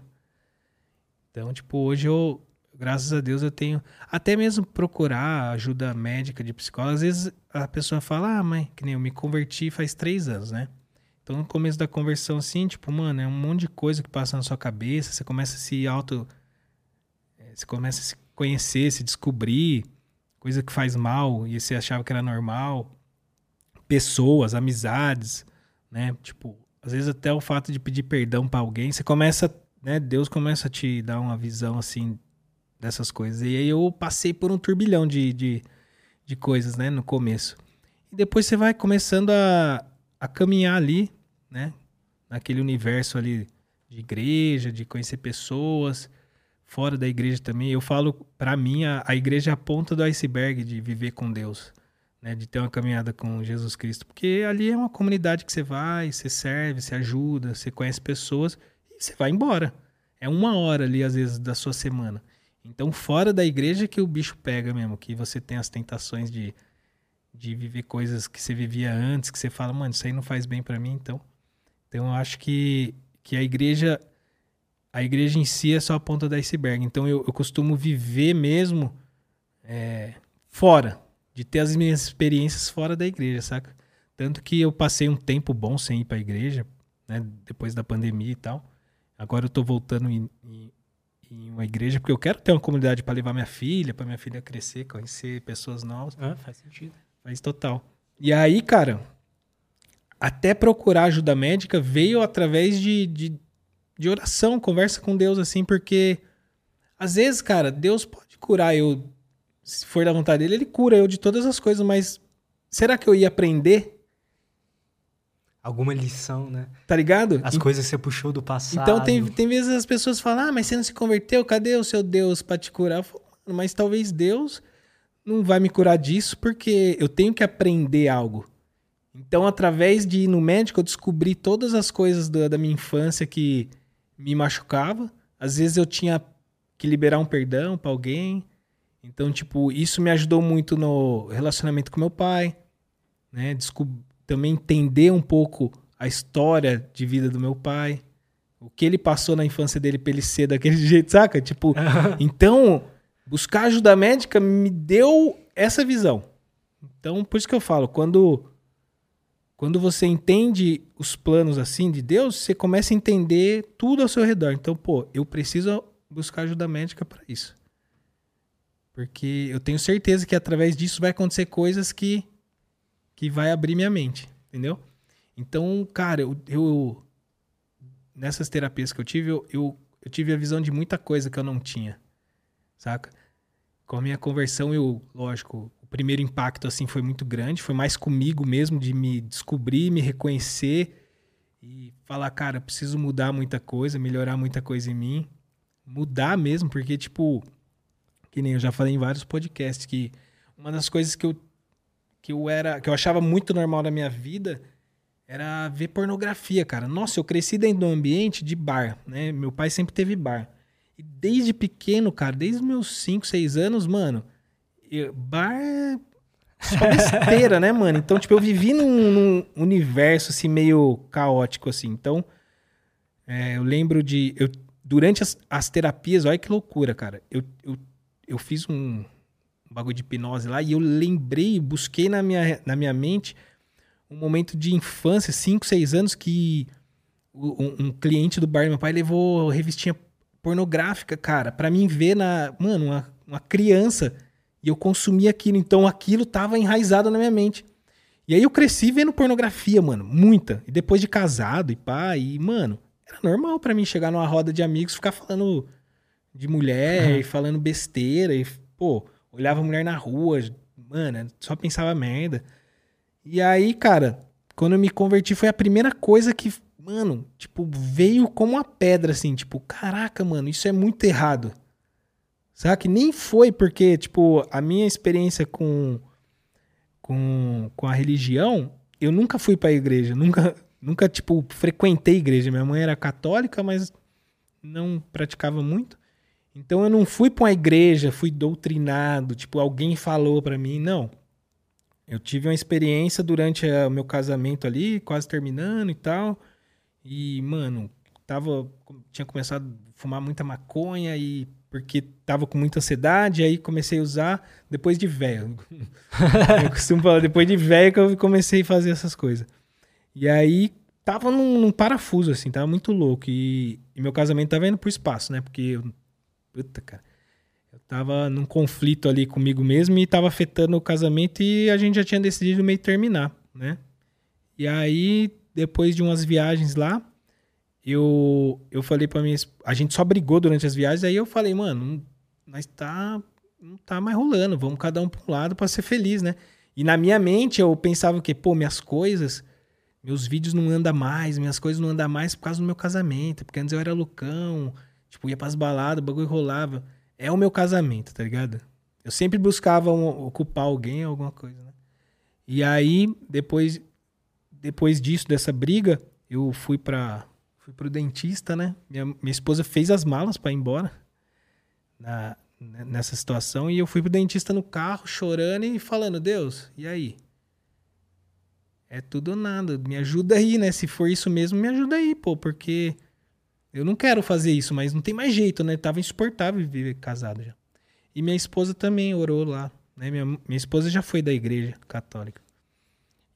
Então, tipo, hoje eu, graças a Deus, eu tenho até mesmo procurar ajuda médica de psicólogo. Às vezes a pessoa fala, ah, mãe, que nem eu me converti faz três anos, né? Então, no começo da conversão, assim, tipo, mano, é um monte de coisa que passa na sua cabeça, você começa a se auto. eh, Você começa a se conhecer, se descobrir, coisa que faz mal e você achava que era normal. Pessoas, amizades, né? Tipo, às vezes até o fato de pedir perdão pra alguém, você começa, né? Deus começa a te dar uma visão assim dessas coisas. E aí eu passei por um turbilhão de, de, de coisas, né? No começo. E depois você vai começando a, a caminhar ali, né? Naquele universo ali de igreja, de conhecer pessoas, fora da igreja também. Eu falo, pra mim, a, a igreja é a ponta do iceberg de viver com Deus, né? De ter uma caminhada com Jesus Cristo. Porque ali é uma comunidade que você vai, você serve, você ajuda, você conhece pessoas e você vai embora. É uma hora ali, às vezes, da sua semana. Então, fora da igreja que o bicho pega mesmo, que você tem as tentações de, de viver coisas que você vivia antes, que você fala, mano, isso aí não faz bem pra mim, então. Então, eu acho que, que a igreja a igreja em si é só a ponta do iceberg. Então, eu, eu costumo viver mesmo é, fora, de ter as minhas experiências fora da igreja, saca? Tanto que eu passei um tempo bom sem ir pra igreja, né, depois da pandemia e tal. Agora eu tô voltando em, em, em uma igreja porque eu quero ter uma comunidade para levar minha filha, para minha filha crescer, conhecer pessoas novas. Ah, faz sentido. Faz total. E aí, cara, até procurar ajuda médica veio através de, de, de oração, conversa com Deus, assim, porque às vezes, cara, Deus pode curar eu, se for da vontade dele, ele cura eu de todas as coisas, mas será que eu ia aprender? Alguma lição, né? Tá ligado? As En- coisas que você puxou do passado. Então tem, tem vezes as pessoas falam, ah, mas você não se converteu, cadê o seu Deus pra te curar? Eu falo, "Mano, mas talvez Deus não vai me curar disso porque eu tenho que aprender algo. Então, através de ir no médico, eu descobri todas as coisas da, da minha infância que me machucava. Às vezes eu tinha que liberar um perdão pra alguém. Então, tipo, isso me ajudou muito no relacionamento com meu pai, né? Descob- também entender um pouco a história de vida do meu pai, o que ele passou na infância dele pra ele ser daquele jeito, saca? Tipo, então, buscar ajuda médica me deu essa visão. Então, por isso que eu falo, quando quando você entende os planos assim de Deus, você começa a entender tudo ao seu redor. Então, pô, eu preciso buscar ajuda médica para isso. Porque eu tenho certeza que através disso vai acontecer coisas que que vai abrir minha mente, entendeu? Então, cara, eu, eu nessas terapias que eu tive, eu, eu, eu tive a visão de muita coisa que eu não tinha, saca? Com a minha conversão, eu, lógico, o primeiro impacto assim foi muito grande, foi mais comigo mesmo de me descobrir, me reconhecer e falar, cara, preciso mudar muita coisa, melhorar muita coisa em mim, mudar mesmo, porque tipo, que nem eu já falei em vários podcasts que uma das coisas que eu que eu era, que eu achava muito normal na minha vida era ver pornografia, cara. Nossa, eu cresci dentro de um ambiente de bar, né? Meu pai sempre teve bar. E desde pequeno, cara, desde meus 5, 6 anos, mano, eu- bar é só besteira, né, mano? Então, tipo, eu vivi num, num universo, assim, meio caótico, assim. Então, é, eu lembro de... Eu, durante as, as terapias, olha que loucura, cara. Eu, eu, eu fiz um bagulho de hipnose lá e eu lembrei, busquei na minha, na minha mente um momento de infância, 5, 6 anos, que um, um cliente do bar do meu pai levou revistinha pornográfica, cara, pra mim ver na. Mano, uma, uma criança. E eu consumia aquilo. Então aquilo tava enraizado na minha mente. E aí eu cresci vendo pornografia, mano. Muita. E depois de casado e pá. E, mano, era normal pra mim chegar numa roda de amigos e ficar falando de mulher e falando besteira. E, pô, olhava a mulher na rua. Mano, só pensava merda. E aí, cara, quando eu me converti, foi a primeira coisa que, mano, tipo, veio como uma pedra, assim, tipo, caraca, mano, isso é muito errado. Sabe? Nem foi porque, tipo, a minha experiência com, com, com a religião, eu nunca fui pra igreja, nunca, nunca, tipo, frequentei igreja. Minha mãe era católica, mas não praticava muito. Então eu não fui pra uma igreja, fui doutrinado, tipo, alguém falou pra mim, não. Eu tive uma experiência durante eh, o meu casamento ali, quase terminando e tal. E, mano, tava, tinha começado a fumar muita maconha e porque tava com muita ansiedade, aí comecei a usar depois de velho. eu costumo falar depois de velho que eu comecei a fazer essas coisas. E aí tava num, num parafuso assim, tava muito louco e, e meu casamento tava indo pro espaço, né? Porque eu, puta, cara, eu tava num conflito ali comigo mesmo e tava afetando o casamento e a gente já tinha decidido meio terminar, né? E aí, depois de umas viagens lá, eu, eu falei pra minha. A gente só brigou durante as viagens, aí eu falei, mano, nós tá. Não tá mais rolando, vamos cada um pra um lado pra ser feliz, né? E na minha mente eu pensava que, pô, minhas coisas, meus vídeos não andam mais, minhas coisas não andam mais por causa do meu casamento, porque antes eu era loucão, tipo, ia pras baladas, o bagulho rolava. É o meu casamento, tá ligado? Eu sempre buscava um- ocupar alguém, alguma coisa, né? E aí, depois, depois disso, dessa briga, eu fui para fui pro dentista, né? Minha, minha esposa fez as malas para ir embora na, né, nessa situação e eu fui pro dentista no carro, chorando e falando: Deus, e aí? É tudo ou nada, me ajuda aí, né? Se for isso mesmo, me ajuda aí, pô, porque eu não quero fazer isso, mas não tem mais jeito, né? Tava insuportável viver casado já. E minha esposa também orou lá, né? Minha, minha esposa já foi da igreja católica.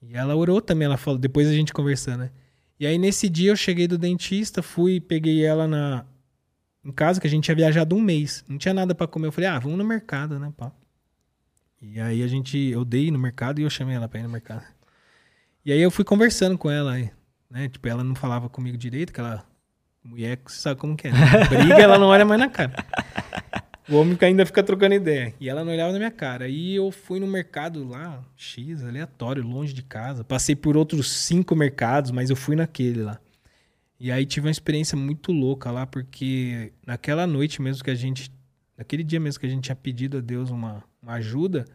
E ela orou também, ela falou, depois a gente conversando, né? E aí nesse dia eu cheguei do dentista, fui, peguei ela na em casa, que a gente tinha viajado um mês. Não tinha nada pra comer. Eu falei, ah, vamos no mercado, né, pá? E aí a gente, eu dei no mercado e eu chamei ela pra ir no mercado. E aí eu fui conversando com ela, né? Tipo, ela não falava comigo direito, aquela mulher, você sabe como que é. Né? Briga, ela não olha mais na cara. O homem ainda fica trocando ideia. E ela não olhava na minha cara. E eu fui no mercado lá, X, aleatório, longe de casa. Passei por outros cinco mercados, mas eu fui naquele lá. E aí tive uma experiência muito louca lá, porque naquela noite mesmo que a gente. Naquele dia mesmo que a gente tinha pedido a Deus uma, uma ajuda,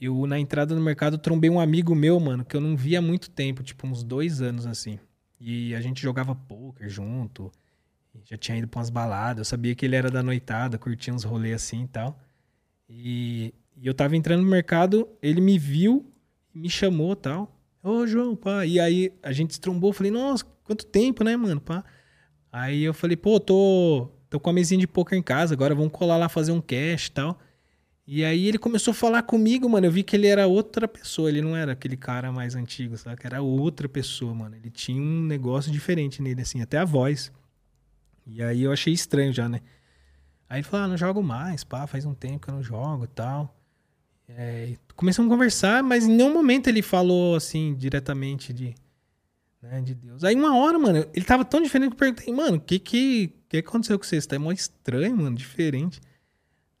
eu na entrada do mercado trombei um amigo meu, mano, que eu não via há muito tempo, tipo uns dois anos assim. E a gente jogava poker junto já tinha ido pra umas baladas, eu sabia que ele era da noitada, curtia uns rolês assim e tal. E, e eu tava entrando no mercado, ele me viu, me chamou e tal. Ô, João, pá. E aí a gente se trombou, falei, nossa, quanto tempo, né, mano, pá. Aí eu falei, pô, tô, tô com a mesinha de poker em casa, agora vamos colar lá fazer um cash e tal. E aí ele começou a falar comigo, mano. Eu vi que ele era outra pessoa. Ele não era aquele cara mais antigo, sabe? Era outra pessoa, mano. Ele tinha um negócio diferente nele, assim, até a voz. E aí eu achei estranho já, né? Aí ele falou, ah, não jogo mais, pá, faz um tempo que eu não jogo e tal. É, começamos a conversar, mas em nenhum momento ele falou assim, diretamente de, né, de Deus. Aí uma hora, mano, ele tava tão diferente que eu perguntei, mano, o que, que que aconteceu com você? Você tá mó estranho, mano, diferente.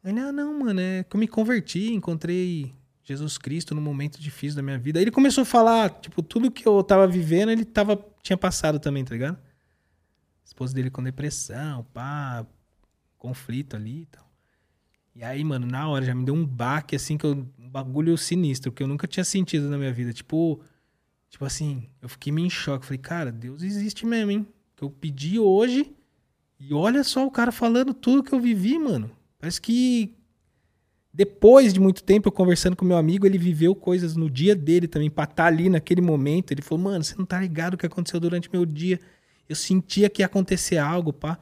Ele, ah, não, mano, é que eu me converti, encontrei Jesus Cristo no momento difícil da minha vida. Aí ele começou a falar, tipo, tudo que eu tava vivendo, ele tava, tinha passado também, tá ligado? esposa dele com depressão, pá, conflito ali e tal. E aí, mano, na hora já me deu um baque, assim, que eu, um bagulho sinistro, que eu nunca tinha sentido na minha vida. Tipo, tipo assim, eu fiquei meio em choque. Falei, cara, Deus existe mesmo, hein? Que eu pedi hoje e olha só o cara falando tudo que eu vivi, mano. Parece que depois de muito tempo eu conversando com meu amigo, ele viveu coisas no dia dele também, pra estar tá ali naquele momento. Ele falou, mano, você não tá ligado o que aconteceu durante meu dia eu sentia que ia acontecer algo, pá.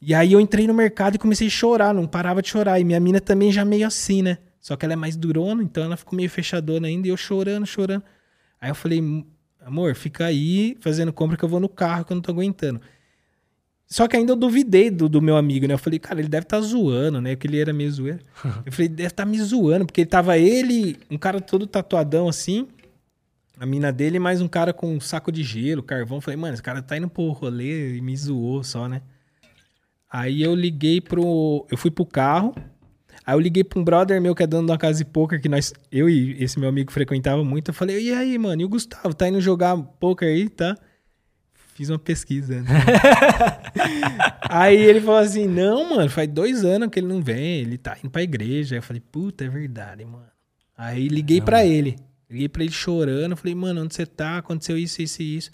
E aí eu entrei no mercado e comecei a chorar, não parava de chorar. E minha mina também já meio assim, né? Só que ela é mais durona, então ela ficou meio fechadona ainda, e eu chorando, chorando. Aí eu falei, amor, fica aí fazendo compra que eu vou no carro, que eu não tô aguentando. Só que ainda eu duvidei do, do meu amigo, né? Eu falei, cara, ele deve estar tá zoando, né? Porque ele era meio zoeiro. eu falei, deve estar tá me zoando, porque tava ele, um cara todo tatuadão assim, a mina dele mais um cara com um saco de gelo, carvão. Falei, mano, esse cara tá indo pro rolê e me zoou só, né? Aí eu liguei pro. Eu fui pro carro. Aí eu liguei pra um brother meu que é dono de uma casa de poker que nós, eu e esse meu amigo frequentava muito. Eu falei, e aí, mano? E o Gustavo? Tá indo jogar poker aí, tá? Fiz uma pesquisa. Né? aí ele falou assim: não, mano, faz dois anos que ele não vem, ele tá indo pra igreja. Aí eu falei, puta, é verdade, mano. Aí liguei para ele. Liguei pra ele chorando, falei, mano, onde você tá? Aconteceu isso, isso e isso.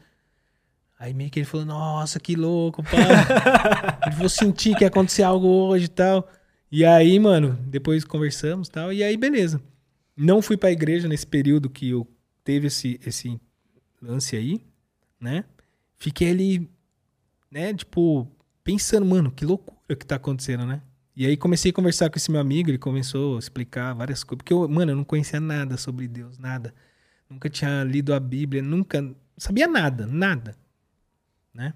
Aí meio que ele falou, nossa, que louco, pá. ele falou, sentir que ia acontecer algo hoje e tal. E aí, mano, depois conversamos e tal. E aí, beleza. Não fui pra igreja nesse período que eu teve esse, esse lance aí, né? Fiquei ali, né, tipo, pensando, mano, que loucura que tá acontecendo, né? E aí comecei a conversar com esse meu amigo, ele começou a explicar várias coisas. Porque eu, mano, eu não conhecia nada sobre Deus, nada. Nunca tinha lido a Bíblia, nunca. Sabia nada, nada. Né?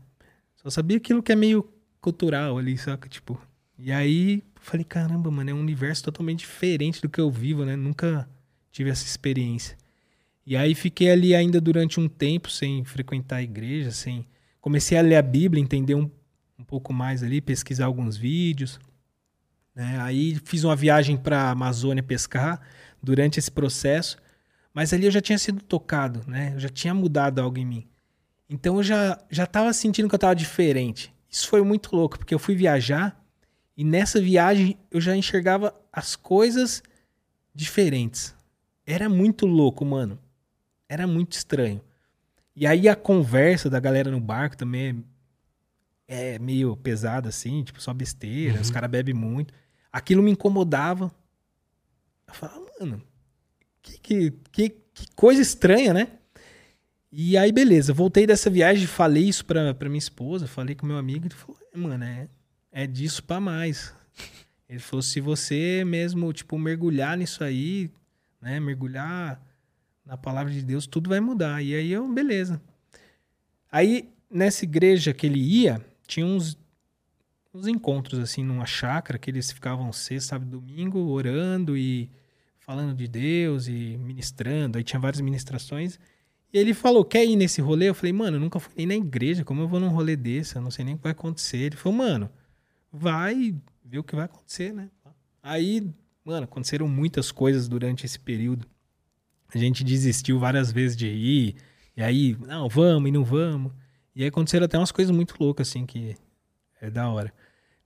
Só sabia aquilo que é meio cultural ali, saca? Tipo. E aí falei, caramba, mano, é um universo totalmente diferente do que eu vivo, né? Nunca tive essa experiência. E aí fiquei ali ainda durante um tempo sem frequentar a igreja, sem. Comecei a ler a Bíblia, entender um, um pouco mais ali, pesquisar alguns vídeos. Né? Aí fiz uma viagem para a Amazônia pescar durante esse processo, mas ali eu já tinha sido tocado, né? Eu já tinha mudado algo em mim. Então eu já já estava sentindo que eu estava diferente. Isso foi muito louco, porque eu fui viajar e nessa viagem eu já enxergava as coisas diferentes. Era muito louco, mano. Era muito estranho. E aí a conversa da galera no barco também é meio pesada, assim, tipo, só besteira, uhum. os caras bebem muito. Aquilo me incomodava. Eu falava, mano, que, que, que, que coisa estranha, né? E aí, beleza, voltei dessa viagem, falei isso pra, pra minha esposa, falei com meu amigo, ele falou, mano, é, é disso pra mais. Ele falou, se você mesmo, tipo, mergulhar nisso aí, né, mergulhar na palavra de Deus, tudo vai mudar. E aí eu, beleza. Aí, nessa igreja que ele ia, tinha uns uns encontros, assim, numa chácara, que eles ficavam sexta, sábado domingo, orando e falando de Deus e ministrando. Aí tinha várias ministrações. E ele falou, quer ir nesse rolê? Eu falei, mano, eu nunca fui nem na igreja, como eu vou num rolê desse? Eu não sei nem o que vai acontecer. Ele falou, mano, vai ver o que vai acontecer, né? Aí, mano, aconteceram muitas coisas durante esse período. A gente desistiu várias vezes de ir. E aí, não, vamos e não vamos. E aí aconteceram até umas coisas muito loucas, assim, que é da hora.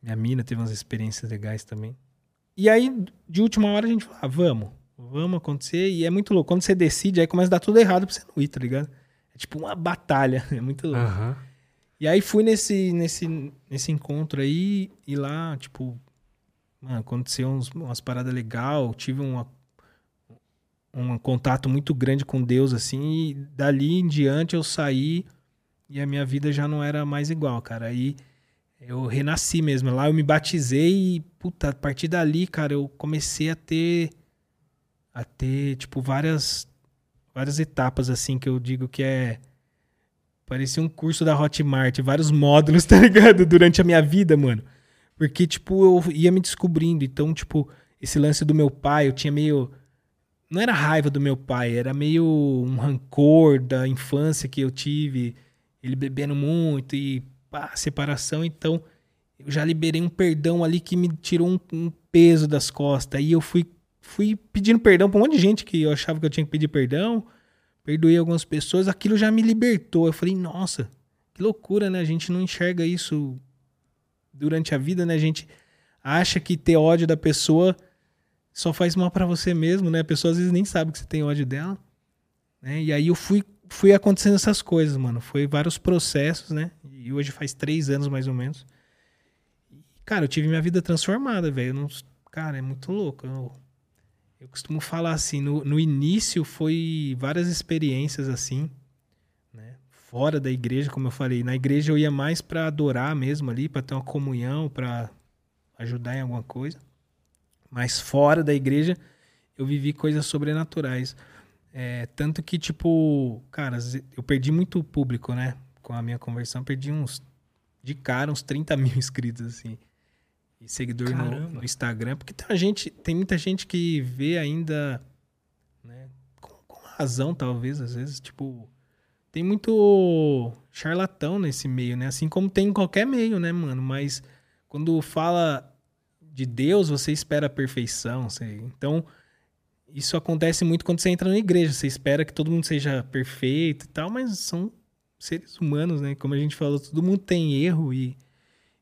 Minha mina teve umas experiências legais também. E aí, de última hora, a gente falou, ah, vamos, vamos acontecer. E é muito louco. Quando você decide, aí começa a dar tudo errado pra você não ir, tá ligado? É tipo uma batalha. É muito louco. Aham. E aí fui nesse, nesse, nesse encontro aí, e lá, tipo, mano, aconteceu uns, umas paradas legais, tive uma, um contato muito grande com Deus, assim, e dali em diante eu saí e a minha vida já não era mais igual, cara. Aí eu renasci mesmo. Lá eu me batizei e, puta, a partir dali, cara, eu comecei a ter, a ter, tipo, várias, várias etapas, assim, que eu digo que é Parecia um curso da Hotmart, vários módulos, tá ligado? Durante a minha vida, mano. Porque, tipo, eu ia me descobrindo. Então, tipo, esse lance do meu pai, eu tinha meio. Não era raiva do meu pai, era meio um rancor da infância que eu tive. Ele bebendo muito e pá, separação. Então, eu já liberei um perdão ali que me tirou um, um peso das costas. Aí eu fui, fui pedindo perdão pra um monte de gente que eu achava que eu tinha que pedir perdão perdoei algumas pessoas, aquilo já me libertou. Eu falei, nossa, que loucura, né? A gente não enxerga isso durante a vida, né? A gente acha que ter ódio da pessoa só faz mal para você mesmo, né? A pessoa às vezes nem sabe que você tem ódio dela, né? E aí eu fui, fui acontecendo essas coisas, mano. Foi vários processos, né? E hoje faz três anos mais ou menos. E, cara, eu tive minha vida transformada, velho. Cara, é muito louco. Eu eu costumo falar assim, no, no início foi várias experiências assim, né? Fora da igreja, como eu falei, na igreja eu ia mais para adorar mesmo ali, para ter uma comunhão, para ajudar em alguma coisa. Mas fora da igreja eu vivi coisas sobrenaturais. É, tanto que, tipo, cara, eu perdi muito público, né? Com a minha conversão, perdi uns, de cara, uns 30 mil inscritos, assim e seguidor no, no, Instagram, porque tem, gente, tem muita gente que vê ainda, né, com, com, razão talvez, às vezes, tipo, tem muito charlatão nesse meio, né, assim como tem em qualquer meio, né, mano, mas quando fala de Deus, você espera a perfeição, você, então isso acontece muito quando você entra na igreja, você espera que todo mundo seja perfeito e tal, mas são seres humanos, né, como a gente falou, todo mundo tem erro e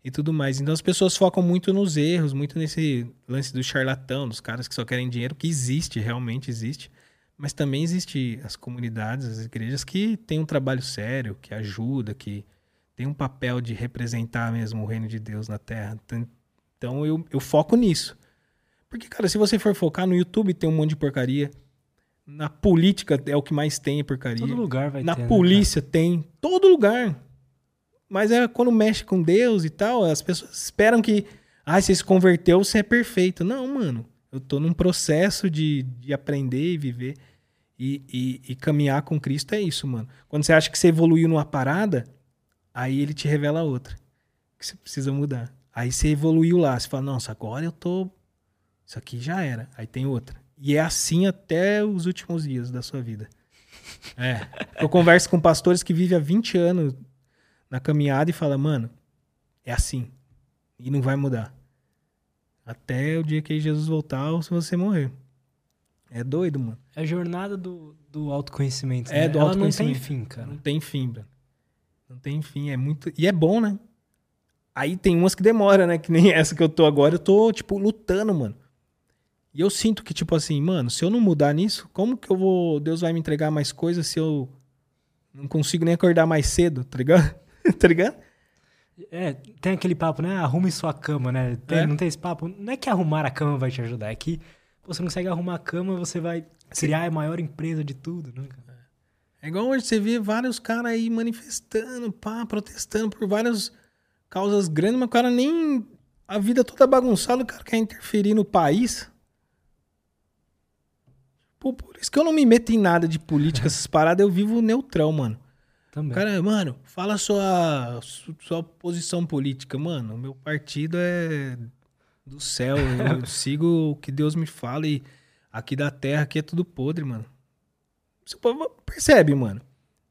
e tudo mais. Então as pessoas focam muito nos erros, muito nesse lance do charlatão, dos caras que só querem dinheiro, que existe, realmente existe. Mas também existe as comunidades, as igrejas que têm um trabalho sério, que ajuda, que tem um papel de representar mesmo o reino de Deus na Terra. Então eu, eu foco nisso. Porque, cara, se você for focar no YouTube, tem um monte de porcaria. Na política é o que mais tem porcaria. Todo lugar vai Na ter. Na né, polícia né, tem. Todo lugar. Mas é quando mexe com Deus e tal, as pessoas esperam que, ah, você se converteu, você é perfeito. Não, mano. Eu tô num processo de, de aprender e viver. E, e, e caminhar com Cristo é isso, mano. Quando você acha que você evoluiu numa parada, aí ele te revela outra. Que você precisa mudar. Aí você evoluiu lá. Você fala, nossa, agora eu tô. Isso aqui já era. Aí tem outra. E é assim até os últimos dias da sua vida. É. Eu converso com pastores que vivem há 20 anos na caminhada e fala, mano, é assim. E não vai mudar. Até o dia que Jesus voltar ou se você morrer. É doido, mano. É a jornada do, do autoconhecimento. É, né? do Ela autoconhecimento. não tem fim, cara. Não tem fim, mano. Não tem fim. É muito. E é bom, né? Aí tem umas que demora, né? Que nem essa que eu tô agora. Eu tô, tipo, lutando, mano. E eu sinto que, tipo assim, mano, se eu não mudar nisso, como que eu vou. Deus vai me entregar mais coisas se eu não consigo nem acordar mais cedo, tá ligado? tá ligado? É, tem aquele papo, né? Arrume sua cama, né? Tem, É. Não tem esse papo? Não é que arrumar a cama vai te ajudar, é que você consegue arrumar a cama você vai criar a maior empresa de tudo, né? cara? É igual hoje você vê vários caras aí manifestando, pá, protestando por várias causas grandes, mas o cara nem. A vida toda bagunçada, o cara quer interferir no país. Pô, por isso que eu não me meto em nada de política, essas paradas, eu vivo neutrão, mano. Também. O cara, mano, fala sua, su- sua posição política. Mano, o meu partido é do céu. Eu sigo o que Deus me fala e aqui da terra aqui é tudo podre, mano. Você percebe, mano.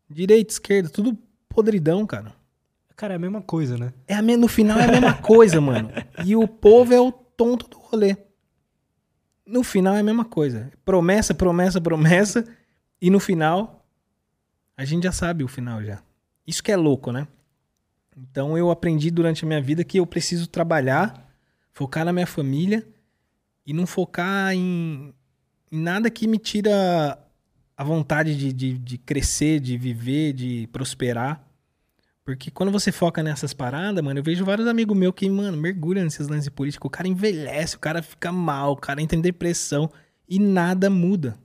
Direita, esquerda, tudo podridão, cara. Cara, é a mesma coisa, né? É a, me- no final é a mesma coisa, mano. E o povo é o tonto do rolê. No final é a mesma coisa. Promessa, promessa, promessa. E no final, a gente já sabe o final já. Isso que é louco, né? Então eu aprendi durante a minha vida que eu preciso trabalhar, focar na minha família e não focar em, em nada que me tira a vontade de, de, de crescer, de viver, de prosperar. Porque quando você foca nessas paradas, mano, eu vejo vários amigos meus que, mano, mergulham nesses lances políticos. O cara envelhece, o cara fica mal, o cara entra em depressão e nada muda.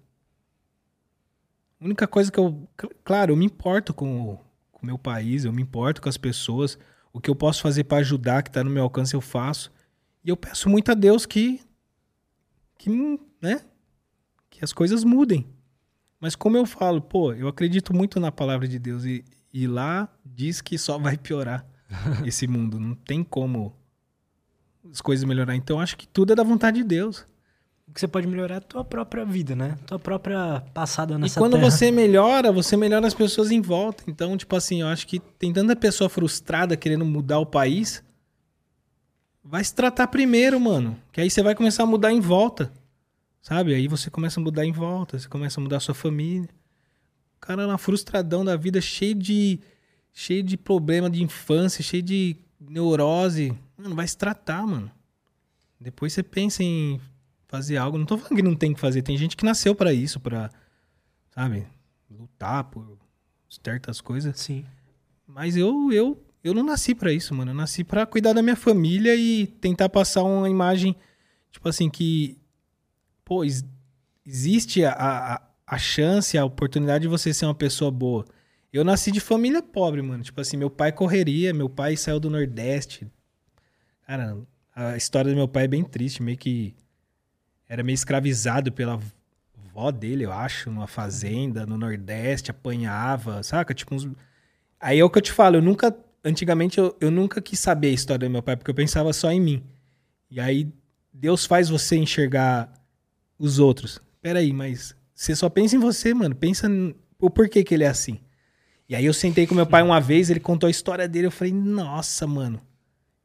A única coisa que eu. cl- Claro, eu me importo com o com meu país, eu me importo com as pessoas. O que eu posso fazer pra ajudar, que tá no meu alcance, eu faço. E eu peço muito a Deus que. que, né? Que as coisas mudem. Mas como eu falo, pô, eu acredito muito na palavra de Deus e, e lá diz que só vai piorar esse mundo. Não tem como as coisas melhorar. Então acho que tudo é da vontade de Deus. O que você pode melhorar é a tua própria vida, né? Tua própria passada nessa e quando terra. você melhora, você melhora as pessoas em volta. Então, tipo assim, eu acho que tem tanta pessoa frustrada querendo mudar o país. Vai se tratar primeiro, mano. Que aí você vai começar a mudar em volta. Sabe? Aí você começa a mudar em volta, você começa a mudar a sua família. O cara lá frustradão da vida, cheio de cheio de problema de infância, cheio de neurose. Mano, vai se tratar, mano. Depois você pensa em fazer algo. Não tô falando que não tem que fazer. Tem gente que nasceu pra isso, pra, sabe, lutar por certas coisas. Sim. Mas eu, eu, eu não nasci pra isso, mano. Eu nasci pra cuidar da minha família e tentar passar uma imagem, tipo assim, que, pô, ex- existe a, a, a chance, a oportunidade de você ser uma pessoa boa. Eu nasci de família pobre, mano. Tipo assim, meu pai correria, meu pai saiu do Nordeste. Cara, a história do meu pai é bem triste, meio que era meio escravizado pela vó dele, eu acho, numa fazenda no Nordeste, apanhava, saca? Tipo uns... Aí é o que eu te falo, eu nunca, antigamente eu, eu nunca quis saber a história do meu pai, porque eu pensava só em mim. E aí Deus faz você enxergar os outros. Peraí, mas você só pensa em você, mano. Pensa o porquê que ele é assim. E aí eu sentei com meu pai uma vez, ele contou a história dele, eu falei, nossa, mano,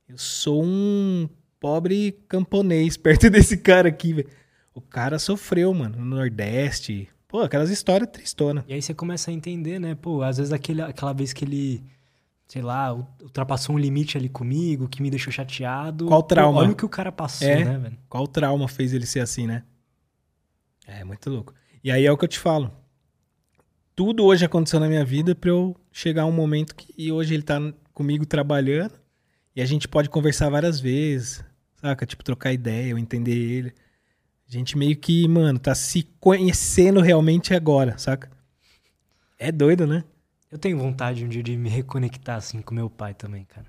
eu sou um pobre camponês perto desse cara aqui, velho. O cara sofreu, mano, no Nordeste. Pô, aquelas histórias tristonas. E aí você começa a entender, né? Pô, às vezes aquele, aquela vez que ele, sei lá, ultrapassou um limite ali comigo, que me deixou chateado. Qual Pô, trauma? olha o que o cara passou, É. né, velho? Qual trauma fez ele ser assim, né? É, muito louco. E aí é o que eu te falo. Tudo hoje aconteceu na minha vida pra eu chegar a um momento que hoje ele tá comigo trabalhando e a gente pode conversar várias vezes, saca? Tipo, trocar ideia, eu entender ele. A gente meio que, mano, tá se conhecendo realmente agora, saca? É doido, né? Eu tenho vontade um dia de me reconectar, assim, com meu pai também, cara.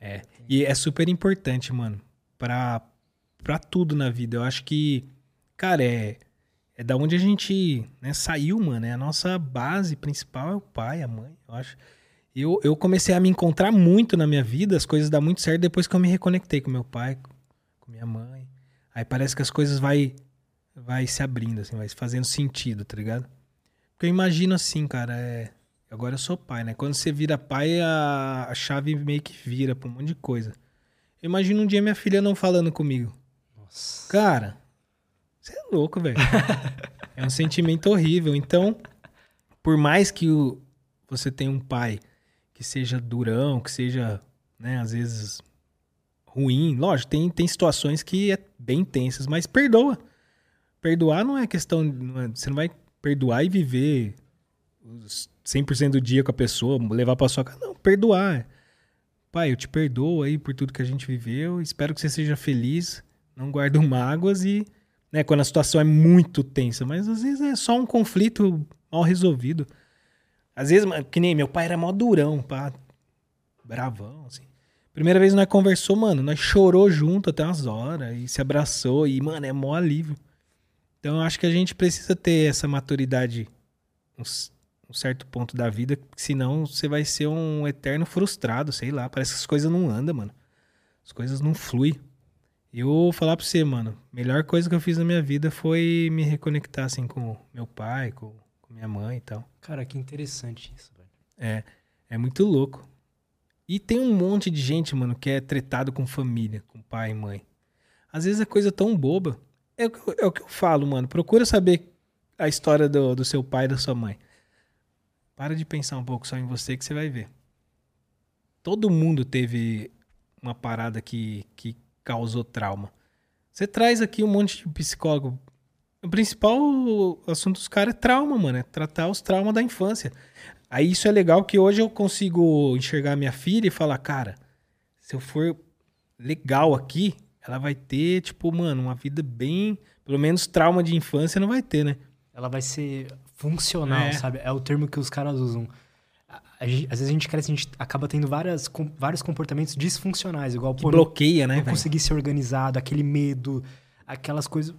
É. E é super importante, mano, pra, pra tudo na vida. Eu acho que, cara, é, é da onde a gente né, saiu, mano. É a nossa base principal é o pai, a mãe, eu acho. Eu, eu comecei a me encontrar muito na minha vida, as coisas dão muito certo depois que eu me reconectei com meu pai, com minha mãe. Aí parece que as coisas vai, vai se abrindo, assim, vai fazendo sentido, tá ligado? Porque eu imagino assim, cara, é... Agora eu sou pai, né? Quando você vira pai, a, a chave meio que vira pra um monte de coisa. Eu imagino um dia minha filha não falando comigo. Nossa. Cara, você é louco, velho. é um sentimento horrível. Então, por mais que o- você tenha um pai que seja durão, que seja, né, às vezes ruim, lógico, tem, tem situações que é bem tensas, mas perdoa. Perdoar não é questão. não é- você não vai perdoar e viver os 100% do dia com a pessoa, levar pra sua casa. Não, perdoar. Pai, eu te perdoo aí por tudo que a gente viveu. Espero que você seja feliz. Não guardo mágoas e. Né, quando a situação é muito tensa, mas às vezes é só um conflito mal resolvido. Às vezes, que nem meu pai era mó durão, pá, bravão, assim. Primeira vez nós conversou, mano, nós chorou junto até umas horas e se abraçou e, mano, é mó alívio. Então eu acho que a gente precisa ter essa maturidade um, um certo ponto da vida, senão você vai ser um eterno frustrado, sei lá, parece que as coisas não andam, mano. As coisas não fluem. E eu vou falar pra você, mano, melhor coisa que eu fiz na minha vida foi me reconectar, assim, com meu pai, com, com com minha mãe e tal. Cara, que interessante isso, velho. É, é muito louco. E tem um monte de gente, mano, que é tretado com família, com pai e mãe. Às vezes é coisa tão boba. É, o que eu- é o que eu falo, mano. Procura saber a história do, do seu pai e da sua mãe. Para de pensar um pouco só em você que você vai ver. Todo mundo teve uma parada que, que causou trauma. Você traz aqui um monte de psicólogo. O principal assunto dos caras é trauma, mano. É tratar os traumas da infância. Aí isso é legal que hoje eu consigo enxergar minha filha e falar, cara, se eu for legal aqui, ela vai ter, tipo, mano, uma vida bem. Pelo menos trauma de infância não vai ter, né? Ela vai ser funcional, É. sabe? É o termo que os caras usam. Gente- às vezes a gente cresce, a gente acaba tendo várias, com- vários comportamentos disfuncionais, igual, Que pô, não, bloqueia, né, não conseguir ser organizado, aquele medo, aquelas coisas.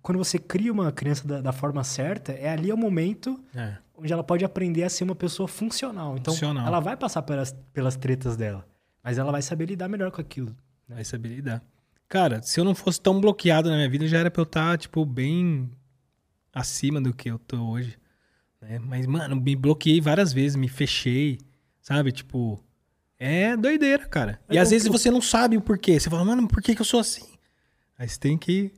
Quando você cria uma criança da, da forma certa, é ali o momento É. onde ela pode aprender a ser uma pessoa funcional. Então, Funcional. ela vai passar pelas, pelas tretas dela, mas ela vai saber lidar melhor com aquilo. Vai saber lidar. Cara, se eu não fosse tão bloqueado na minha vida, já era pra eu estar, tipo, bem acima do que eu tô hoje. Né? Mas, mano, me bloqueei várias vezes, me fechei, sabe? Tipo, é doideira, cara. E É às vezes você não sabe o porquê. Você fala, mano, por que, que eu sou assim? Aí você tem que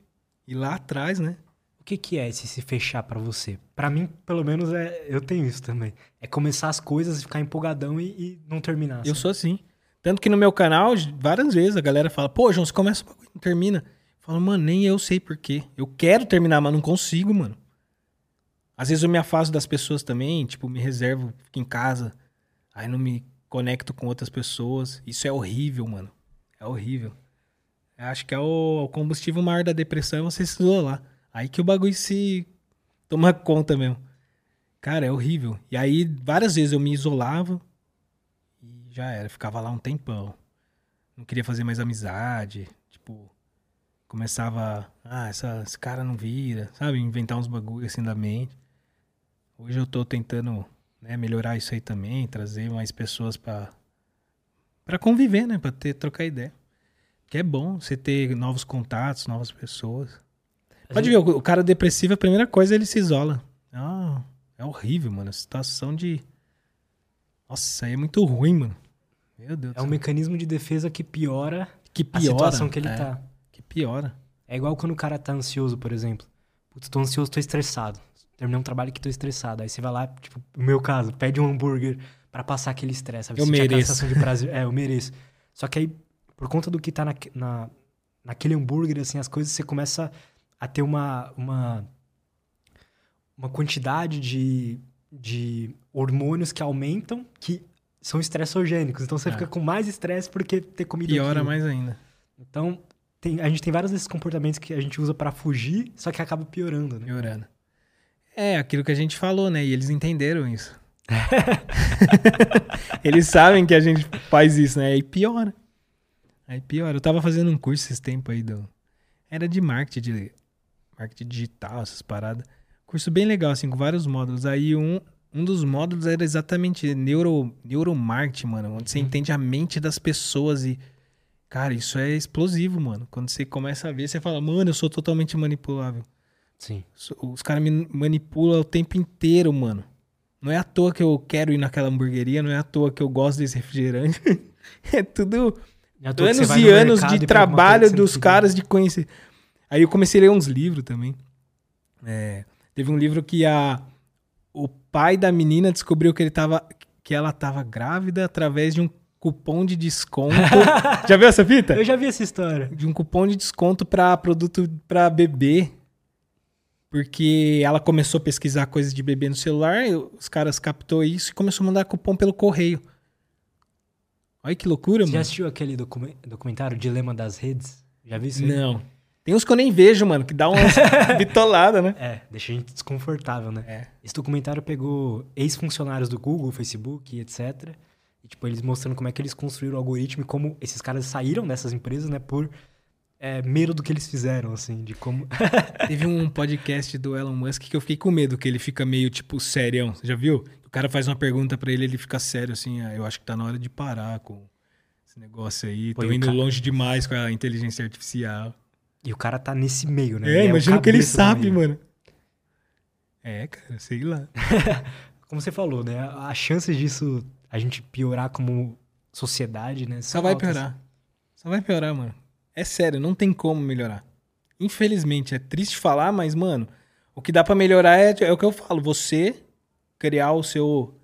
ir lá atrás, né? O que, que é esse se fechar pra você? Pra mim, pelo menos, é, eu tenho isso também. É começar as coisas e ficar empolgadão e, e não terminar. Eu sou assim. Tanto que no meu canal, várias vezes a galera fala, pô, João, você começa e não termina. Eu falo, mano, nem eu sei porquê. Eu quero terminar, mas não consigo, mano. Às vezes eu me afasto das pessoas também, tipo, me reservo, fico em casa. Aí não me conecto com outras pessoas. Isso é horrível, mano. É horrível. Eu acho que é o, combustível maior da depressão é você se isolar. Aí que o bagulho se toma conta mesmo. Cara, é horrível. E aí, várias vezes eu me isolava e já era. Ficava lá um tempão. Não queria fazer mais amizade. Tipo, começava. Ah, essa, esse cara não vira. Sabe? Inventar uns bagulho assim da mente. Hoje eu tô tentando né, melhorar isso aí também. Trazer mais pessoas pra, pra conviver, né? Pra ter, trocar ideia. Que é bom você ter novos contatos, novas pessoas. Pode ver, o cara depressivo, a primeira coisa ele se isola. Ah, é horrível, mano. A situação de. Nossa, isso aí é muito ruim, mano. Meu Deus do É um céu. mecanismo de defesa que piora Que a piora. situação que ele é, tá. Que piora. É igual quando o cara tá ansioso, por exemplo. Putz, tô ansioso, tô estressado. Terminei um trabalho que tô estressado. Aí você vai lá, tipo, no meu caso, pede um hambúrguer pra passar aquele estresse. sabe? Eu Sentir mereço. sensação de prazer. É, eu mereço. Só que aí, por conta do que tá na, na, naquele hambúrguer, assim, as coisas, você começa a ter uma, uma, uma quantidade de, de hormônios que aumentam, que são estressogênicos. Então você É. fica com mais estresse porque ter comido Piora aquilo. mais ainda. Então, tem- a gente tem vários desses comportamentos que a gente usa pra fugir, só que acaba piorando, né? Piorando. É, aquilo que a gente falou, né? E eles entenderam isso. eles sabem que a gente faz isso, né? Aí piora. Aí piora. Eu tava fazendo um curso esses tempos aí do. Era de marketing, de marketing digital, essas paradas. Curso bem legal, assim, com vários módulos. Aí um, um dos módulos era exatamente neuro, neuromarketing, mano. Onde você entende a mente das pessoas e. Cara, isso é explosivo, mano. Quando você começa a ver, você fala, mano, eu sou totalmente manipulável. Sim. Os caras me manipulam o tempo inteiro, mano. Não é à toa que eu quero ir naquela hamburgueria, não é à toa que eu gosto desse refrigerante. é tudo anos e anos de trabalho dos caras de conhecer. Aí eu comecei a ler uns livros também. É, teve um livro que a o pai da menina descobriu que ele tava que ela tava grávida através de um cupom de desconto. Já viu essa fita? Eu já vi essa história. de um cupom de desconto para produto para bebê. Porque ela começou a pesquisar coisas de bebê no celular, os caras captou isso e começou a mandar cupom pelo correio. Olha que loucura, Você já mano. assistiu aquele docu- documentário Dilema das Redes? Já viu isso? aí? Não. Tem uns que eu nem vejo, mano, que dá uma bitolada, né? É, deixa a gente desconfortável, né? É. Esse documentário pegou ex-funcionários do Google, Facebook, etc. E, tipo, eles mostrando como é que eles construíram o algoritmo e como esses caras saíram dessas empresas, né? Por é, medo do que eles fizeram, assim, de como... Teve um podcast do Elon Musk que eu fiquei com medo, que ele fica meio, tipo, serião. Você já viu? O cara faz uma pergunta pra ele, ele fica sério, assim, ah, eu acho que tá na hora de parar com esse negócio aí. Pô, Tô indo cara- longe demais com a inteligência artificial. E o cara tá nesse meio, né? É, o imagina o que ele sabe, mano. É, cara, sei lá. Como você falou, né? A chance disso, a gente piorar como sociedade, né? Só são vai piorar. Só vai piorar, mano. É sério, não tem como melhorar. Infelizmente, é triste falar, mas, mano, o que dá pra melhorar é, é o que eu falo. Você criar o seu,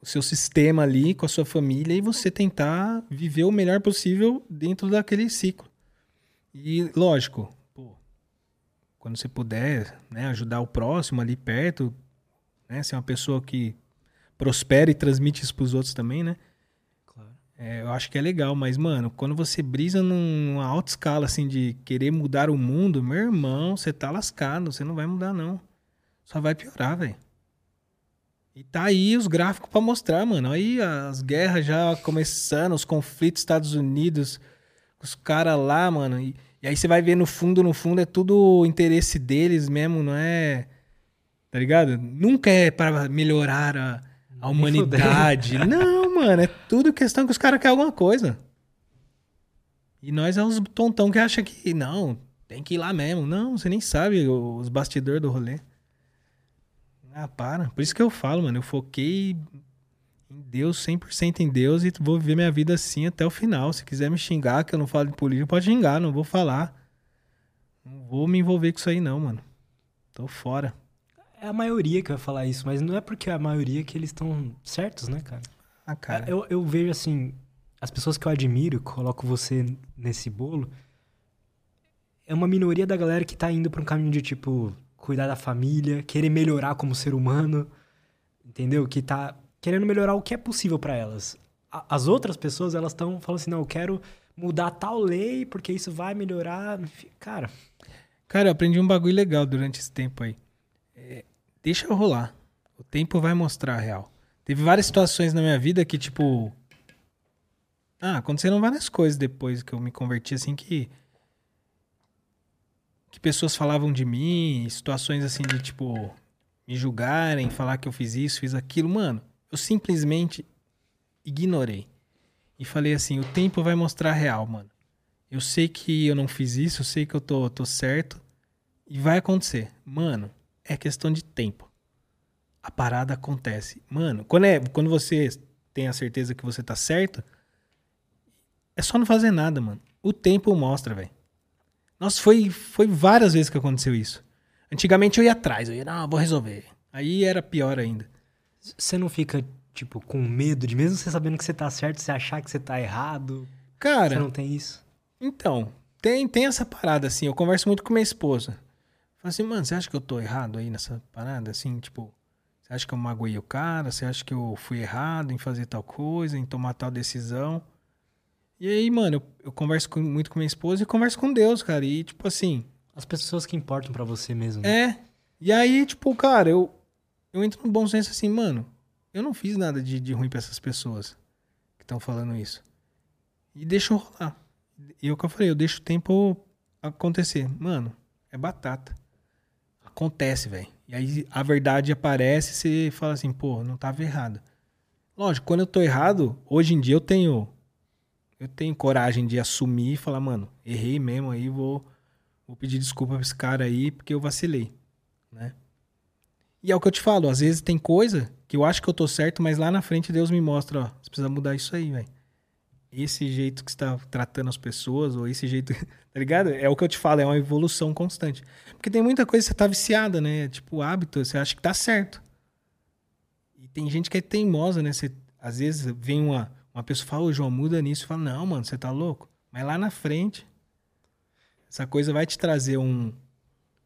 o seu sistema ali com a sua família e você tentar viver o melhor possível dentro daquele ciclo. E, lógico, pô, quando você puder, né, ajudar o próximo ali perto, né, ser uma pessoa que prospera e transmite isso pros outros também, né? É, eu acho que é legal, mas, mano, quando você brisa numa alta escala, assim, de querer mudar o mundo, meu irmão, você tá lascado, você não vai mudar, não. Só vai piorar, velho. E tá aí os gráficos pra mostrar, mano. Aí as guerras já começando, os conflitos Estados Unidos, os caras lá, mano. E, e aí você vai ver no fundo, no fundo, é tudo interesse deles mesmo, não é. Tá ligado? Nunca é para melhorar a, a humanidade. Não, mano, é tudo questão que os caras querem alguma coisa. E nós é os tontão que acha que não, tem que ir lá mesmo. Não, você nem sabe os bastidores do rolê. Ah, para. Por isso que eu falo, mano, eu foquei em Deus, 100% em Deus e vou viver minha vida assim até o final. Se quiser me xingar, que eu não falo de política, pode xingar, não vou falar. Não vou me envolver com isso aí não, mano. Tô fora. É a maioria que vai falar isso, mas não é porque é a maioria que eles estão certos, né, cara? Ah, cara. Eu, eu vejo assim, as pessoas que eu admiro, coloco você nesse bolo, é uma minoria da galera que tá indo pra um caminho de tipo cuidar da família, querer melhorar como ser humano, entendeu? Que tá querendo melhorar o que é possível pra elas. A- As outras pessoas, elas estão falando assim, não, eu quero mudar tal lei porque isso vai melhorar. Cara, Cara, eu aprendi um bagulho legal durante esse tempo aí. É, deixa eu rolar. O tempo vai mostrar a real. Teve várias situações na minha vida que, tipo. Ah, aconteceram várias coisas depois que eu me converti, assim, que. Que pessoas falavam de mim, situações assim de, tipo, me julgarem, falar que eu fiz isso, fiz aquilo. Mano, eu simplesmente ignorei. E falei assim: o tempo vai mostrar a real, mano. Eu sei que eu não fiz isso, eu sei que eu tô, tô certo. E vai acontecer. Mano, é questão de tempo. A parada acontece. Mano, quando, é, quando você tem a certeza que você tá certo, é só não fazer nada, mano. O tempo mostra, velho. Nossa, foi, foi várias vezes que aconteceu isso. Antigamente eu ia atrás, eu ia, não, vou resolver. Aí era pior ainda. você não fica, tipo, com medo de, mesmo você sabendo que você tá certo, você achar que você tá errado? Cara, Você não tem isso? Então, tem, tem essa parada, assim. Eu converso muito com minha esposa. Falo assim, mano, você acha que eu tô errado aí nessa parada? Assim, tipo, você acha que eu magoei o cara? Você acha que eu fui errado em fazer tal coisa, em tomar tal decisão? E aí, mano, eu, eu converso com- muito com minha esposa e converso com Deus, cara. E, tipo assim, As pessoas que importam pra você mesmo. né? é. E aí, tipo, cara, eu, eu entro no bom senso assim, mano, eu não fiz nada de, de ruim pra essas pessoas que estão falando isso. E deixa eu rolar. E é o que eu falei, eu deixo o tempo acontecer. Mano, é batata. Acontece, velho. E aí a verdade aparece e você fala assim, pô, não tava errado. Lógico, quando eu tô errado, hoje em dia eu tenho. Eu tenho coragem de assumir e falar, mano, errei mesmo aí, vou, vou pedir desculpa pra esse cara aí, porque eu vacilei, né? E é o que eu te falo, às vezes tem coisa que eu acho que eu tô certo, mas lá na frente Deus me mostra, ó, você precisa mudar isso aí, velho. Esse jeito que você tá tratando as pessoas, ou esse jeito, tá ligado? É o que eu te falo, é uma evolução constante. Porque tem muita coisa que você tá viciada, né? Tipo, hábito, você acha que tá certo. E tem gente que é teimosa, né? Você, às vezes vem uma, uma pessoa fala, ô João, muda nisso. Fala, não, mano, você tá louco? Mas lá na frente, essa coisa vai te trazer um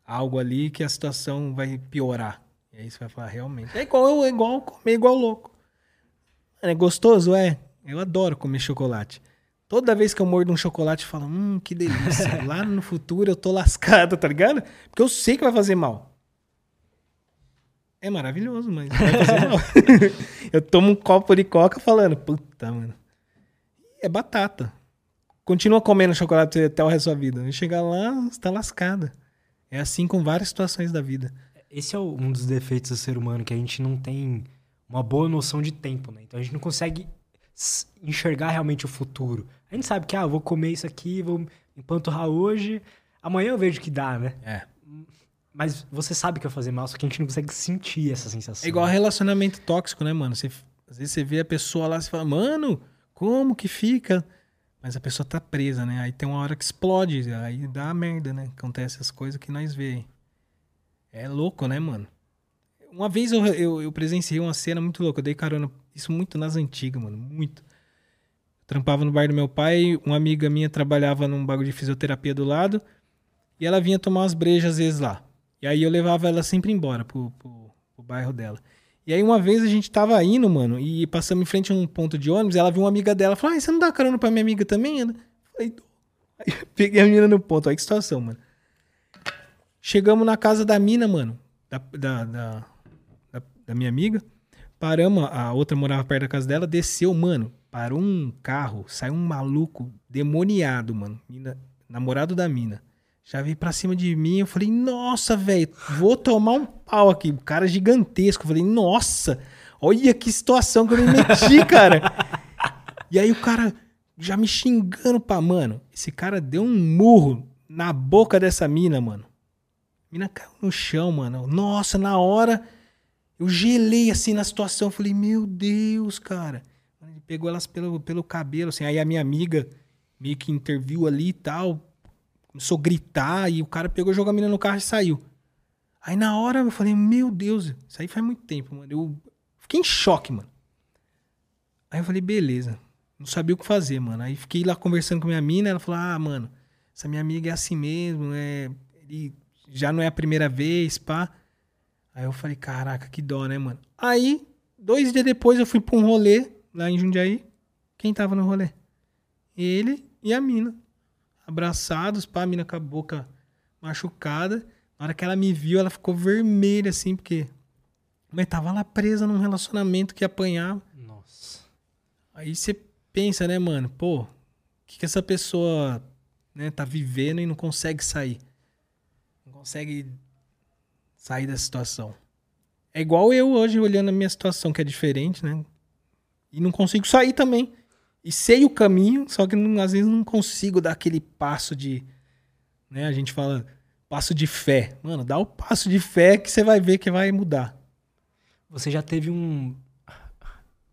algo ali que a situação vai piorar. E aí você vai falar, realmente. É igual, é igual comer igual louco. É gostoso? É. Eu adoro comer chocolate. Toda vez que eu mordo um chocolate, eu falo, hum, que delícia. Lá no futuro eu tô lascado, tá ligado? Porque eu sei que vai fazer mal. É maravilhoso, mas vai fazer mal. eu tomo um copo de coca falando, puta, mano. É batata. Continua comendo chocolate até o resto da vida. E chegar lá, você tá lascada. É assim com várias situações da vida. Esse é um dos defeitos do ser humano, que a gente não tem uma boa noção de tempo, né? Então a gente não consegue enxergar realmente o futuro. A gente sabe que, ah, eu vou comer isso aqui, vou empanturrar hoje, amanhã eu vejo que dá, né? É. Mas você sabe que vai fazer mal, só que a gente não consegue sentir essa sensação. É igual relacionamento tóxico, né, mano? Você, às vezes você vê a pessoa lá e fala, mano, como que fica? Mas a pessoa tá presa, né? Aí tem uma hora que explode, aí dá merda, né? Acontece as coisas que nós vê. É louco, né, mano? Uma vez eu, eu, eu presenciei uma cena muito louca, eu dei carona, isso muito nas antigas, mano, muito. Eu trampava no bar do meu pai, uma amiga minha trabalhava num bagulho de fisioterapia do lado, e ela vinha tomar umas brejas às vezes lá. E aí eu levava ela sempre embora pro, pro, pro bairro dela. E aí uma vez a gente tava indo, mano, e passamos em frente a um ponto de ônibus, ela viu uma amiga dela, falou, ah, você não dá carona pra minha amiga também? Ana? Falei, "Dou." aí eu peguei a menina no ponto, olha que situação, mano. Chegamos na casa da mina, mano, da, da, da- da minha amiga, paramos, a outra morava perto da casa dela, desceu, mano, parou um carro, saiu um maluco demoniado, mano, mina, namorado da mina. Já veio pra cima de mim, eu falei, nossa, velho, vou tomar um pau aqui. O cara gigantesco. Eu falei, nossa, olha que situação que eu me meti, cara. e aí o cara já me xingando pra, mano, esse cara deu um murro na boca dessa mina, mano. A mina caiu no chão, mano. Nossa, na hora eu gelei assim na situação. Falei, meu Deus, cara. Ele pegou elas pelo, pelo cabelo, assim. Aí a minha amiga meio que interviu ali e tal. Começou a gritar e o cara pegou, jogou a mina no carro e saiu. Aí na hora eu falei, meu Deus, isso aí faz muito tempo, mano. Eu fiquei em choque, mano. Aí eu falei, beleza. Não sabia o que fazer, mano. Aí fiquei lá conversando com minha mina, ela falou, ah, mano, essa minha amiga é assim mesmo, é... Ele já não é a primeira vez, pá. Aí eu falei, caraca, que dó, né, mano? Aí, dois dias depois, eu fui pra um rolê lá em Jundiaí. Quem tava no rolê? Ele e a mina. Abraçados, pá, a mina com a boca machucada. Na hora que ela me viu, ela ficou vermelha, assim, porque... Mas tava lá presa num relacionamento que apanhava. Nossa. Aí você pensa, né, mano? Pô, o que, que essa pessoa né, tá vivendo e não consegue sair? Não consegue sair da situação. É igual eu hoje olhando a minha situação, que é diferente, né? E não consigo sair também. E sei o caminho, só que não- às vezes não consigo dar aquele passo de. Né? A gente fala passo de fé. Mano, dá o passo de fé que você vai ver que vai mudar. Você já teve um.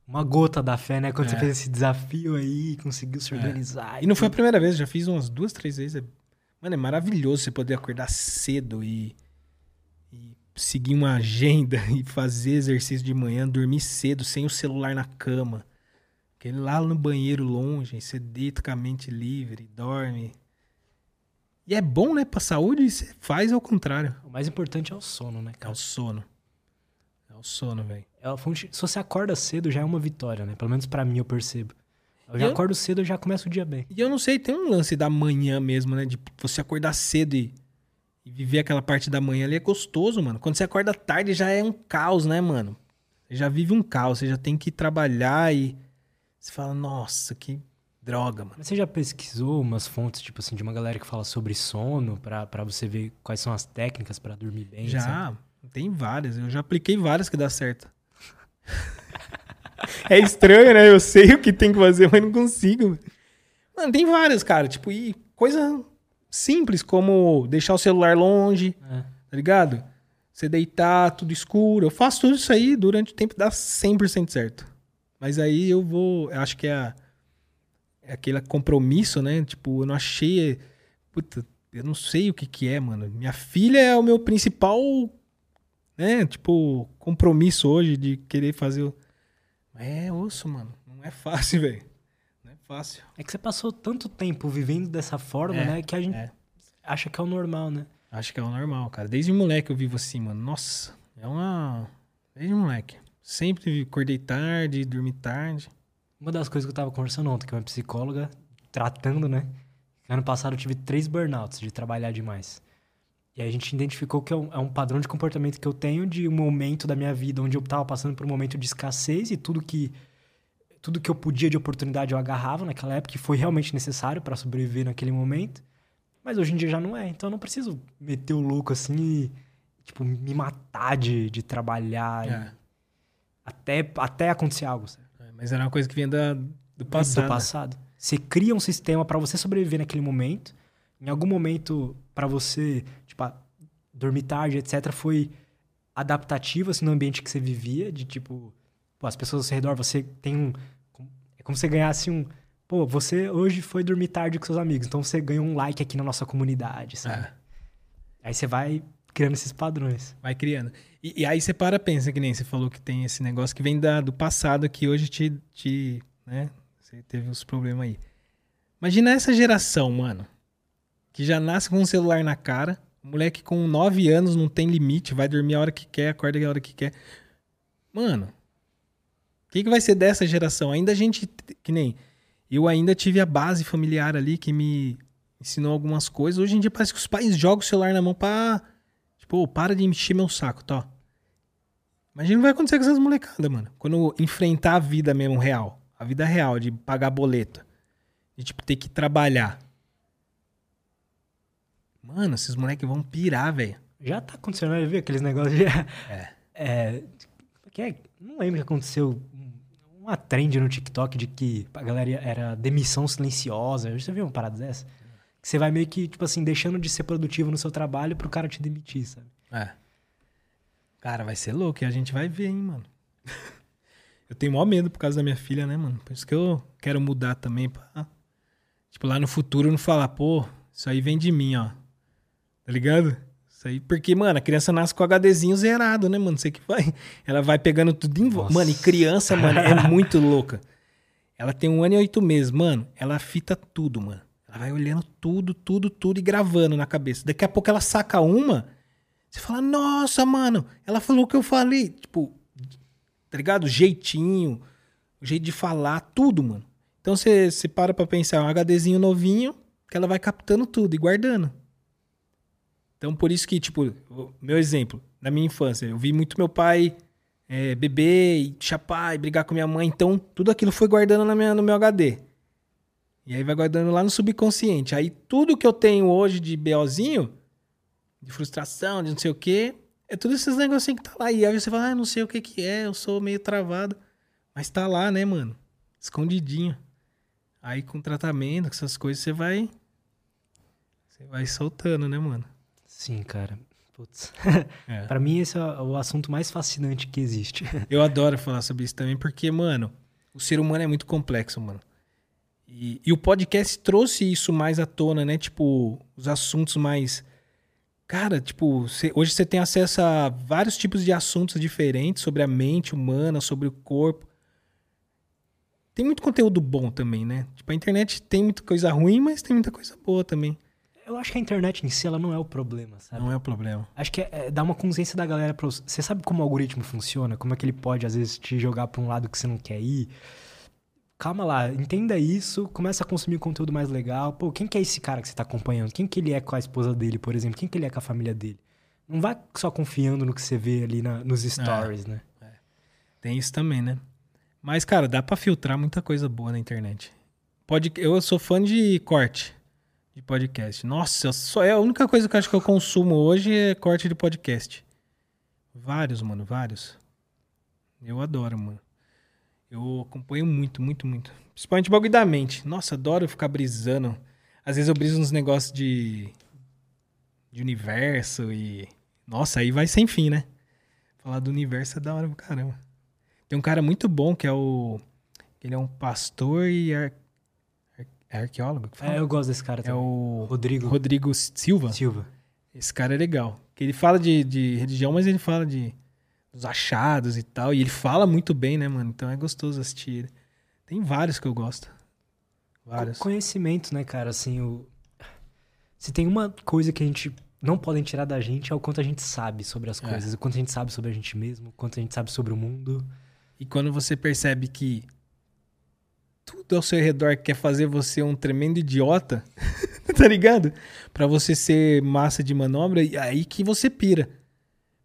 Uma gota da fé, né? Quando você É. fez esse desafio aí, conseguiu se organizar. E não foi a primeira vez, já fiz umas duas, três vezes. É- Mano, é maravilhoso você poder acordar cedo e seguir uma agenda e fazer exercício de manhã, dormir cedo, sem o celular na cama. Aquele lá no banheiro longe, você deita com a mente livre, dorme. E é bom, né, pra saúde, e você faz ao contrário. O mais importante é o sono, né, É cara? o sono. É o sono, velho. É fonte- Se você acorda cedo, já é uma vitória, né? Pelo menos pra mim, eu percebo. Eu já Eu- acordo cedo, eu já começo o dia bem. E eu não sei, tem um lance da manhã mesmo, né? De você acordar cedo e, e viver aquela parte da manhã ali é gostoso, mano. Quando você acorda tarde já é um caos, né, mano? Você já vive um caos, você já tem que trabalhar e você fala, nossa, que droga, mano. Você já pesquisou umas fontes, tipo assim, de uma galera que fala sobre sono, pra, pra você ver quais são as técnicas pra dormir bem? Já, tem várias. Eu já apliquei várias que dá certo. é estranho, né? Eu sei o que tem que fazer, mas não consigo. Mano, tem várias, cara. Tipo, e coisa simples, como deixar o celular longe, É. tá ligado? Você deitar, tudo escuro. Eu faço tudo isso aí durante o tempo dá 100% certo. Mas aí eu vou, eu acho que é, a- é aquele compromisso, né? Tipo, eu não achei, puta, eu não sei o que que é, mano. Minha filha é o meu principal, né? Tipo, compromisso hoje de querer fazer o... É osso, mano. Não é fácil, velho. É fácil. É que você passou tanto tempo vivendo dessa forma, É, né? Que a gente é. acha que é o normal, né? Acho que é o normal, cara. Desde moleque eu vivo assim, mano. Nossa, é uma. Desde moleque. Sempre acordei tarde, dormi tarde. Uma das coisas que eu tava conversando ontem, que é uma psicóloga, tratando, né? Ano passado eu tive três burnouts de trabalhar demais. E aí a gente identificou que é um, é um padrão de comportamento que eu tenho de um momento da minha vida onde eu tava passando por um momento de escassez e tudo que tudo que eu podia de oportunidade eu agarrava naquela época que foi realmente necessário para sobreviver naquele momento. Mas hoje em dia já não é, então eu não preciso meter o louco assim e tipo me matar de, de trabalhar e É. até até acontecer algo. sabe? Mas era uma coisa que vinha da, do passado. Do passado. Você cria um sistema pra você sobreviver naquele momento. Em algum momento, pra você, tipo, dormir tarde, etc., foi adaptativo, assim, no ambiente que você vivia, de tipo, pô, as pessoas ao seu redor, você tem um. Como se você ganhasse um. Pô, você hoje foi dormir tarde com seus amigos, então você ganhou um like aqui na nossa comunidade, sabe? É. Aí você vai criando esses padrões. Vai criando. E, e aí você para pensa, que nem você falou que tem esse negócio que vem da, do passado que hoje te, te. né? Você teve os problemas aí. Imagina essa geração, mano. Que já nasce com um celular na cara. Moleque com 9 anos não tem limite, vai dormir a hora que quer, acorda a hora que quer. Mano, que, que vai ser dessa geração? Ainda a gente, que nem. Eu ainda tive a base familiar ali que me ensinou algumas coisas. Hoje em dia parece que os pais jogam o celular na mão pra. Tipo, "Ô, para de encher meu saco, tá? Imagina o que vai acontecer com essas molecadas, mano. Quando enfrentar a vida mesmo real. A vida real, de pagar boleto. De, tipo, ter que trabalhar. Mano, esses moleques vão pirar, velho. Já tá acontecendo, vai ver aqueles negócios de. É. É, que é- não lembro o que aconteceu. Um- Uma trend no TikTok de que a galera era demissão silenciosa. Você viu uma parada dessa? Que você vai meio que, tipo assim, deixando de ser produtivo no seu trabalho pro cara te demitir, sabe? É. Cara, vai ser louco e a gente vai ver, hein, mano. eu tenho maior medo por causa da minha filha, né, mano? Por isso que eu quero mudar também pra. Tipo, lá no futuro não falar, pô, isso aí vem de mim, ó. Tá ligado? Isso aí, porque, mano, a criança nasce com o HDzinho zerado, né, mano? Você que vai. Ela vai pegando tudo em volta. Mano, e criança, mano, é muito louca. Ela tem um ano e oito meses, mano. Ela fita tudo, mano. Ela vai olhando tudo, tudo, tudo e gravando na cabeça. Daqui a pouco ela saca uma. Você fala, nossa, mano, ela falou o que eu falei. Tipo, tá ligado? O jeitinho, o jeito de falar, tudo, mano. Então você, você para pra pensar, é um HDzinho novinho, que ela vai captando tudo e guardando. Então por isso que, tipo, meu exemplo, na minha infância, eu vi muito meu pai é, beber e chapar e brigar com minha mãe. Então tudo aquilo foi guardando na minha, no meu HD. E aí vai guardando lá no subconsciente. Aí tudo que eu tenho hoje de BOzinho, de frustração, de não sei o quê, é tudo esses negocinhos que tá lá. E aí você fala, ah, não sei o que que é, eu sou meio travado. Mas tá lá, né, mano? Escondidinho. Aí com tratamento, com essas coisas, você vai. Você vai soltando, né, mano? Sim, cara. Putz. É. pra mim, esse é o assunto mais fascinante que existe. Eu adoro falar sobre isso também, porque, mano, o ser humano é muito complexo, mano. E, e o podcast trouxe isso mais à tona, né? Tipo, os assuntos mais. Cara, tipo, cê- hoje você tem acesso a vários tipos de assuntos diferentes sobre a mente humana, sobre o corpo. Tem muito conteúdo bom também, né? Tipo, a internet tem muita coisa ruim, mas tem muita coisa boa também. Eu acho que a internet em si, ela não é o problema, sabe? Não é o problema. Acho que é, é dar uma consciência da galera pra você. Você sabe como o algoritmo funciona? Como é que ele pode, às vezes, te jogar pra um lado que você não quer ir? Calma lá, entenda isso, começa a consumir conteúdo mais legal. Pô, quem que é esse cara que você tá acompanhando? Quem que ele é com a esposa dele, por exemplo? Quem que ele é com a família dele? Não vai só confiando no que você vê ali na- nos stories, né? Tem isso também, né? Mas, cara, dá pra filtrar muita coisa boa na internet. Pode, eu sou fã de corte de podcast. Nossa, só é a única coisa que eu acho que eu consumo hoje é corte de podcast. Vários, mano, vários. Eu adoro, mano. Eu acompanho muito, muito, muito. Principalmente bagulho da mente. Nossa, adoro ficar brisando. Às vezes eu briso uns negócios de de universo e nossa, aí vai sem fim, né? Falar do universo é da hora pro caramba. Tem um cara muito bom que é o. Ele é um pastor e ar- é arqueólogo. que fala? É, eu gosto desse cara É também. o Rodrigo Rodrigo Silva. Silva. Esse cara é legal. Que ele fala de, de religião, mas ele fala de dos achados e tal. E ele fala muito bem, né, mano? Então é gostoso assistir ele. Tem vários que eu gosto. Vários. Co- Conhecimento, né, cara? Assim, o... se tem uma coisa que a gente não podem tirar da gente é o quanto a gente sabe sobre as É. coisas, o quanto a gente sabe sobre a gente mesmo, o quanto a gente sabe sobre o mundo. E quando você percebe que tudo ao seu redor quer fazer você um tremendo idiota, tá ligado? Pra você ser massa de manobra, e aí que você pira.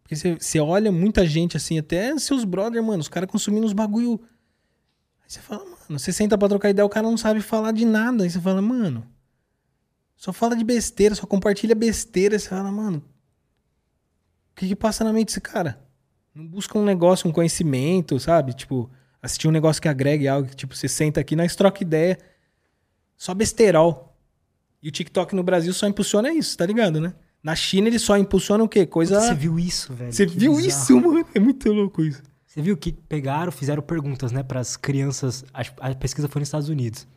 Porque você, você olha muita gente assim, até seus brothers, mano, os caras consumindo uns bagulho. Aí você fala, mano, você senta pra trocar ideia, o cara não sabe falar de nada. Aí você fala, mano, só fala de besteira, só compartilha besteira. Aí você fala, mano, o que que passa na mente desse cara? Não busca um negócio, um conhecimento, sabe? Tipo, assistir um negócio que agregue algo, que, tipo, você senta aqui, nós troca ideia. Só besterol. E o TikTok no Brasil só impulsiona isso, tá ligado, né? Na China eles só impulsionam o quê? Coisa. Você viu isso, velho? Você Que viu bizarro. isso, mano? É muito louco isso. Você viu que pegaram, fizeram perguntas, né, para as crianças. A, a pesquisa foi nos Estados Unidos.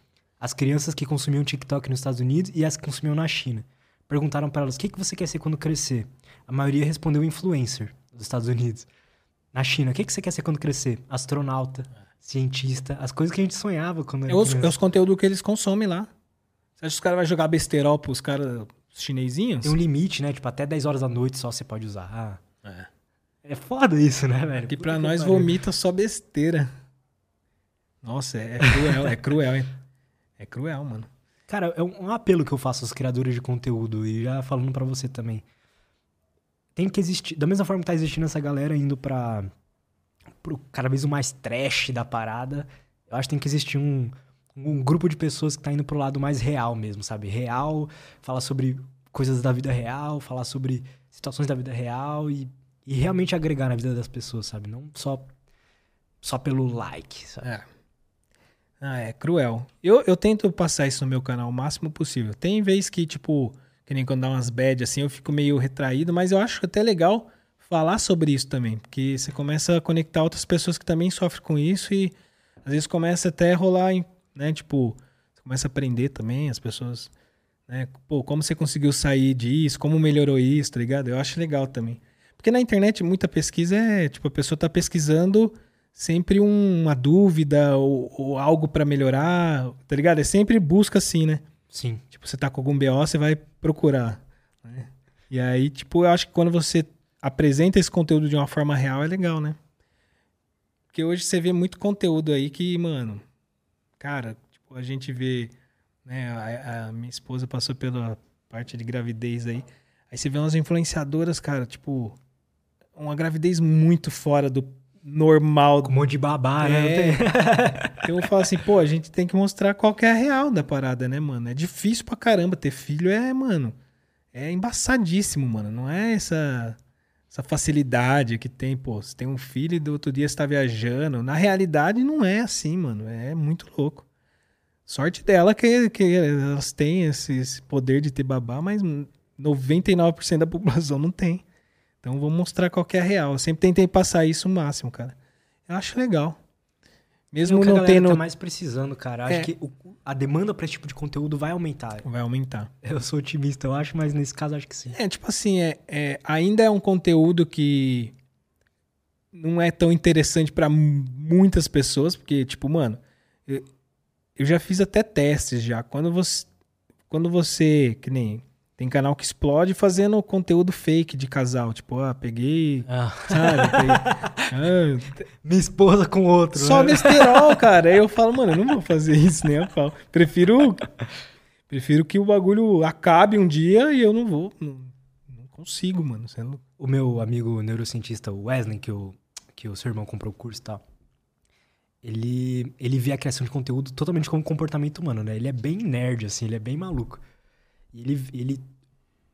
As crianças que consumiam TikTok nos Estados Unidos e as que consumiam na China. Perguntaram para elas: o que, que você quer ser quando crescer? A maioria respondeu influencer dos Estados Unidos. Na China, o que, que você quer ser quando crescer? Astronauta, cientista, as coisas que a gente sonhava quando É era os, é os conteúdos que eles consomem lá. Você acha que os caras vão jogar besterol pros caras chinesinhos? Tem um limite, né? Tipo, até 10 horas da noite só você pode usar. É. É foda isso, né, velho? Que Puta pra nós pariu. vomita só besteira. Nossa, é, é cruel, é cruel, hein? É cruel, mano. Cara, é um, um apelo que eu faço aos criadores de conteúdo e já falando pra você também. Tem que existir, da mesma forma que tá existindo essa galera indo pra pro cada vez o mais trash da parada, eu acho que tem que existir um, um grupo de pessoas que tá indo pro lado mais real mesmo, sabe? Real, falar sobre coisas da vida real, falar sobre situações da vida real e, e realmente agregar na vida das pessoas, sabe? Não só só pelo like, sabe? É. Ah, é cruel. Eu, eu tento passar isso no meu canal o máximo possível. Tem vez que, tipo, que nem quando dá umas bad assim, eu fico meio retraído, mas eu acho até legal falar sobre isso também, porque você começa a conectar outras pessoas que também sofrem com isso e às vezes começa até a rolar, né, tipo, você começa a aprender também as pessoas, né, pô, como você conseguiu sair disso, como melhorou isso, tá ligado? Eu acho legal também. Porque na internet muita pesquisa é, tipo, a pessoa tá pesquisando sempre um- uma dúvida ou, ou algo pra melhorar, tá ligado? É sempre busca assim, né? Sim. Tipo, você tá com algum BO, você vai procurar. né? E aí, tipo, eu acho que quando você apresenta esse conteúdo de uma forma real, é legal, né? Porque hoje você vê muito conteúdo aí que, mano, cara, tipo, a gente vê, né, a, a minha esposa passou pela parte de gravidez aí. Aí você vê umas influenciadoras, cara, tipo, uma gravidez muito fora do normal Com um monte de babá, né? É. Então eu falo assim, pô, a gente tem que mostrar qual que é a real da parada, né, mano? É difícil pra caramba. Ter filho é, mano, é embaçadíssimo, mano. Não é essa, essa facilidade que tem, pô. Você tem um filho e do outro dia você tá viajando. Na realidade, não é assim, mano. É muito louco. Sorte dela que, que elas têm esse, esse poder de ter babá, mas 99% da população não tem. Então vamos mostrar qual é a real. Eu sempre tentei passar isso o máximo, cara. Eu acho legal. Mesmo não tendo. tá mais precisando, cara. Acho É. que o- a demanda pra esse tipo de conteúdo vai aumentar. Vai aumentar. Eu sou otimista, eu acho, mas nesse caso acho que sim. É, tipo assim, é, é- ainda é um conteúdo que não é tão interessante pra mu- muitas pessoas, porque, tipo, mano, eu, eu já fiz até testes já. Quando você, quando você, que nem tem canal que explode fazendo conteúdo fake de casal, tipo, ah, peguei, sabe? peguei- ah, Minha esposa com outro. Só né? besterol, cara. Aí eu falo, mano, eu não vou fazer isso nem a pau. Prefiro, prefiro que o bagulho acabe um dia e eu não vou. Não, não consigo, mano. Você é. O meu amigo neurocientista, Wesley, que o, que o seu irmão comprou o curso e tal, ele, ele vê a criação de conteúdo totalmente como comportamento humano, né? Ele é bem nerd, assim, ele é bem maluco. E ele, ele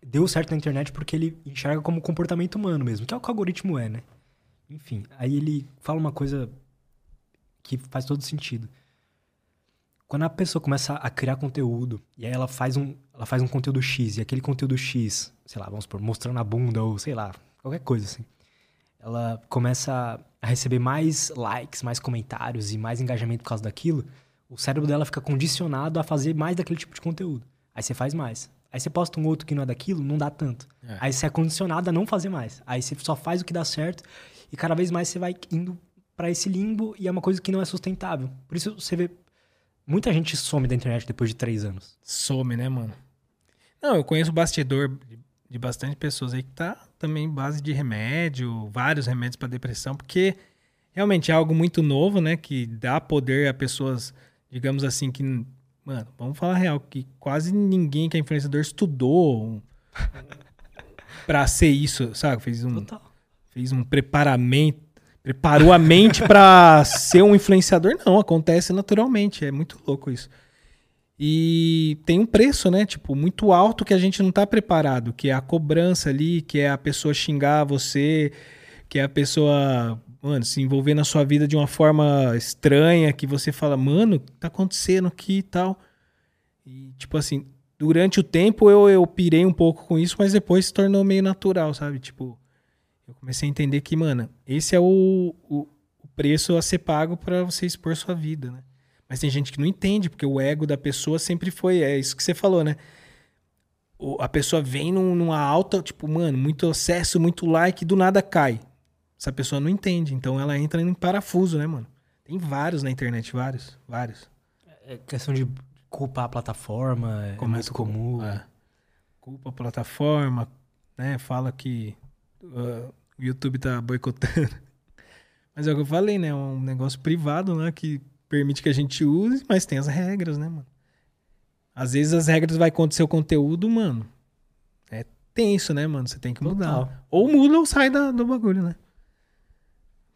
deu certo na internet porque ele enxerga como comportamento humano mesmo, que é o que o algoritmo é, né? Enfim, aí ele fala uma coisa que faz todo sentido. Quando a pessoa começa a criar conteúdo, e aí ela faz um, ela faz um conteúdo X, e aquele conteúdo X, sei lá, vamos supor, mostrando a bunda ou sei lá, qualquer coisa assim. Ela começa a receber mais likes, mais comentários e mais engajamento por causa daquilo, o cérebro dela fica condicionado a fazer mais daquele tipo de conteúdo. Aí você faz mais. Aí você posta um outro que não é daquilo, não dá tanto. É. Aí você é condicionado a não fazer mais. Aí você só faz o que dá certo e cada vez mais você vai indo pra esse limbo e é uma coisa que não é sustentável. Por isso você vê muita gente some da internet depois de três anos. Some, né, mano? Não, eu conheço bastidor de, de bastante pessoas aí que tá também base de remédio, vários remédios pra depressão, porque realmente é algo muito novo, né? Que dá poder a pessoas, digamos assim, que. Mano, vamos falar real, que quase ninguém que é influenciador estudou um, pra ser isso, sabe? Fez um, Total. fez um preparamento, preparou a mente pra ser um influenciador. Não, acontece naturalmente. É muito louco isso. E tem um preço, né? Tipo, muito alto que a gente não tá preparado, que é a cobrança ali, que é a pessoa xingar você, que é a pessoa, mano, se envolver na sua vida de uma forma estranha, que você fala, mano, tá acontecendo aqui e tal. E, tipo assim, durante o tempo eu, eu pirei um pouco com isso, mas depois se tornou meio natural, sabe? Tipo, eu comecei a entender que, mano, esse é o, o, o preço a ser pago para você expor sua vida, né? Mas tem gente que não entende, porque o ego da pessoa sempre foi. É isso que você falou, né? A pessoa vem num- numa alta, tipo, mano, muito acesso, muito like, do nada cai. Essa pessoa não entende, então ela entra em parafuso, né, mano? Tem vários na internet, vários, vários. É questão de culpar a plataforma, é Começa muito comum. É. Culpa a plataforma, né? Fala que uh, o YouTube tá boicotando. Mas é o que eu falei, né? É um negócio privado, né? Que permite que a gente use, mas tem as regras, né, mano? Às vezes as regras vai contra o seu conteúdo, mano. É tenso, né, mano? Você tem que mudar. Total. Ou muda ou sai da- do bagulho, né?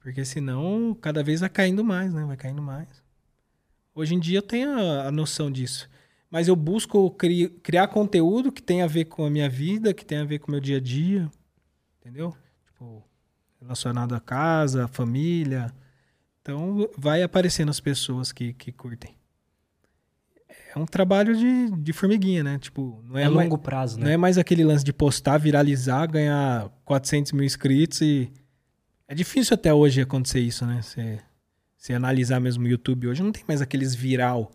Porque senão cada vez vai caindo mais, né? Vai caindo mais. Hoje em dia eu tenho a, a noção disso. Mas eu busco cri- criar conteúdo que tenha a ver com a minha vida, que tenha a ver com o meu dia a dia. Entendeu? Tipo, relacionado à casa, à família. Então vai aparecendo as pessoas que, que curtem. É um trabalho de, de formiguinha, né? Tipo, não é, É, mais- longo prazo, não né? é mais aquele lance de postar, viralizar, ganhar 400 mil inscritos e... É difícil até hoje acontecer isso, né? Você, você analisar mesmo o YouTube hoje, não tem mais aqueles viral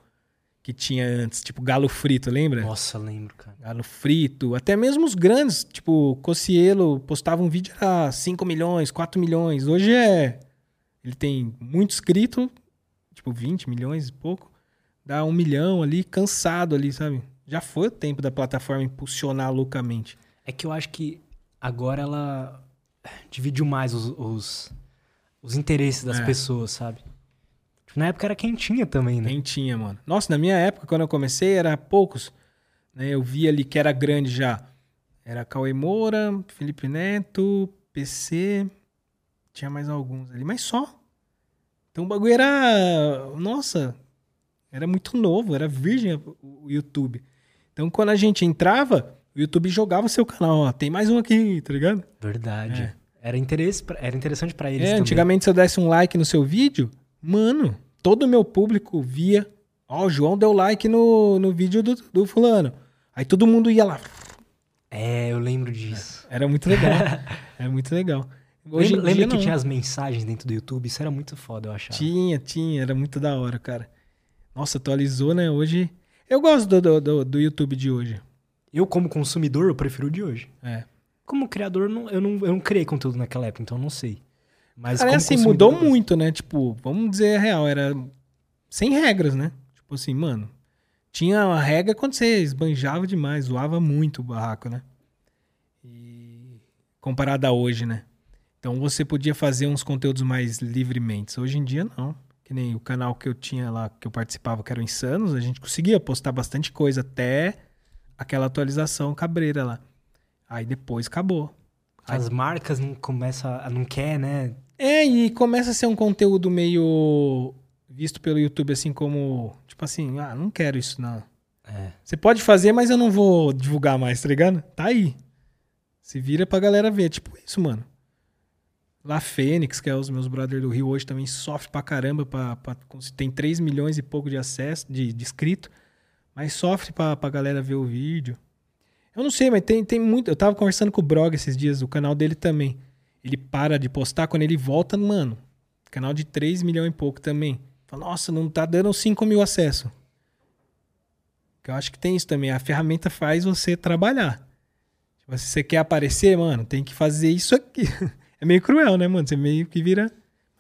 que tinha antes, tipo galo frito, lembra? Nossa, lembro, cara. Galo frito, até mesmo os grandes, tipo Cocielo postava um vídeo a 5 milhões, 4 milhões. Hoje é... Ele tem muito inscrito, tipo 20 milhões e pouco. Dá um milhão ali, cansado ali, sabe? Já foi o tempo da plataforma impulsionar loucamente. É que eu acho que agora ela dividiu mais os, os, os interesses das É. pessoas, sabe? Tipo, na época era quem tinha também, né? Nem tinha, mano. Nossa, na minha época, quando eu comecei, era poucos. Né? Eu vi ali que era grande já. Era Cauê Moura, Felipe Neto, PC. Tinha mais alguns ali, mas só. Então o bagulho era. Nossa, era muito novo, era virgem o YouTube. Então quando a gente entrava, o YouTube jogava seu canal, ó. Tem mais um aqui, tá ligado? Verdade. É. Era, interesse era interessante pra eles É, também. antigamente se eu desse um like no seu vídeo, mano, todo o meu público via. Ó, o João deu like no, no vídeo do, do fulano. Aí todo mundo ia lá. É, eu lembro disso. Era muito legal. era muito legal. Hoje lembra em lembra que não. tinha as mensagens dentro do YouTube? Isso era muito foda, eu achava. Tinha, tinha, era muito da hora, cara. Nossa, atualizou, né? Hoje. Eu gosto do, do, do, do YouTube de hoje. Eu, como consumidor, eu prefiro o de hoje. É. Como criador, não- eu, não, eu não criei conteúdo naquela época, então eu não sei. Mas Cara, assim, mudou muito, né? Tipo, vamos dizer a real, era sem regras, né? Tipo assim, mano, tinha uma regra quando você esbanjava demais, zoava muito o barraco, né? E comparado a hoje, né? Então você podia fazer uns conteúdos mais livremente. Hoje em dia, não. Que nem o canal que eu tinha lá, que eu participava, que era o Insanos, a gente conseguia postar bastante coisa até aquela atualização cabreira lá. Aí depois acabou. As marcas não começam a... Não quer, né? É, e começa a ser um conteúdo meio visto pelo YouTube assim como, tipo assim, ah, não quero isso não. É. Você pode fazer, mas eu não vou divulgar mais, tá ligado? Tá aí. Se vira pra galera ver, tipo isso, mano. Lá Fênix, que é os meus brothers do Rio hoje também sofre pra caramba pra, pra, tem 3 milhões e pouco de acesso, de, de inscrito, mas sofre pra, pra galera ver o vídeo. Eu não sei, mas tem, tem muito. Eu tava conversando com o Brog esses dias, o canal dele também. Ele para de postar, quando ele volta, mano, canal de 3 milhões e pouco também. Fala, nossa, não tá dando 5 mil acessos. Que eu acho que tem isso também. A ferramenta faz você trabalhar. Tipo, se você quer aparecer, mano, tem que fazer isso aqui. É meio cruel, né, mano? Você meio que vira.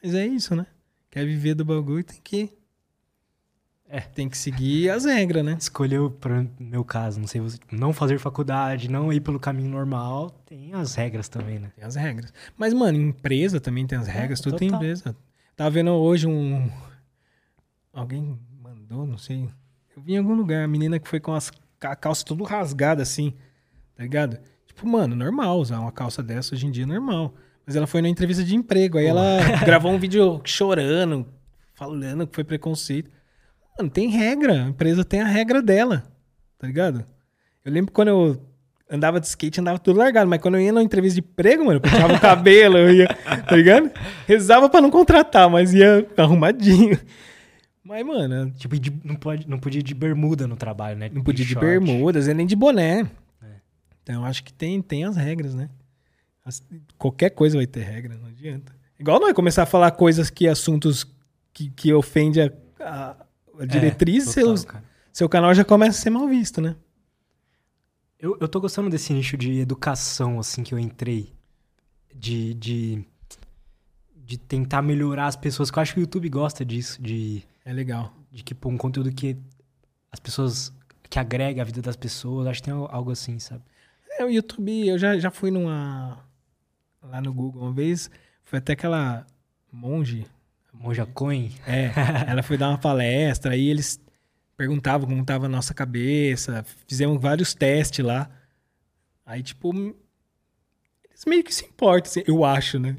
Mas é isso, né? Quer viver do bagulho, tem que. É. Tem que seguir as regras, né? Escolheu, para meu caso, não sei, você, não fazer faculdade, não ir pelo caminho normal, tem as regras também, né? Tem as regras. Mas, mano, empresa também tem as regras, tudo tem total. empresa. Tava vendo hoje um. Alguém mandou, não sei. Eu vi em algum lugar, a menina que foi com as ca- calças tudo rasgada assim, tá ligado? Tipo, mano, normal usar uma calça dessa hoje em dia é normal. Mas ela foi na entrevista de emprego, aí ela gravou um vídeo chorando, falando que foi preconceito. Mano, tem regra, a empresa tem a regra dela, tá ligado? Eu lembro quando eu andava de skate, andava tudo largado, mas quando eu ia na entrevista de emprego, mano, eu penteava o cabelo, eu ia, tá ligado? Rezava pra não contratar, mas ia arrumadinho. Mas, mano, Tipo, de- não, pode, não podia ir de bermuda no trabalho, né? não podia ir de short. bermudas e nem de boné. É. Então, eu acho que tem, tem as regras, né? As- qualquer coisa vai ter regra, não adianta. Igual nós começar a falar coisas que, assuntos que, que ofende a, a, a diretriz, É, total, cara. seu canal já começa a ser mal visto, né? Eu, eu tô gostando desse nicho de educação, assim, que eu entrei. De, de, de tentar melhorar as pessoas, que eu acho que o YouTube gosta disso, de, É legal. de que, pô, um conteúdo que as pessoas, que agrega a vida das pessoas, acho que tem algo assim, sabe? É, o YouTube, eu já, já fui numa. lá no Google uma vez. Foi até aquela monge. Monja Coin, É, ela foi dar uma palestra, aí eles perguntavam como tava a nossa cabeça, fizemos vários testes lá. Aí, tipo, eles meio que se importam, assim, eu acho, né?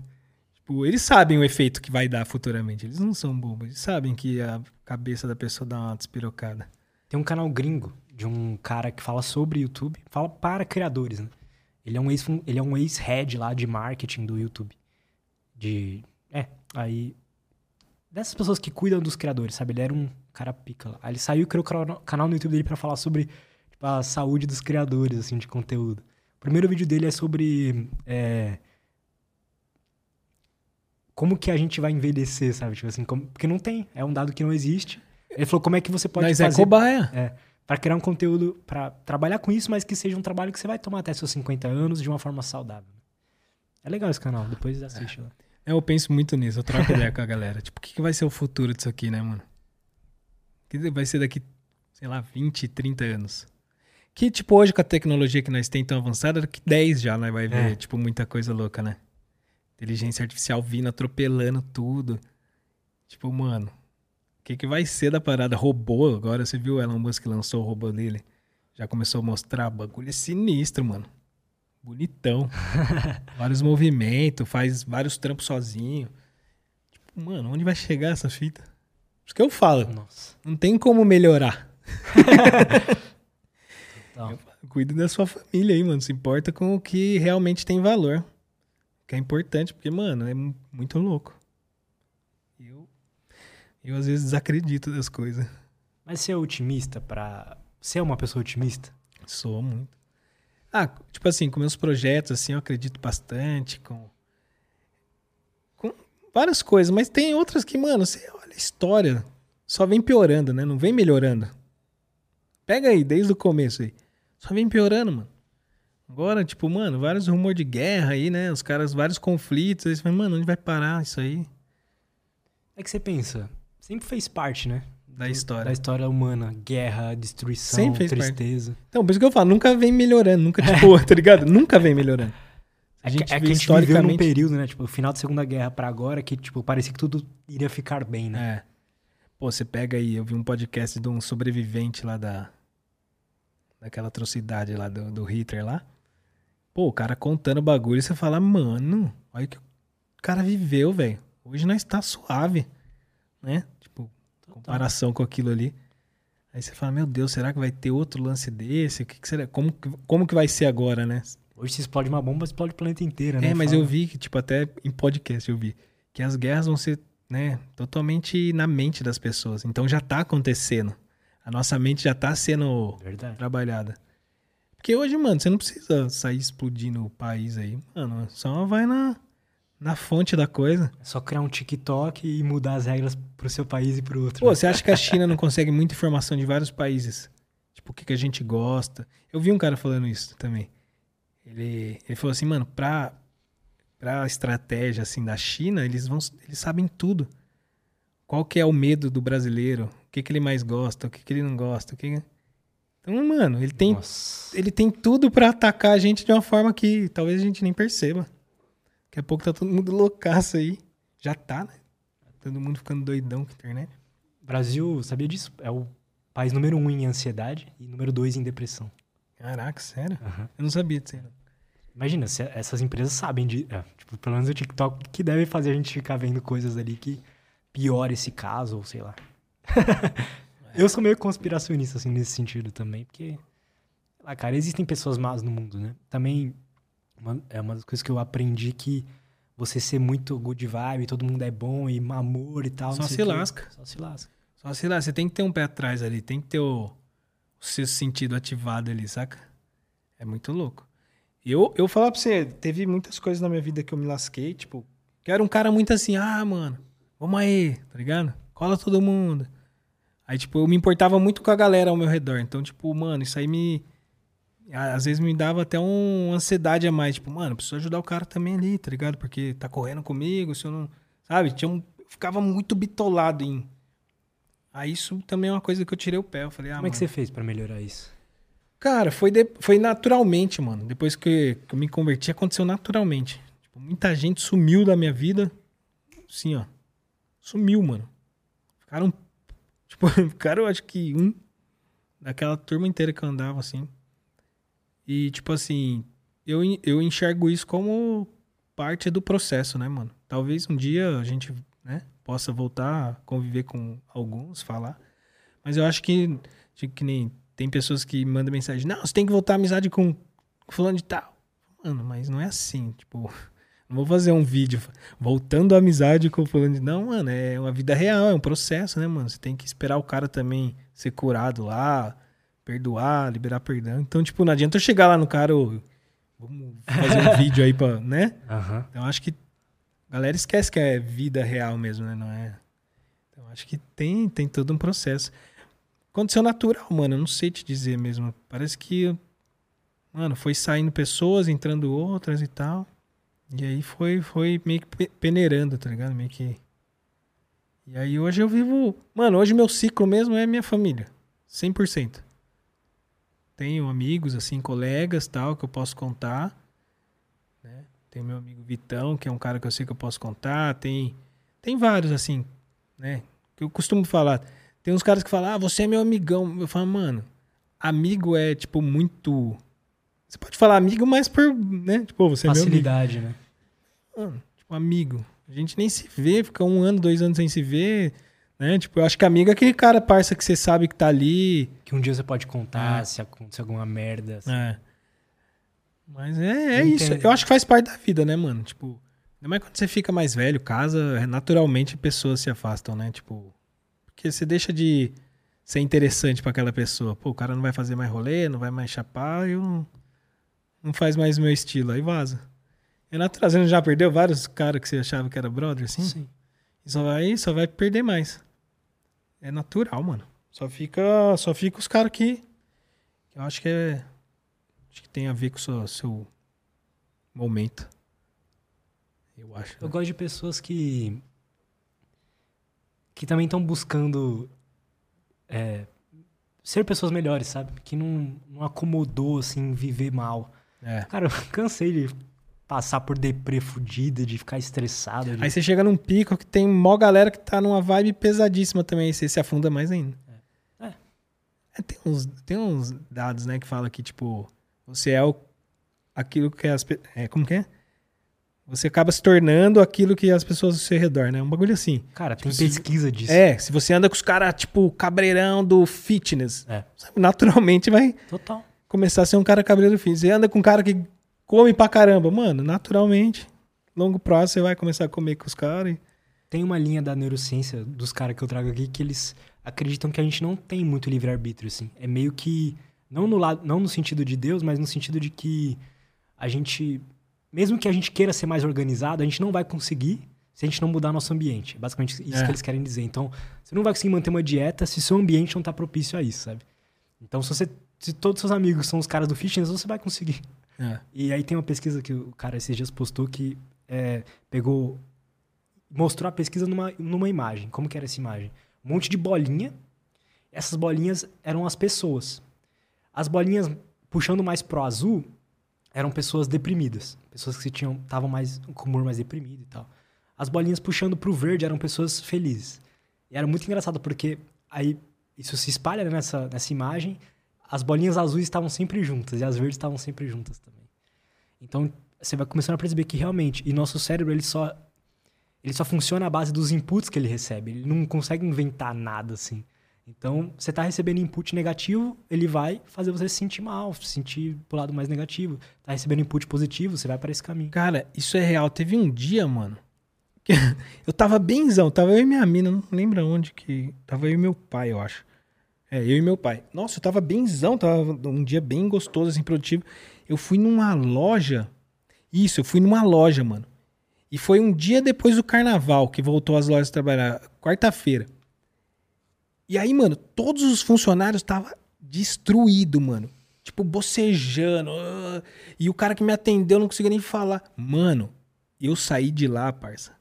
Tipo, eles sabem o efeito que vai dar futuramente. Eles não são bobos, eles sabem que a cabeça da pessoa dá uma despirocada. Tem um canal gringo de um cara que fala sobre YouTube, fala para criadores, né? Ele é um ex ele é um ex-head lá de marketing do YouTube. De é, aí dessas pessoas que cuidam dos criadores, sabe? Ele era um cara pica lá. Aí ele saiu e criou o cana- canal no YouTube dele pra falar sobre tipo, a saúde dos criadores assim de conteúdo. O primeiro vídeo dele é sobre é, como que a gente vai envelhecer, sabe? Tipo assim, como- porque não tem, é um dado que não existe. Ele falou como é que você pode Mas é fazer cobaia. é, para criar um conteúdo, pra trabalhar com isso, mas que seja um trabalho que você vai tomar até seus 50 anos de uma forma saudável. É legal esse canal, depois assiste lá. É, Eu penso muito nisso, eu troco ideia com a galera. Tipo, o que, que vai ser o futuro disso aqui, né, mano? O que vai ser daqui, sei lá, 20, 30 anos? Que, tipo, hoje com a tecnologia que nós temos tão avançada, daqui 10 já nós vai ver, É. tipo, muita coisa louca, né? Inteligência artificial vindo, atropelando tudo. Tipo, mano, o que, que vai ser da parada? Robô, agora você viu o Elon Musk lançou o robô dele? Já começou a mostrar, bagulho é sinistro, mano. Bonitão. vários movimentos, faz vários trampos sozinho. Tipo, mano, onde vai chegar essa fita? Isso que eu falo. Nossa. Não tem como melhorar. Cuida da sua família aí, mano. Se importa com o que realmente tem valor. Que é importante, porque, mano, é mu- muito louco. Eu, eu às vezes desacredito das coisas. Mas você é otimista pra. Você é uma pessoa otimista? Sou muito. Ah, tipo assim, com meus projetos, assim, eu acredito bastante, com, com várias coisas, mas tem outras que, mano, você olha a história, só vem piorando, né? Não vem melhorando. Pega aí, desde o começo aí. Só vem piorando, mano. Agora, tipo, mano, vários rumores de guerra aí, né? Os caras, vários conflitos. Aí você fala, mano, onde vai parar isso aí? É que você pensa, sempre fez parte, né? Da história. Da história humana. Guerra, destruição, Sempre fez parte. tristeza. Então, por isso que eu falo, nunca vem melhorando, nunca, tipo, tá ligado? Nunca vem melhorando. É que, é que a gente viveu num historicamente- período, né? Tipo, o final da Segunda Guerra pra agora, que, tipo, parecia que tudo iria ficar bem, né? É. Pô, você pega aí, eu vi um podcast de um sobrevivente lá da. Daquela atrocidade lá do, do Hitler lá. Pô, o cara contando o bagulho e você fala, mano, olha que o cara viveu, velho. Hoje nós tá suave, né? Comparação com aquilo ali. Aí você fala, meu Deus, será que vai ter outro lance desse? O que, que será? Como, que- como que vai ser agora, né? Hoje se explode uma bomba, explode o planeta inteiro, né? É, mas Fala. eu vi que, tipo, até em podcast eu vi que as guerras vão ser, né, totalmente na mente das pessoas. Então já tá acontecendo. A nossa mente já tá sendo Verdade. trabalhada. Porque hoje, mano, você não precisa sair explodindo o país aí. Mano, só vai na, na fonte da coisa. É só criar um TikTok e mudar as regras pro seu país e pro outro. Pô, né? você acha que a China não consegue muita informação de vários países? Tipo, o que, que a gente gosta? Eu vi um cara falando isso também. Ele, ele falou assim, mano, pra, pra estratégia assim da China, eles vão eles sabem tudo. Qual que é o medo do brasileiro? O que, que ele mais gosta? O que, que ele não gosta? O que Então, mano, ele tem, Nossa. ele tem tudo pra atacar a gente de uma forma que talvez a gente nem perceba. Daqui a pouco tá todo mundo loucaço aí. Já tá, né? Todo mundo ficando doidão com a internet. Brasil, sabia disso? É o país número um em ansiedade e número dois em depressão. Caraca, sério? Aham. Eu não sabia disso. não. Imagina, se essas empresas sabem de. é, tipo, pelo menos o TikTok, que deve fazer a gente ficar vendo coisas ali que piora esse caso, ou sei lá. Eu sou meio conspiracionista, assim, nesse sentido também, porque. Lá, cara, existem pessoas más no mundo, né? Também uma- é uma das coisas que eu aprendi que você ser muito good vibe, todo mundo é bom e amor e tal. Só se lasca. Só se lasca. Só sei lá, você tem que ter um pé atrás ali, tem que ter o, o seu sentido ativado ali, saca? É muito louco. Eu, eu falar pra você, teve muitas coisas na minha vida que eu me lasquei, tipo, que eu era um cara muito assim, ah, mano, vamos aí, tá ligado? Cola todo mundo. Aí, tipo, eu me importava muito com a galera ao meu redor. Então, tipo, mano, isso aí me. Às vezes me dava até uma ansiedade a mais. Tipo, mano, preciso ajudar o cara também ali, tá ligado? Porque tá correndo comigo, se eu não. Sabe? Tinha um... ficava muito bitolado em. Aí isso também é uma coisa que eu tirei o pé. Eu falei, ah, Como é mano. que você fez pra melhorar isso? Cara, foi, de- foi naturalmente, mano. Depois que, que eu me converti, aconteceu naturalmente. Tipo, muita gente sumiu da minha vida. Assim, ó. Sumiu, mano. Ficaram. Tipo, ficaram, acho que um. Daquela turma inteira que eu andava, assim. E, tipo assim, eu, eu enxergo isso como parte do processo, né, mano? Talvez um dia a gente, né, possa voltar a conviver com alguns, falar. Mas eu acho que, tipo, que nem tem pessoas que mandam mensagem, não, você tem que voltar a amizade com fulano de tal. Mano, mas não é assim, tipo, não vou fazer um vídeo voltando a amizade com fulano de não, mano, é uma vida real, é um processo, né, mano? Você tem que esperar o cara também ser curado lá, perdoar, liberar perdão. Então, tipo, não adianta eu chegar lá no cara, ô, vamos fazer um vídeo aí pra, né? Aham. Então acho que a galera esquece que é vida real mesmo, né? Não é. Então acho que tem, tem todo um processo. Aconteceu natural, mano. Eu não sei te dizer mesmo. Parece que, mano, foi saindo pessoas, entrando outras e tal. E aí foi, foi meio que pe- peneirando, tá ligado? Meio que. E aí hoje eu vivo. Mano, hoje meu ciclo mesmo é minha família. 100%. Tenho amigos, assim, colegas tal, que eu posso contar. Né? Tem meu amigo Vitão, que é um cara que eu sei que eu posso contar. Tem, tem vários, assim, né? Que eu costumo falar. Tem uns caras que falam, ah, você é meu amigão. Eu falo, mano, amigo é, tipo, muito. Você pode falar amigo, mas por, né? Tipo, você é meu amigo. Facilidade, né? Mano, tipo, amigo. A gente nem se vê, fica um ano, dois anos sem se ver. Né? Tipo, eu acho que amigo é aquele cara, parça, que você sabe que tá ali. Que um dia você pode contar É. se acontecer alguma merda. assim. É. Mas é, é isso. Eu acho que faz parte da vida, né, mano? Tipo, ainda mais quando você fica mais velho, casa, é, naturalmente pessoas se afastam, né? Tipo, porque você deixa de ser interessante pra aquela pessoa. Pô, o cara não vai fazer mais rolê, não vai mais chapar, eu não, não faz mais o meu estilo, aí vaza. É natural, você não já perdeu vários caras que você achava que era brother, assim? Sim. E só vai, só vai perder mais. É natural, mano. Só fica, só fica os caras que, que eu acho que é acho que tem a ver com o seu, seu momento. Eu acho. Eu né? gosto de pessoas que. que também estão buscando. é, ser pessoas melhores, sabe? Que não, não acomodou, assim, viver mal. É. Cara, eu cansei de passar por deprê fudida, de ficar estressado. Aí você chega num pico que tem mó galera que tá numa vibe pesadíssima também, aí você se afunda mais ainda. É. É. É, tem, uns, tem uns dados, né, que fala que, tipo, você é o, aquilo que as... É, como que é? Você acaba se tornando aquilo que as pessoas ao seu redor, né? Um bagulho assim. Cara, tem Tipo, se- pesquisa disso. É, se você anda com os caras, tipo, cabreirão do fitness, É. naturalmente vai Total. começar a ser um cara cabreiro fitness. Você anda com um cara que come pra caramba, mano, naturalmente, longo prazo você vai começar a comer com os caras. e- Tem uma linha da neurociência dos caras que eu trago aqui que eles acreditam que a gente não tem muito livre-arbítrio, assim. É meio que. Não no, lado, não no sentido de Deus, mas no sentido de que a gente. Mesmo que a gente queira ser mais organizado, a gente não vai conseguir se a gente não mudar nosso ambiente. É basicamente isso É. que eles querem dizer. Então, você não vai conseguir manter uma dieta se seu ambiente não tá propício a isso, sabe? Então, se você. Se todos seus amigos são os caras do fitness, você vai conseguir. É. E aí tem uma pesquisa que o cara esses dias postou que é, pegou. Mostrou a pesquisa numa, numa imagem. Como que era essa imagem? Um monte de bolinha. Essas bolinhas eram as pessoas. As bolinhas puxando mais pro azul eram pessoas deprimidas. Pessoas que estavam mais com humor mais deprimido e tal. As bolinhas puxando pro verde eram pessoas felizes. E era muito engraçado porque aí isso se espalha né, nessa, nessa imagem. As bolinhas azuis estavam sempre juntas e as verdes estavam sempre juntas também. Então você vai começando a perceber que realmente, e nosso cérebro ele só ele só funciona à base dos inputs que ele recebe. Ele não consegue inventar nada assim. Então, você tá recebendo input negativo, ele vai fazer você se sentir mal, se sentir pro lado mais negativo. Tá recebendo input positivo, você vai para esse caminho. Cara, isso é real. Teve um dia, mano, Eu tava benzão, tava eu e minha mina, não lembro onde que. Tava eu e meu pai, eu acho. É, eu e meu pai. Nossa, eu tava benzão, tava um dia bem gostoso, assim, produtivo. Eu fui numa loja. Isso, eu fui numa loja, mano. E foi um dia depois do carnaval que voltou as lojas a trabalhar, quarta-feira. E aí, mano, todos os funcionários estavam destruído, mano. Tipo, bocejando. ah, E o cara que me atendeu não conseguia nem falar. Mano, eu saí de lá, parça.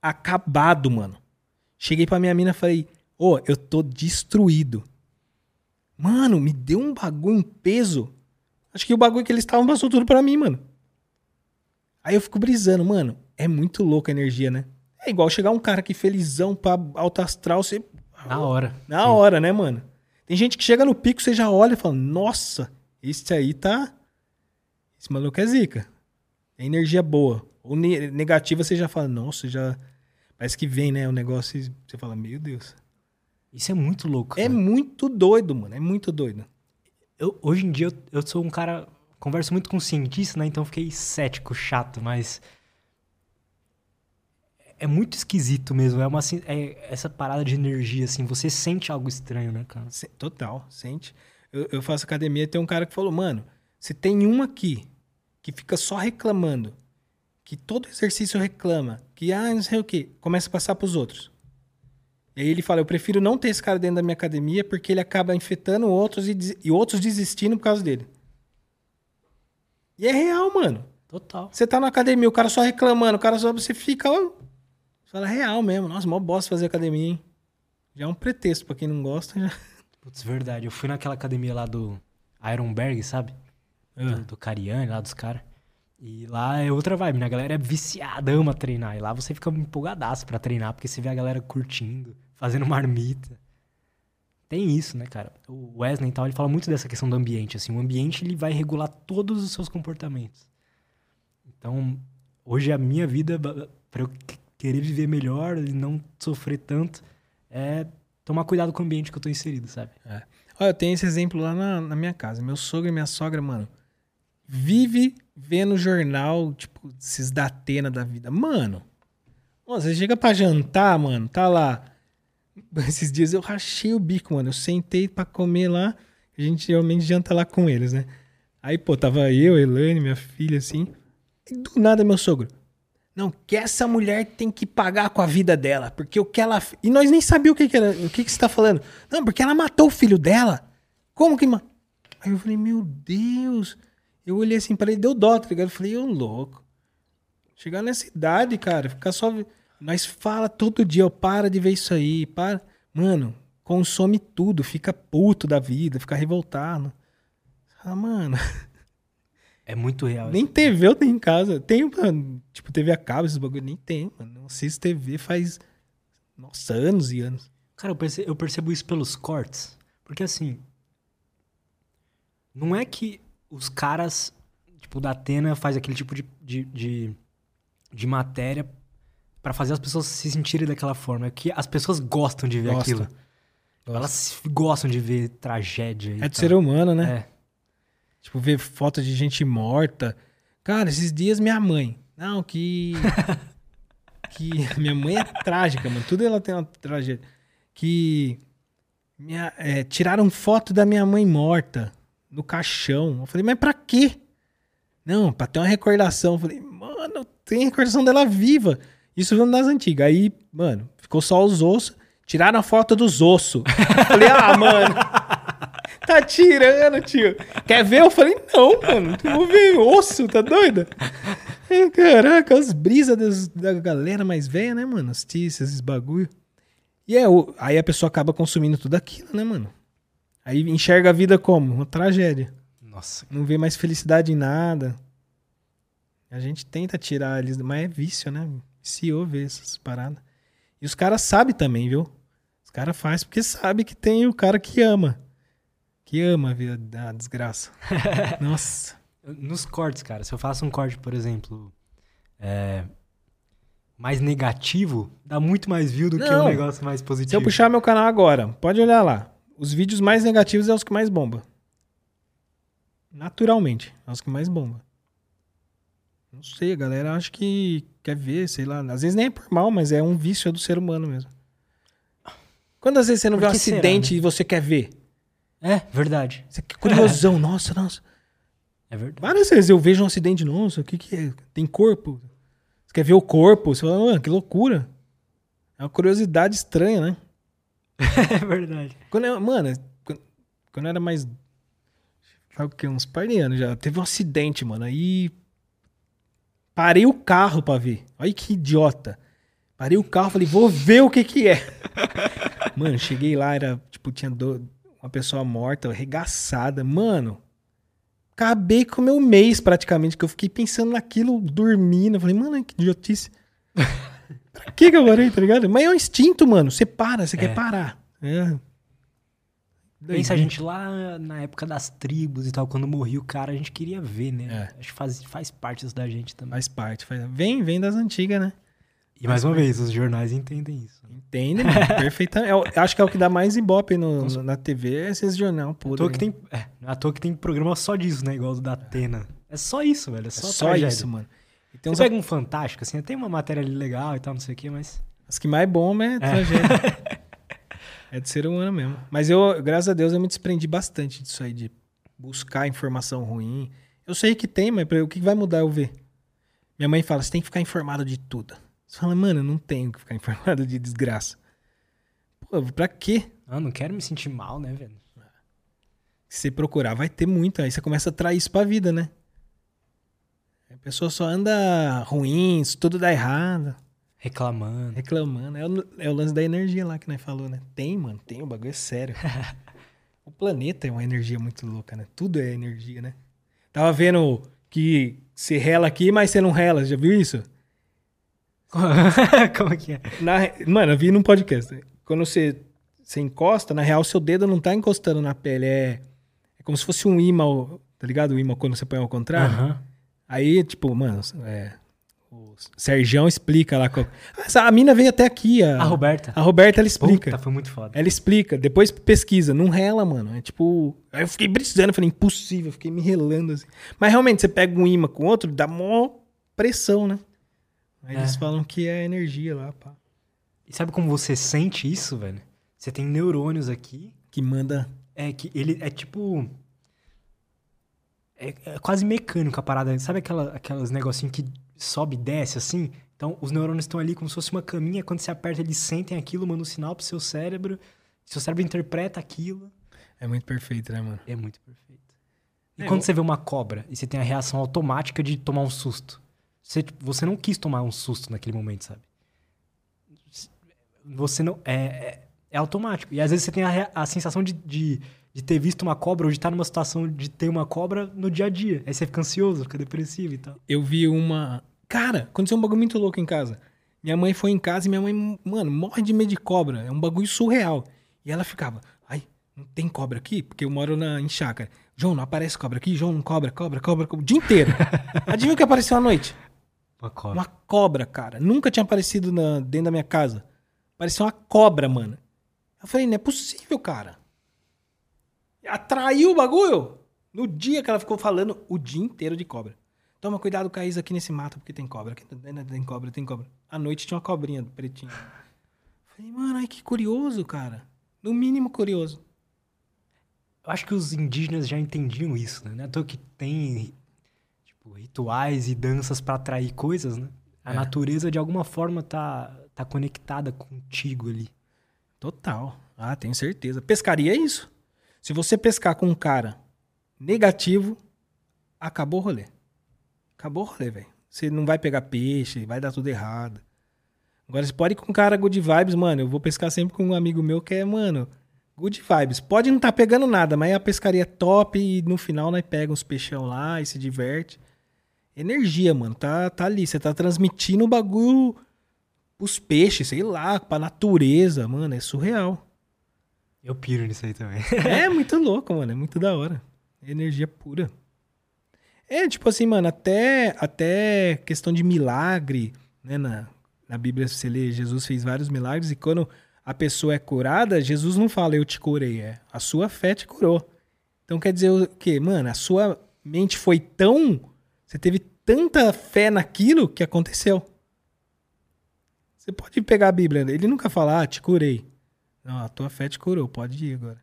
Acabado, mano. Cheguei pra minha mina e falei: Ô, eu tô destruído. Mano, me deu um bagulho, um peso. Acho que o bagulho que eles estavam passou tudo pra mim, mano. Aí eu fico brisando, mano. É muito louca a energia, né? É igual chegar um cara aqui felizão pra alto astral, você. Na hora. Na Sim. hora, né, mano? Tem gente que chega no pico, você já olha e fala: Nossa, esse aí tá. Esse maluco é zica. É energia boa. Ou ne- negativa, você já fala: Nossa, já. Parece que vem, né? O negócio e você fala: Meu Deus. Isso é muito louco. É cara. muito doido, mano. É muito doido. Eu- hoje em dia eu, eu sou um cara. Converso muito com cientista, né? Então eu fiquei cético, chato, mas. É muito esquisito mesmo. É uma assim, é essa parada de energia, assim. Você sente algo estranho, né, cara? Total, sente. Eu, eu faço academia e tem um cara que falou, mano, se tem um aqui que fica só reclamando, que todo exercício reclama, que ah, não sei o quê, começa a passar pros outros. E aí ele fala, eu prefiro não ter esse cara dentro da minha academia porque ele acaba infectando outros e, des- e outros desistindo por causa dele. E é real, mano. Total. Você tá na academia, o cara só reclamando, o cara só você fica, ó, você fala real mesmo. Nossa, mó bosta fazer academia, hein? Já é um pretexto pra quem não gosta, já. Putz, verdade. Eu fui naquela academia lá do Ironberg, sabe? Do, do Cariani, lá dos caras. E lá é outra vibe, né? A galera é viciada, ama treinar. E lá você fica empolgadaço pra treinar, porque você vê a galera curtindo, fazendo marmita. Tem isso, né, cara? O Wesley e tal, ele fala muito dessa questão do ambiente, assim. O ambiente, ele vai regular todos os seus comportamentos. Então, hoje a minha vida, pra eu que- querer viver melhor e não sofrer tanto, é tomar cuidado com o ambiente que eu tô inserido, sabe? Olha, eu tenho esse exemplo lá na, na minha casa. Meu sogro e minha sogra, mano, vive vendo jornal, tipo, esses da Atena da vida. Mano, você chega pra jantar, mano, tá lá. Esses dias eu rachei o bico, mano. Eu sentei pra comer lá. A gente geralmente janta lá com eles, né? Aí, pô, tava eu, Elaine, minha filha, assim. E do nada, meu sogro. Não, que essa mulher tem que pagar com a vida dela, porque o que ela. E nós nem sabíamos o que, que era. O que, que você tá falando? Não, porque ela matou o filho dela. Como que. Aí eu falei, meu Deus. Eu olhei assim para ele, deu dó, tá ligado? Eu falei, ô louco. Chegar nessa idade, cara, ficar só. Nós fala todo dia, ó, para de ver isso aí, para. Mano, consome tudo, fica puto da vida, fica revoltado. Ah, mano. É muito real. Nem TV eu tenho em casa. Tenho, mano, tipo, TV a cabo, esses bagulho. Nem tem, mano. Não assisto TV faz, nossa, anos e anos. Cara, eu perce- eu percebo, isso pelos cortes. Porque assim. Não é que os caras, tipo, da Atena faz aquele tipo de, de, de, de matéria pra fazer as pessoas se sentirem daquela forma. É que as pessoas gostam de ver Gosta. aquilo. Elas gostam de ver tragédia. É do tal. ser humano, né? É. Tipo, ver foto de gente morta. Cara, esses dias minha mãe. Não, que. que. Minha mãe é trágica, mano. Tudo ela tem uma tragédia. Que. Minha, é, tiraram foto da minha mãe morta no caixão. Eu falei, mas pra quê? Não, pra ter uma recordação. Eu falei, mano, tem recordação dela viva. Isso vendo das antigas. Aí, mano, ficou só os ossos. Tiraram a foto dos ossos. Falei, ah, mano. Tá tirando, tio. Quer ver? Eu falei, não, mano. Eu vou ver osso, tá doida? Caraca, as brisas das- da galera mais velha, né, mano? Assistir esses bagulho. E é, o- aí a pessoa acaba consumindo tudo aquilo, né, mano? Aí enxerga a vida como? Uma tragédia. Nossa. Não vê mais felicidade em nada. A gente tenta tirar eles, mas é vício, né? Viciou ver essas paradas. E os caras sabem também, viu? Os caras fazem porque sabe que tem o cara que ama. Que ama a vida da desgraça. Nossa. Nos cortes, cara, se eu faço um corte, por exemplo, é, mais negativo, dá muito mais view do que um Não. negócio mais positivo. Se eu puxar meu canal agora, pode olhar lá. Os vídeos mais negativos é os que mais bomba. Naturalmente, é os que mais bomba. Não sei, a galera acha que quer ver, sei lá. Às vezes nem é por mal, mas é um vício do ser humano mesmo. Quantas vezes você não Por vê um que será, acidente né? e você quer ver? É, verdade. Você quer curiosão, nossa, nossa. É verdade. Várias vezes eu vejo um acidente, nossa, o que que é? Tem corpo? Você quer ver o corpo? Você fala, mano, que loucura. É uma curiosidade estranha, né? É verdade. Quando eu, mano, quando, quando eu era mais. Sabe o que? Uns par de anos já. Teve um acidente, mano. Aí. Parei o carro pra ver. Olha que idiota. Parei o carro, falei, vou ver o que que é. Mano, cheguei lá, era, tipo, tinha do- uma pessoa morta, arregaçada. Mano, acabei com o meu mês praticamente, que eu fiquei pensando naquilo, dormindo. Eu falei, mano, que idiotice. pra que que eu parei, tá ligado? Mas é um instinto, mano. Você para, você É. quer parar. É. Pensa a gente lá na época das tribos e tal, quando morria o cara, a gente queria ver, né? É. Acho que faz, faz parte isso da gente também. Faz parte. Faz... Vem, vem das antigas, né? E mais uma vez, os jornais entendem isso. Entende, mano? Perfeitamente. Eu acho que é o que dá mais ibope no, no- na TV, é esses jornal À podre. toa que tem, é, à toa que tem programa só disso, né? Igual o da Atena. É só isso, velho. É É só, só tragédia. isso, mano. E tem uns Você pega um fantástico, assim, tem uma matéria ali legal e tal, não sei o quê, mas. As que mais bomba é tragédia. é de ser humano mesmo. Mas eu, graças a Deus, eu me desprendi bastante disso aí, de buscar informação ruim. Eu sei que tem, mas o que vai mudar eu ver? Minha mãe fala, você tem que ficar informado de tudo. Você fala, mano, eu não tenho que ficar informado de desgraça. Pô, pra quê? Ah, não quero me sentir mal, né, velho? Se você procurar, vai ter muito. Aí você começa a trair isso pra vida, né? A pessoa só anda ruim, isso tudo dá errado. Reclamando. Reclamando. É o, é o lance da energia lá que nós falou, né? Tem, mano, tem, o bagulho é sério. o planeta é uma energia muito louca, né? Tudo é energia, né? Tava vendo que você rela aqui, mas você não rela. Já viu isso? Como que é? Na, mano, eu vi num podcast. Quando você, você encosta, na real, seu dedo não tá encostando na pele. É, é como se fosse um imã, tá ligado? O imã quando você põe ao contrário. Aham. Aí, tipo, mano, é, o Sergião explica lá. Ah, a mina veio até aqui. A, A Roberta. A Roberta, ela explica. Puta, foi muito foda. Ela explica, depois pesquisa, não rela, mano. É tipo. Aí eu fiquei precisando, falei, impossível, fiquei me relando assim. Mas realmente, você pega um imã com outro, dá mó pressão, né? Aí É. eles falam que é energia lá, pá. E sabe como você sente isso, velho? Você tem neurônios aqui. Que manda. É que ele é tipo. É, é quase mecânico a parada. Sabe aquela, aquelas negocinhos que sobe e desce assim? Então, os neurônios estão ali como se fosse uma caminha. Quando você aperta, eles sentem aquilo, mandam um sinal pro seu cérebro. Seu cérebro interpreta aquilo. É muito perfeito, né, mano? É muito perfeito. E É, quando eu- você vê uma cobra e você tem a reação automática de tomar um susto. Você, você não quis tomar um susto naquele momento, sabe? Você não. É, é, é automático. E às vezes você tem a, a sensação de, de, de ter visto uma cobra ou de estar numa situação de ter uma cobra no dia a dia. Aí você fica ansioso, fica depressivo e tal. Eu vi uma. Cara, aconteceu um bagulho muito louco em casa. Minha mãe foi em casa e minha mãe, mano, morre de medo de cobra. É um bagulho surreal. E ela ficava, ai, não tem cobra aqui? Porque eu moro na, em chácara. João, não aparece cobra aqui? João, não cobra, cobra, cobra, cobra. O dia inteiro. Adivinha o que apareceu à noite? Uma cobra. Uma cobra, cara. Nunca tinha aparecido na- dentro da minha casa. Parecia uma cobra, mano. Eu falei, não é possível, cara. Atraiu o bagulho. No dia que ela ficou falando o dia inteiro de cobra. Toma cuidado com a Isa aqui nesse mato, porque tem cobra. Tem cobra, tem cobra. À noite tinha uma cobrinha pretinha. Falei, mano, ai que curioso, cara. No mínimo curioso. Eu acho que os indígenas já entendiam isso, né? Não é à toa que tem tipo, rituais e danças pra atrair coisas, né? A É. natureza, de alguma forma, tá, tá conectada contigo ali. Total. Ah, tenho certeza. Pescaria é isso. Se você pescar com um cara negativo, acabou o rolê. Acabou o rolê, velho. Você não vai pegar peixe, vai dar tudo errado. Agora, você pode ir com um cara good vibes, mano. Eu vou pescar sempre com um amigo meu que é, mano, good vibes. Pode não tá pegando nada, mas a pescaria é top e no final nós pega uns peixão lá e se diverte. Energia, mano. Tá, tá ali. Você tá transmitindo o bagulho os peixes, sei lá, pra natureza, mano, é surreal. Eu piro nisso aí também. É muito louco, mano, é muito da hora. Energia pura. É, tipo assim, mano, até, até questão de milagre, né, na, na Bíblia você lê, Jesus fez vários milagres e quando a pessoa é curada, Jesus não fala eu te curei, é a sua fé te curou. Então quer dizer o quê? Mano, a sua mente foi tão, você teve tanta fé naquilo que aconteceu. Você pode pegar a Bíblia, ele nunca fala, ah, te curei. Não, a tua fé te curou, pode ir agora.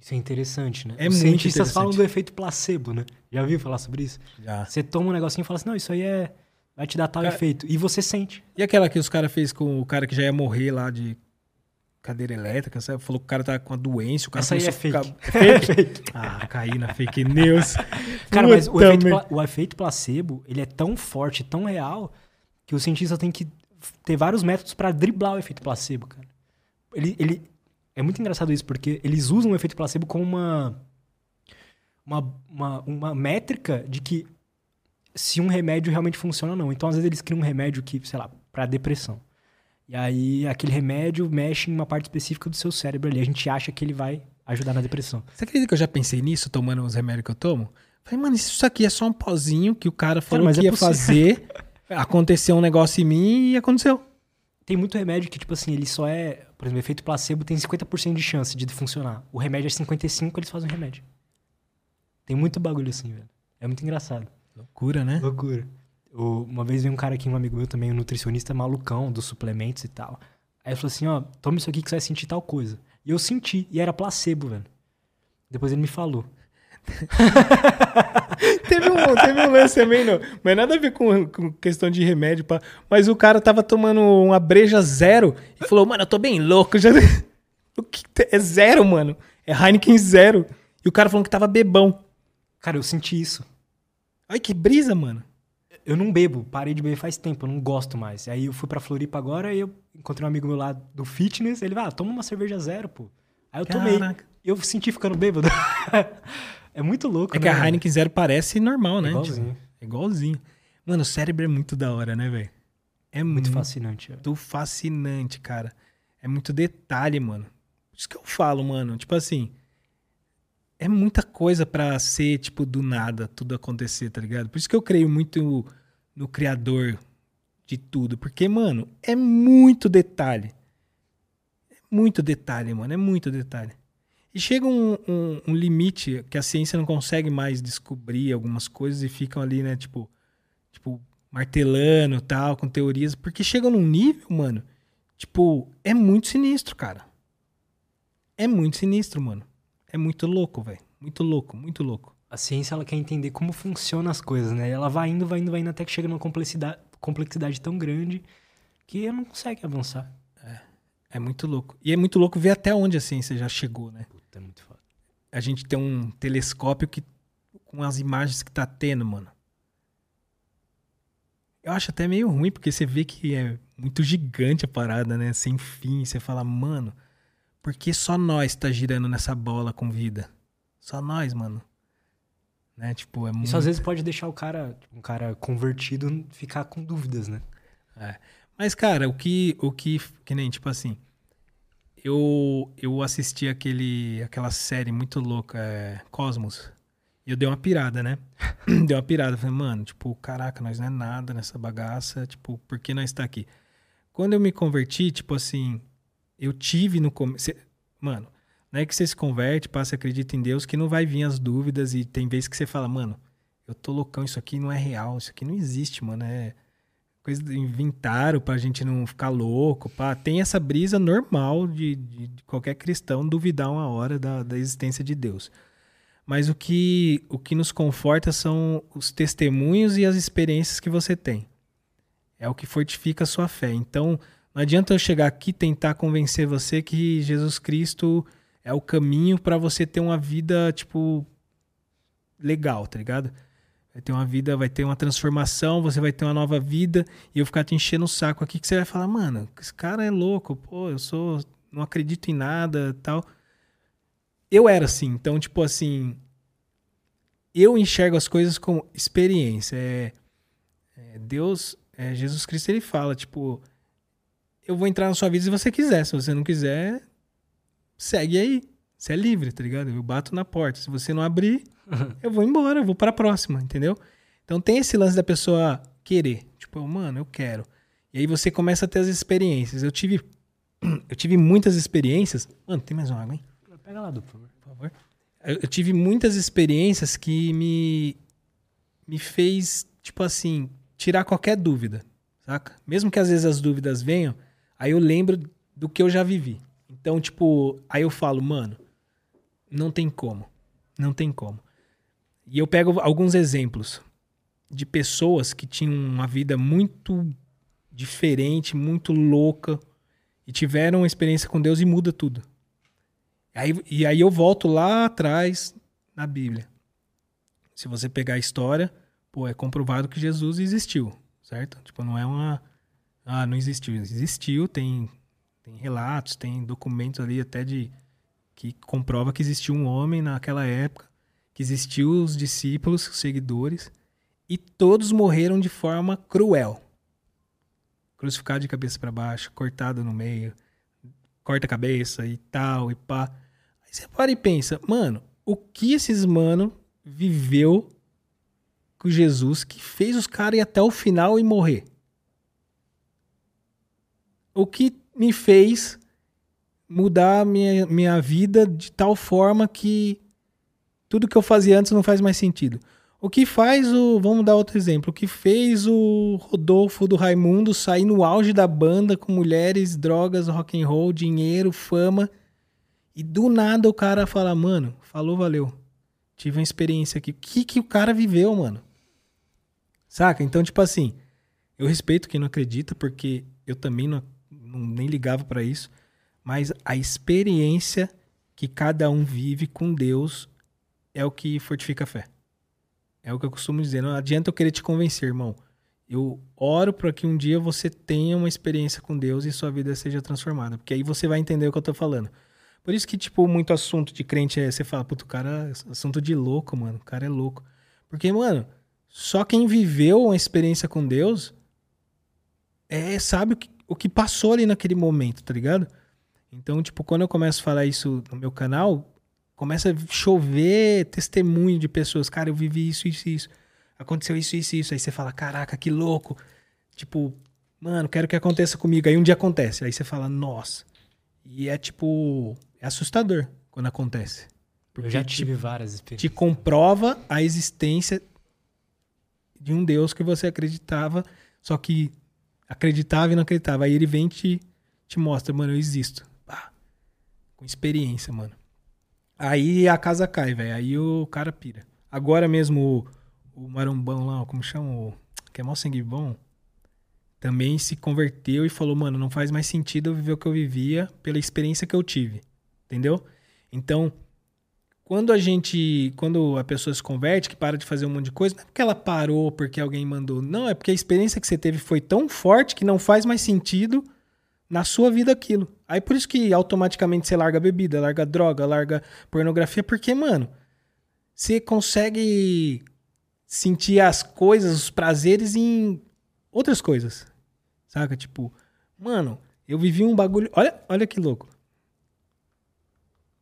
Isso é interessante, né? É Os muito cientistas falam do efeito placebo, né? Já ouviu falar sobre isso? Já. Você toma um negocinho e fala assim, não, isso aí é... vai te dar tal Cara- efeito. E você sente. E aquela que os caras fez com o cara que já ia morrer lá de cadeira elétrica, sabe? Falou que o cara tá com a doença, o cara Essa aí é fake. ficar- É fake? ah, caí na fake news. Cara, mas o efeito, pla- o efeito placebo, ele é tão forte, tão real, que o cientista tem que ter vários métodos pra driblar o efeito placebo, cara. Ele, ele é muito engraçado isso, porque eles usam o efeito placebo como uma uma, uma, uma métrica de que se um remédio realmente funciona ou não. Então, às vezes, eles criam um remédio que, sei lá, pra depressão. E aí, aquele remédio mexe em uma parte específica do seu cérebro ali. A gente acha que ele vai ajudar na depressão. Você acredita que eu já pensei nisso, tomando os remédios que eu tomo? Falei, mano, isso aqui é só um pozinho que o cara falou mas que é ia possível. fazer, aconteceu um negócio em mim e aconteceu. Tem muito remédio que, tipo assim, ele só é. Por exemplo, efeito placebo tem 50% de chance de funcionar. O remédio é 55%, eles fazem o remédio. Tem muito bagulho assim, velho. É muito engraçado. Loucura, né? Loucura. O- uma vez veio um cara aqui, um amigo meu também, um nutricionista malucão dos suplementos e tal. Aí ele falou assim: ó, toma isso aqui que você vai sentir tal coisa. E eu senti, e era placebo, velho. Depois ele me falou. teve, um, teve um lance também, não. Mas nada a ver com, com questão de remédio. Pá. Mas o cara tava tomando uma breja zero e falou, mano, eu tô bem louco. Já... O que é zero, mano. É Heineken zero. E o cara falando que tava bebão. Cara, eu senti isso. Ai, que brisa, mano. Eu não bebo, parei de beber faz tempo, eu não gosto mais. Aí eu fui pra Floripa agora e eu encontrei um amigo meu lá do fitness, ele vai, ah, toma uma cerveja zero, pô. Aí eu tomei. Caraca. Eu senti ficando bêbado. é muito louco, É né? que a mano? Heineken zero parece normal, né? Igualzinho. Tipo, é igualzinho. Mano, o cérebro é muito da hora, né, velho? É Muito muito, fascinante. é. muito fascinante, cara. É muito detalhe, mano. Por isso que eu falo, mano. Tipo assim. É muita coisa pra ser, tipo, do nada, tudo acontecer, tá ligado? Por isso que eu creio muito no Criador de tudo. Porque, mano, é muito detalhe. É muito detalhe, mano. É muito detalhe. E chega um, um- um limite que a ciência não consegue mais descobrir algumas coisas e ficam ali, né, tipo, tipo, martelando tal, com teorias, porque chega num nível, mano, tipo, é muito sinistro, cara. É muito sinistro, mano. É muito louco, velho. Muito louco, muito louco. A ciência, ela quer entender como funcionam as coisas, né? Ela vai indo, vai indo, vai indo, até que chega numa complexidade, complexidade tão grande que ela não consegue avançar. É muito louco. E é muito louco ver até onde a ciência já chegou, né? É muito foda. A gente tem um telescópio que com as imagens que tá tendo, mano. Eu acho até meio ruim, porque você vê que é muito gigante a parada, né? Sem fim. Você fala, mano, por que só nós tá girando nessa bola com vida? Só nós, mano. Né? Tipo, é muito... Isso às vezes pode deixar o cara, um cara convertido, ficar com dúvidas, né? Mas, cara, o que, o que, que nem, tipo assim, eu, eu assisti aquele, aquela série muito louca, é, Cosmos, e eu dei uma pirada, né? dei uma pirada, falei, mano, tipo, caraca, nós não é nada nessa bagaça, tipo, por que nós tá aqui? Quando eu me converti, tipo assim, eu tive no começo, mano, não é que você se converte, passa, acredita em Deus, que não vai vir as dúvidas e tem vezes que você fala, mano, eu tô loucão, isso aqui não é real, isso aqui não existe, mano, é coisa inventaram pra gente não ficar louco, pá. Tem essa brisa normal de, de- de qualquer cristão duvidar uma hora da, da existência de Deus. Mas o que, o que nos conforta são os testemunhos e as experiências que você tem. É o que fortifica a sua fé. Então, não adianta eu chegar aqui tentar convencer você que Jesus Cristo é o caminho pra você ter uma vida, tipo, legal, tá ligado? Vai ter uma vida, vai ter uma transformação, você vai ter uma nova vida, e eu ficar te enchendo o saco aqui, que você vai falar, mano, esse cara é louco, pô, eu sou. não acredito em nada tal. Eu era assim, então, tipo assim. Eu enxergo as coisas como experiência. É, é Deus, é, Jesus Cristo, ele fala, tipo, eu vou entrar na sua vida se você quiser, se você não quiser, segue aí. Você é livre, tá ligado? Eu bato na porta. Se você não abrir, eu vou embora, eu vou para a próxima, entendeu? Então tem esse lance da pessoa querer, tipo, mano, eu quero. E aí você começa a ter as experiências. Eu tive eu tive muitas experiências. Mano, tem mais uma água, hein? Pega lá, favor. Por favor. Eu, eu tive muitas experiências que me me fez, tipo assim, tirar qualquer dúvida, saca? Mesmo que às vezes as dúvidas venham, aí eu lembro do que eu já vivi. Então, tipo, aí eu falo, mano, não tem como. Não tem como. E eu pego alguns exemplos de pessoas que tinham uma vida muito diferente, muito louca, e tiveram uma experiência com Deus e muda tudo. Aí, e aí eu volto lá atrás na Bíblia. Se você pegar a história, pô, é comprovado que Jesus existiu, certo? Tipo, não é uma. Ah, não existiu. Existiu, tem, tem relatos, tem documentos ali até de. que comprova que existiu um homem naquela época, que existiu os discípulos, os seguidores, e todos morreram de forma cruel. Crucificado de cabeça para baixo, cortado no meio, corta a cabeça e tal, e pá. Aí você para e pensa, mano, o que esses mano viveu com Jesus que fez os caras ir até o final e morrer? O que me fez mudar minha, minha vida de tal forma que tudo que eu fazia antes não faz mais sentido. O que faz o. Vamos dar outro exemplo. O que fez o Rodolfo do Raimundo sair no auge da banda com mulheres, drogas, rock and roll, dinheiro, fama. E do nada o cara fala, mano, falou, valeu. Tive uma experiência aqui. O que, que o cara viveu, mano? Saca? Então, tipo assim, eu respeito quem não acredita, porque eu também não, não nem ligava para isso. Mas a experiência que cada um vive com Deus é o que fortifica a fé. É o que eu costumo dizer. Não adianta eu querer te convencer, irmão. Eu oro para que um dia você tenha uma experiência com Deus e sua vida seja transformada. Porque aí você vai entender o que eu tô falando. Por isso que, tipo, muito assunto de crente é. Você fala, puto, o cara. é Assunto de louco, mano. O cara é louco. Porque, mano, só quem viveu uma experiência com Deus é, sabe o que, o que passou ali naquele momento, tá ligado? Então, tipo, quando eu começo a falar isso no meu canal, começa a chover testemunho de pessoas. Cara, eu vivi isso, isso, isso. Aconteceu isso, isso, isso. Aí você fala, caraca, que louco. Tipo, mano, quero que aconteça comigo. Aí um dia acontece. Aí você fala, nossa. E é tipo, é assustador quando acontece. Eu já te- tive várias te experiências. comprova a existência de um Deus que você acreditava, só que acreditava e não acreditava. Aí ele vem e te, te mostra, mano, eu existo. Com experiência, mano. Aí a casa cai, velho. Aí o cara pira. Agora mesmo o, o marombão lá, como chama? O, que é mó sangue bom. Também se converteu e falou, mano, não faz mais sentido eu viver o que eu vivia pela experiência que eu tive. Entendeu? Então, quando a gente. Quando a pessoa se converte, que para de fazer um monte de coisa, não é porque ela parou porque alguém mandou. Não, é porque a experiência que você teve foi tão forte que não faz mais sentido na sua vida aquilo. Aí por isso que automaticamente você larga bebida, larga droga, larga pornografia, porque, mano, você consegue sentir as coisas, os prazeres em outras coisas. Saca? Tipo, mano, eu vivi um bagulho. Olha, olha que louco.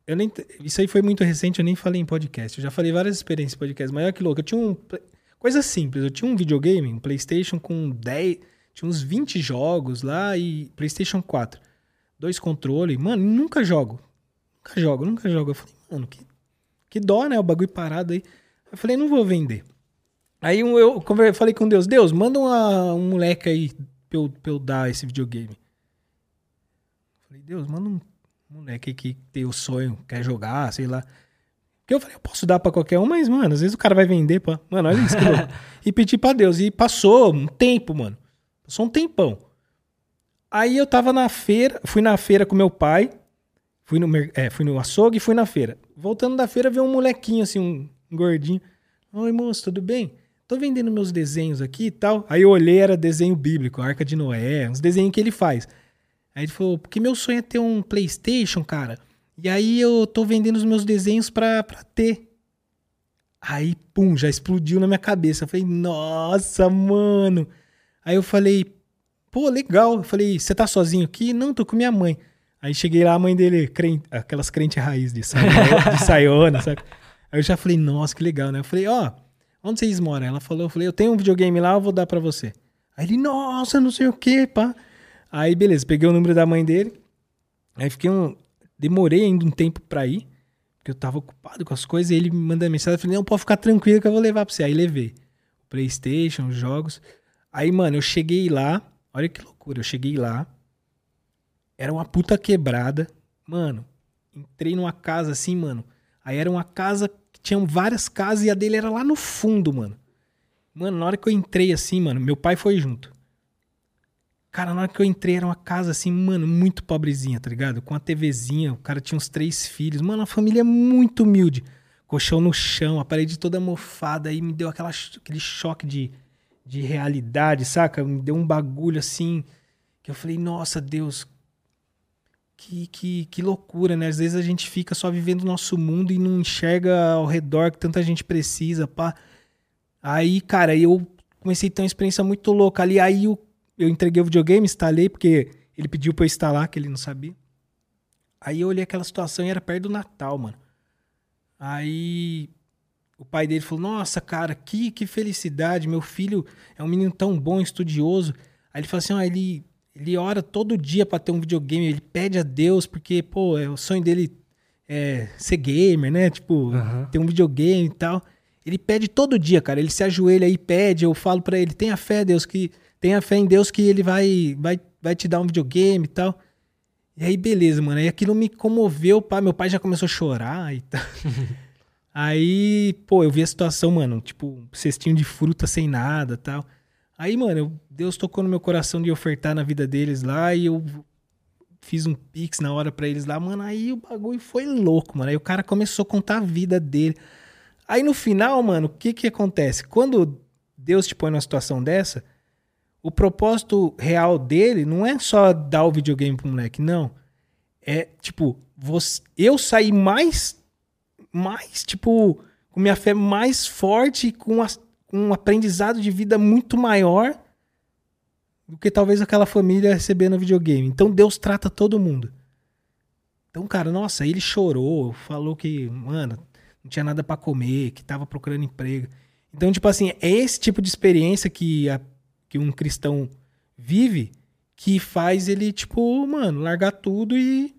Eu nem, isso aí foi muito recente, eu nem falei em podcast. Eu já falei várias experiências em podcast, mas olha que louco. Eu tinha um. Coisa simples, eu tinha um videogame, um PlayStation com 10. Tinha uns 20 jogos lá e PlayStation 4. Dois controles. Mano, nunca jogo. Nunca jogo, nunca jogo. Eu falei, mano, que, que dó, né? O bagulho parado aí. Eu falei, não vou vender. Aí eu falei com Deus, Deus, manda uma- um moleque aí pra eu, pra eu dar esse videogame. Falei, Deus, manda um moleque aí que tem o sonho, quer jogar, sei lá. Porque eu falei, eu posso dar pra qualquer um, mas, mano, às vezes o cara vai vender, pá. Mano, olha isso que. E pedi pra Deus. E passou um tempo, mano. Passou um tempão. Aí eu tava na feira, fui na feira com meu pai. Fui no, é, fui no açougue e fui na feira. Voltando da feira, veio um molequinho assim, um gordinho. Oi, moço, tudo bem? Tô vendendo meus desenhos aqui e tal. Aí eu olhei, era desenho bíblico, Arca de Noé, uns desenhos que ele faz. Aí ele falou, porque meu sonho é ter um Playstation, cara. E aí eu tô vendendo os meus desenhos pra, pra ter. Aí, pum, já explodiu na minha cabeça. Eu falei, nossa, mano. Aí eu falei, pô, legal. Eu falei, você tá sozinho aqui? Não, tô com minha mãe. Aí cheguei lá, a mãe dele, crente, aquelas crentes raiz de saiona, de saiona, sabe? Aí eu já falei, nossa, que legal, né? Eu falei, ó, onde vocês moram? Ela falou, eu falei, eu tenho um videogame lá, eu vou dar pra você. Aí ele, nossa, não sei o que, pá. Aí, beleza, peguei o número da mãe dele. Aí fiquei um. Demorei ainda um tempo pra ir, porque eu tava ocupado com as coisas. E ele me manda mensagem. Eu falei, não, pode ficar tranquilo que eu vou levar pra você. Aí levei. PlayStation, os jogos. Aí, mano, eu cheguei lá. Olha que loucura. Eu cheguei lá. Era uma puta quebrada. Mano, entrei numa casa assim, mano. Aí era uma casa que tinham várias casas e a dele era lá no fundo, mano. Mano, na hora que eu entrei assim, mano, meu pai foi junto. Cara, na hora que eu entrei era uma casa assim, mano, muito pobrezinha, tá ligado? Com a TVzinha, o cara tinha uns três filhos. Mano, uma família muito humilde. Colchão no chão, a parede toda mofada. Aí me deu aquela, aquele choque de, de realidade, saca? Me deu um bagulho assim. Que eu falei, nossa, Deus, que, que, que loucura, né? Às vezes a gente fica só vivendo o nosso mundo e não enxerga ao redor que tanta gente precisa, pá. Aí, cara, eu comecei a ter uma experiência muito louca ali. Aí eu, eu entreguei o videogame, instalei, porque ele pediu pra eu instalar, que ele não sabia. Aí eu olhei aquela situação e era perto do Natal, mano. Aí o pai dele falou: Nossa, cara, que, que felicidade. Meu filho é um menino tão bom, estudioso. Aí ele falou assim: ele ele ora todo dia para ter um videogame, ele pede a Deus, porque, pô, é o sonho dele é ser gamer, né? Tipo, Aham. ter um videogame e tal. Ele pede todo dia, cara. Ele se ajoelha e pede. Eu falo pra ele: tenha fé, Deus, que tenha fé em Deus que ele vai, vai, vai te dar um videogame e tal. E aí, beleza, mano. Aí aquilo me comoveu, pá. Meu pai já começou a chorar e tal. aí, pô, eu vi a situação, mano. Tipo, um cestinho de fruta sem nada tal. Aí, mano, eu- Deus tocou no meu coração de ofertar na vida deles lá e eu fiz um pix na hora pra eles lá, mano. Aí o bagulho foi louco, mano. Aí o cara começou a contar a vida dele. Aí no final, mano, o que que acontece? Quando Deus te põe numa situação dessa, o propósito real dele não é só dar o videogame pro moleque, não. É, tipo, você, eu saí mais, mais, tipo, com minha fé mais forte, com, com um aprendizado de vida muito maior do que talvez aquela família recebendo videogame. Então Deus trata todo mundo. Então, cara, nossa, ele chorou, falou que, mano, não tinha nada pra comer, que tava procurando emprego. Então, tipo assim, é esse tipo de experiência que, a- que um cristão vive que faz ele, tipo, mano, largar tudo e,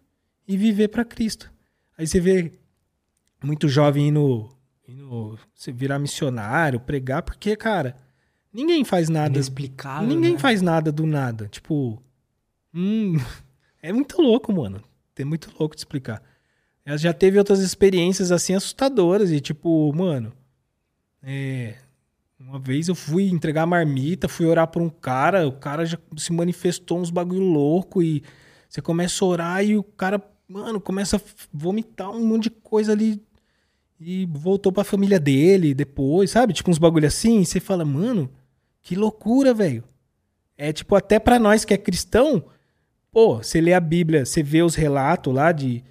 e viver pra Cristo. Aí você vê muito jovem indo, indo virar missionário, pregar, porque, cara, ninguém faz nada Inexplicável. Ninguém né? faz nada do nada. Tipo. Hum, é muito louco, mano. É muito louco de explicar. Ela já teve outras experiências assim assustadoras. E tipo, mano. É. Uma vez eu fui entregar marmita, fui orar por um cara, o cara já se manifestou uns bagulho louco e você começa a orar e o cara, mano, começa a vomitar um monte de coisa ali e voltou pra família dele depois, sabe? Tipo uns bagulho assim, e você fala, mano, que loucura, velho. É tipo, até pra nós que é cristão, pô, você lê a Bíblia, você vê os relatos lá de,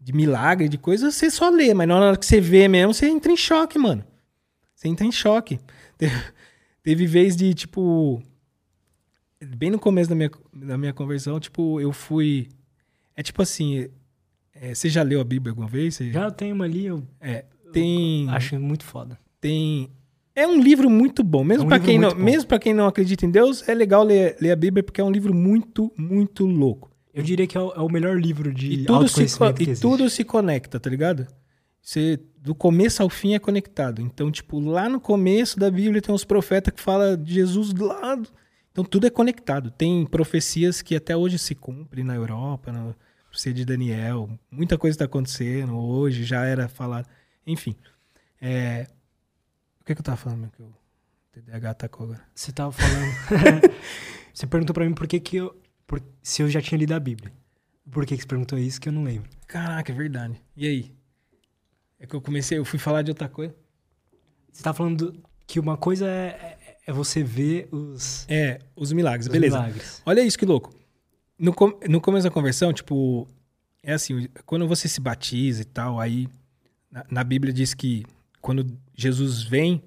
de milagre, de coisas, você só lê, mas na hora que você vê mesmo, você entra em choque, mano. Você entra em choque. Teve, teve vez de, tipo. Bem no começo da minha, da minha conversão, tipo, eu fui. É tipo assim. É, você já leu a Bíblia alguma vez? Você- Já eu tenho uma ali, eu É, tem. acho muito foda. tem é um livro muito bom, mesmo É um pra livro quem não, mesmo para quem não acredita em Deus, é legal ler, ler a Bíblia porque é um livro muito, muito louco. Eu diria que é o, é o melhor livro de E tudo se e tudo se conecta, tá ligado? Você do começo ao fim é conectado. Então, tipo, lá no começo da Bíblia tem os profetas que fala de Jesus do lado. Então tudo é conectado. Tem profecias que até hoje se cumprem na Europa, na profecia de Daniel. Muita coisa está acontecendo hoje, já era falado. Enfim. É... O que, que eu tava falando? meu, Que o TDAH atacou agora. Você tava falando. você perguntou pra mim por que, que eu. por- se eu já tinha lido a Bíblia. Por que, que você perguntou isso que eu não lembro. Caraca, é verdade. E aí? É que eu comecei, eu fui falar de outra coisa. Você tá falando do- que uma coisa é, é- é você ver os, É, os milagres, os beleza. milagres. Olha isso que louco. No, com- no começo da conversão, tipo, é assim, quando você se batiza e tal, aí na, na Bíblia diz que quando Jesus vem,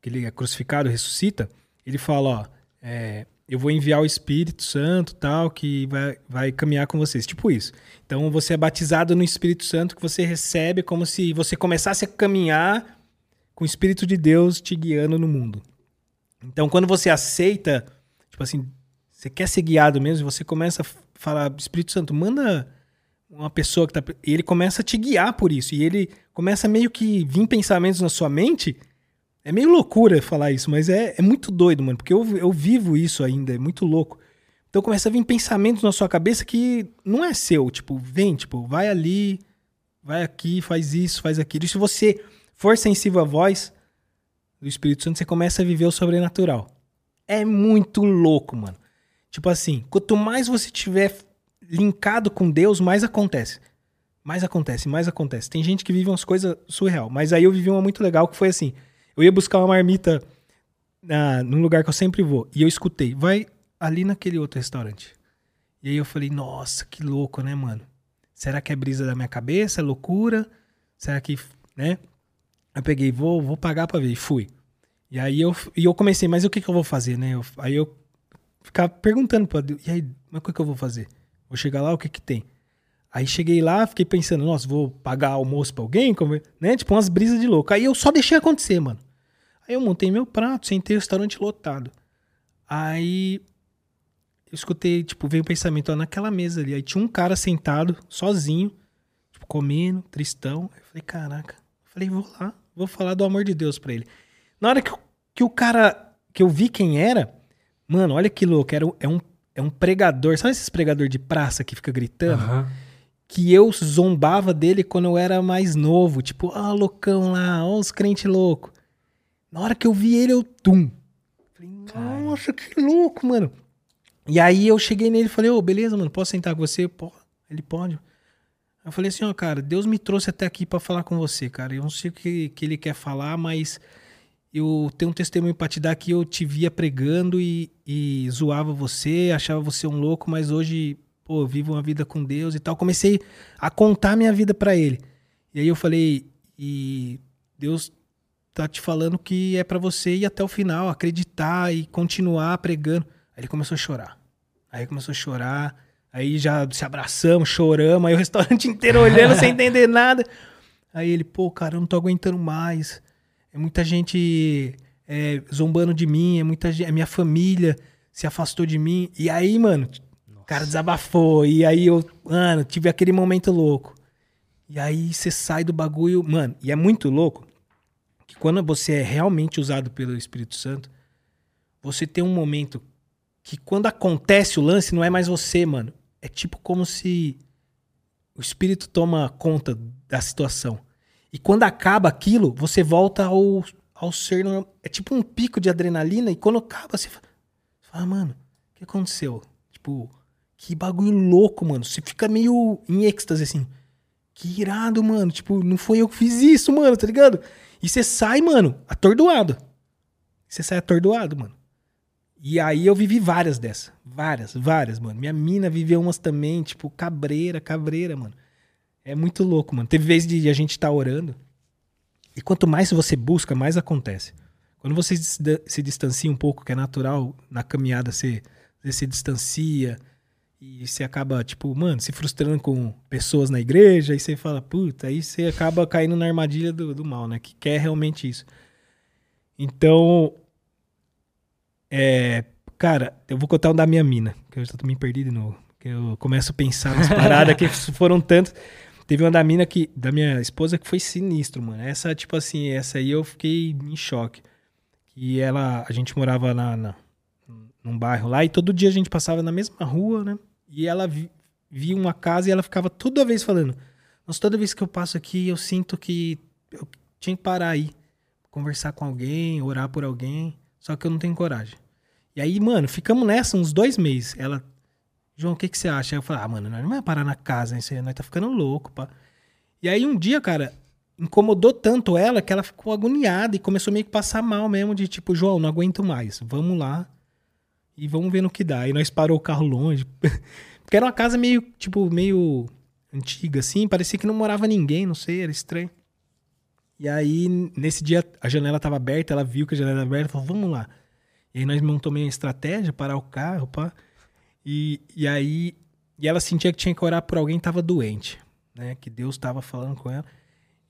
que ele é crucificado, ressuscita, ele fala, ó, é, eu vou enviar o Espírito Santo tal, que vai, vai caminhar com vocês. Tipo isso. Então você é batizado no Espírito Santo que você recebe como se você começasse a caminhar com o Espírito de Deus te guiando no mundo. Então quando você aceita, tipo assim, você quer ser guiado mesmo, você começa a falar, Espírito Santo, manda uma pessoa que tá. E ele começa a te guiar por isso. E ele começa meio que vir pensamentos na sua mente É meio loucura falar isso, mas é, é muito doido, mano, porque eu, eu vivo isso ainda, é muito louco. Então começa a vir pensamentos na sua cabeça que não é seu, tipo, vem, tipo, vai ali, vai aqui, faz isso, faz aquilo. E se você for sensível à voz do Espírito Santo, você começa a viver o sobrenatural. É muito louco, mano. Tipo assim, quanto mais você tiver linkado com Deus, mais acontece. Mais acontece, mais acontece. Tem gente que vive umas coisas surreal, mas aí eu vivi uma muito legal que foi assim. Eu ia buscar uma marmita na, num lugar que eu sempre vou. E eu escutei, vai ali naquele outro restaurante. E aí eu falei, nossa, que louco, né, mano? Será que é brisa da minha cabeça? É loucura? Será que, né? Eu peguei, vou, vou pagar pra ver. E fui. E aí eu, e eu comecei, mas o que, que eu vou fazer, né? Eu, aí eu ficava perguntando pra Deus, e aí, mas o que, eu vou fazer? Vou chegar lá, o que que tem? Aí cheguei lá, fiquei pensando, nossa, vou pagar almoço pra alguém? Como, né? Tipo, umas brisas de louco. Aí eu só deixei acontecer, mano. Aí eu montei meu prato, sentei o restaurante lotado. Aí eu escutei, tipo, veio o um pensamento, ó, naquela mesa ali. Aí tinha um cara sentado, sozinho, tipo, comendo, tristão. Eu falei, caraca. Eu falei, vou lá, vou falar do amor de Deus pra ele. Na hora que, que o cara, que eu vi quem era, mano, olha que louco, era, é, um, é um pregador. Sabe esses pregador de praça que fica gritando? Que eu zombava dele quando eu era mais novo. Tipo, ah, loucão lá, ó os crentes loucos. Na hora que eu vi ele, eu tum. Falei, nossa, que louco, mano. E aí eu cheguei nele e falei, ô, beleza, mano, posso sentar com você? Pô, ele pode. Eu falei assim, ó, cara, Deus me trouxe até aqui pra falar com você, cara. Eu não sei o que, que ele quer falar, mas eu tenho um testemunho pra te dar que eu te via pregando e, e zoava você, achava você um louco, mas hoje, pô, vivo uma vida com Deus e tal. Comecei a contar minha vida pra ele. E aí eu falei, e Deus tá te falando que é pra você ir até o final, acreditar e continuar pregando. Aí ele começou a chorar. Aí começou a chorar. Aí já se abraçamos, choramos. Aí o restaurante inteiro olhando sem entender nada. Aí ele, pô, cara, eu não tô aguentando mais. É muita gente é, zombando de mim, é muita gente, é minha família se afastou de mim. E aí, mano, o cara desabafou. E aí eu, mano, tive aquele momento louco. E aí você sai do bagulho, mano, e é muito louco que quando você é realmente usado pelo Espírito Santo, você tem um momento que quando acontece o lance não é mais você, mano. É tipo como se o espírito toma conta da situação. E quando acaba aquilo, você volta ao, ao ser. É tipo um pico de adrenalina, e quando acaba, você fala, você fala, mano, o que aconteceu? Tipo, que bagulho louco, mano. Você fica meio em êxtase, assim. Que irado, mano. Tipo, não foi eu que fiz isso, mano, tá ligado? E você sai, mano, atordoado. Você sai atordoado, mano. E aí eu vivi várias dessas. Várias, várias, mano. Minha mina viveu umas também, tipo, cabreira, cabreira, mano. É muito louco, mano. Teve vezes de a gente estar tá orando. E quanto mais você busca, mais acontece. Quando você se distancia um pouco, que é natural, na caminhada você, você se distancia e você acaba, tipo, mano, se frustrando com pessoas na igreja, e você fala, puta, aí você acaba caindo na armadilha do, do mal, né? Que quer realmente isso. Então, é, cara, eu vou contar um da minha mina, que eu já tô me perdido de novo. Que eu começo a pensar nas paradas que foram tantas. Teve uma da mina que, da minha esposa que foi sinistro, mano. Essa, tipo assim, essa aí eu fiquei em choque. E ela, a gente morava na, na, num bairro lá e todo dia a gente passava na mesma rua, né? E ela vi, via uma casa e ela ficava toda vez falando: Nossa, toda vez que eu passo aqui eu sinto que eu tinha que parar aí, conversar com alguém, orar por alguém. Só que eu não tenho coragem. E aí, mano, ficamos nessa uns dois meses. Ela, João, o que, que você acha? Aí eu falei, ah, mano, nós não vai parar na casa, né? Nós tá ficando louco, pá. E aí um dia, cara, incomodou tanto ela que ela ficou agoniada e começou meio que passar mal mesmo, de tipo, João, não aguento mais. Vamos lá e vamos ver no que dá. E nós parou o carro longe. Porque era uma casa meio, tipo, meio antiga, assim. Parecia que não morava ninguém, não sei, era estranho. E aí, nesse dia, a janela estava aberta, ela viu que a janela estava aberta, falou, vamos lá. E aí nós montamos uma estratégia, parar o carro, pá. E, e aí, e ela sentia que tinha que orar por alguém que estava doente, né? Que Deus estava falando com ela.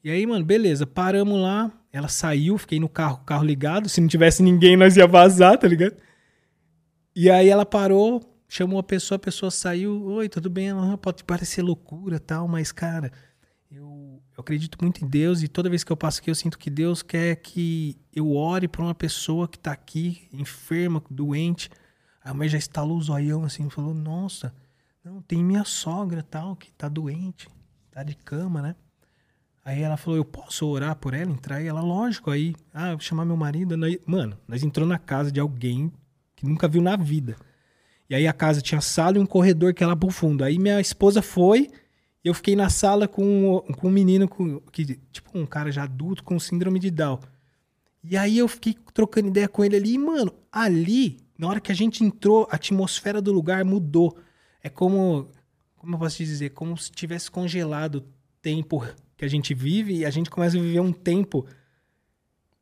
E aí, mano, beleza, paramos lá, ela saiu, fiquei no carro, carro ligado, se não tivesse ninguém nós ia vazar, tá ligado? E aí ela parou, chamou a pessoa, a pessoa saiu, oi, tudo bem? Ela, pode parecer loucura tal, mas, cara, eu, eu acredito muito em Deus e toda vez que eu passo aqui eu sinto que Deus quer que eu ore para uma pessoa que tá aqui, enferma, doente. A mãe já estalou o zoião assim falou: Nossa, não, tem minha sogra tal, que tá doente, tá de cama, né? Aí ela falou: Eu posso orar por ela, entrar? E ela, lógico, aí, ah, vou chamar meu marido. Mano, nós entrou na casa de alguém que nunca viu na vida. E aí a casa tinha sala e um corredor que era pro fundo. Aí minha esposa foi e eu fiquei na sala com, com um menino, com, que, tipo um cara já adulto com síndrome de Down. E aí eu fiquei trocando ideia com ele ali. E, mano, ali, na hora que a gente entrou, a atmosfera do lugar mudou. É como, como eu posso te dizer, como se tivesse congelado o tempo que a gente vive e a gente começa a viver um tempo,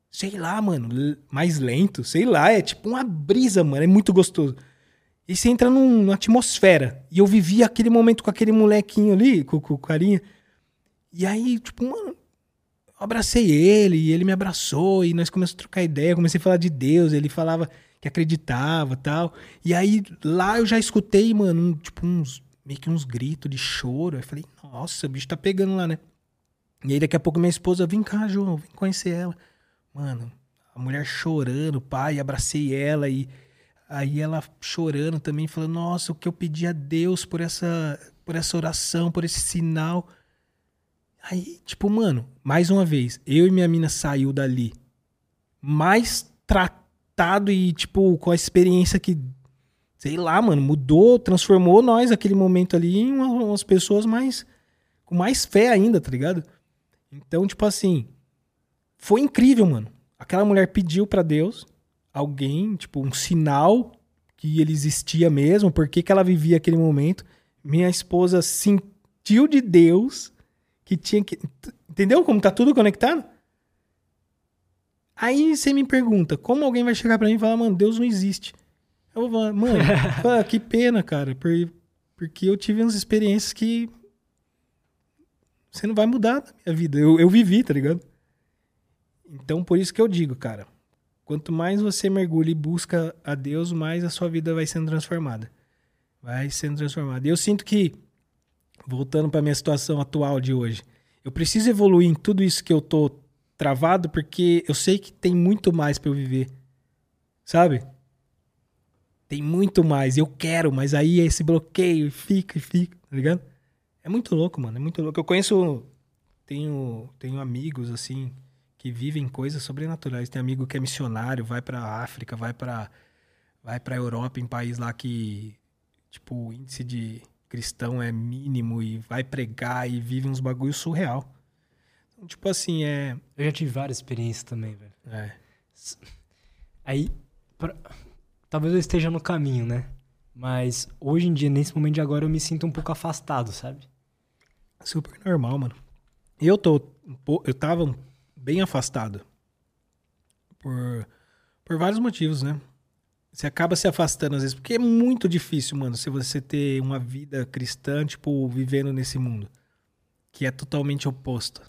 sei lá, mano, mais lento, sei lá, é tipo uma brisa, mano, é muito gostoso. E você entra num, numa atmosfera. E eu vivi aquele momento com aquele molequinho ali, com, o carinha. E aí, tipo, mano, eu abracei ele, e ele me abraçou, e nós começamos a trocar ideia, comecei a falar de Deus, ele falava que acreditava tal. E aí, lá eu já escutei, mano, um, tipo, uns, meio que uns gritos de choro. Aí falei, nossa, o bicho tá pegando lá, né? E aí daqui a pouco minha esposa, vem cá, João, vem conhecer ela. Mano, a mulher chorando, pai, abracei ela e Aí ela chorando também, falando: Nossa, o que eu pedi a Deus por essa, por essa oração, por esse sinal. Aí, tipo, mano, mais uma vez, eu e minha mina saiu dali mais tratado e, tipo, com a experiência que, sei lá, mano, mudou, transformou nós aquele momento ali em umas pessoas mais. com mais fé ainda, tá ligado? Então, tipo assim, foi incrível, mano. Aquela mulher pediu para Deus alguém, tipo, um sinal que ele existia mesmo, por que ela vivia aquele momento. Minha esposa sentiu de Deus que tinha que. Entendeu como tá tudo conectado? Aí você me pergunta, como alguém vai chegar para mim e falar, mano, Deus não existe? Eu vou falar, mano, que pena, cara, porque eu tive umas experiências que você não vai mudar na minha vida. Eu, eu vivi, tá ligado? Então, por isso que eu digo, cara, Quanto mais você mergulha e busca a Deus, mais a sua vida vai sendo transformada. Vai sendo transformada. E eu sinto que, voltando para minha situação atual de hoje, eu preciso evoluir em tudo isso que eu tô travado, porque eu sei que tem muito mais para eu viver. Sabe? Tem muito mais. Eu quero, mas aí esse bloqueio fica e fica, tá ligado? É muito louco, mano. É muito louco. Eu conheço. Tenho, tenho amigos, assim, que vivem coisas sobrenaturais. Tem amigo que é missionário, vai para África, vai para vai para Europa, em país lá que tipo o índice de cristão é mínimo e vai pregar e vive uns bagulho surreal. Tipo assim, é Eu já tive várias experiências também, velho. É. Aí pra... talvez eu esteja no caminho, né? Mas hoje em dia, nesse momento de agora, eu me sinto um pouco afastado, sabe? Super normal, mano. Eu tô eu tava bem afastado. Por, por vários motivos, né? Você acaba se afastando às vezes, porque é muito difícil, mano, se você ter uma vida cristã, tipo, vivendo nesse mundo, que é totalmente oposto.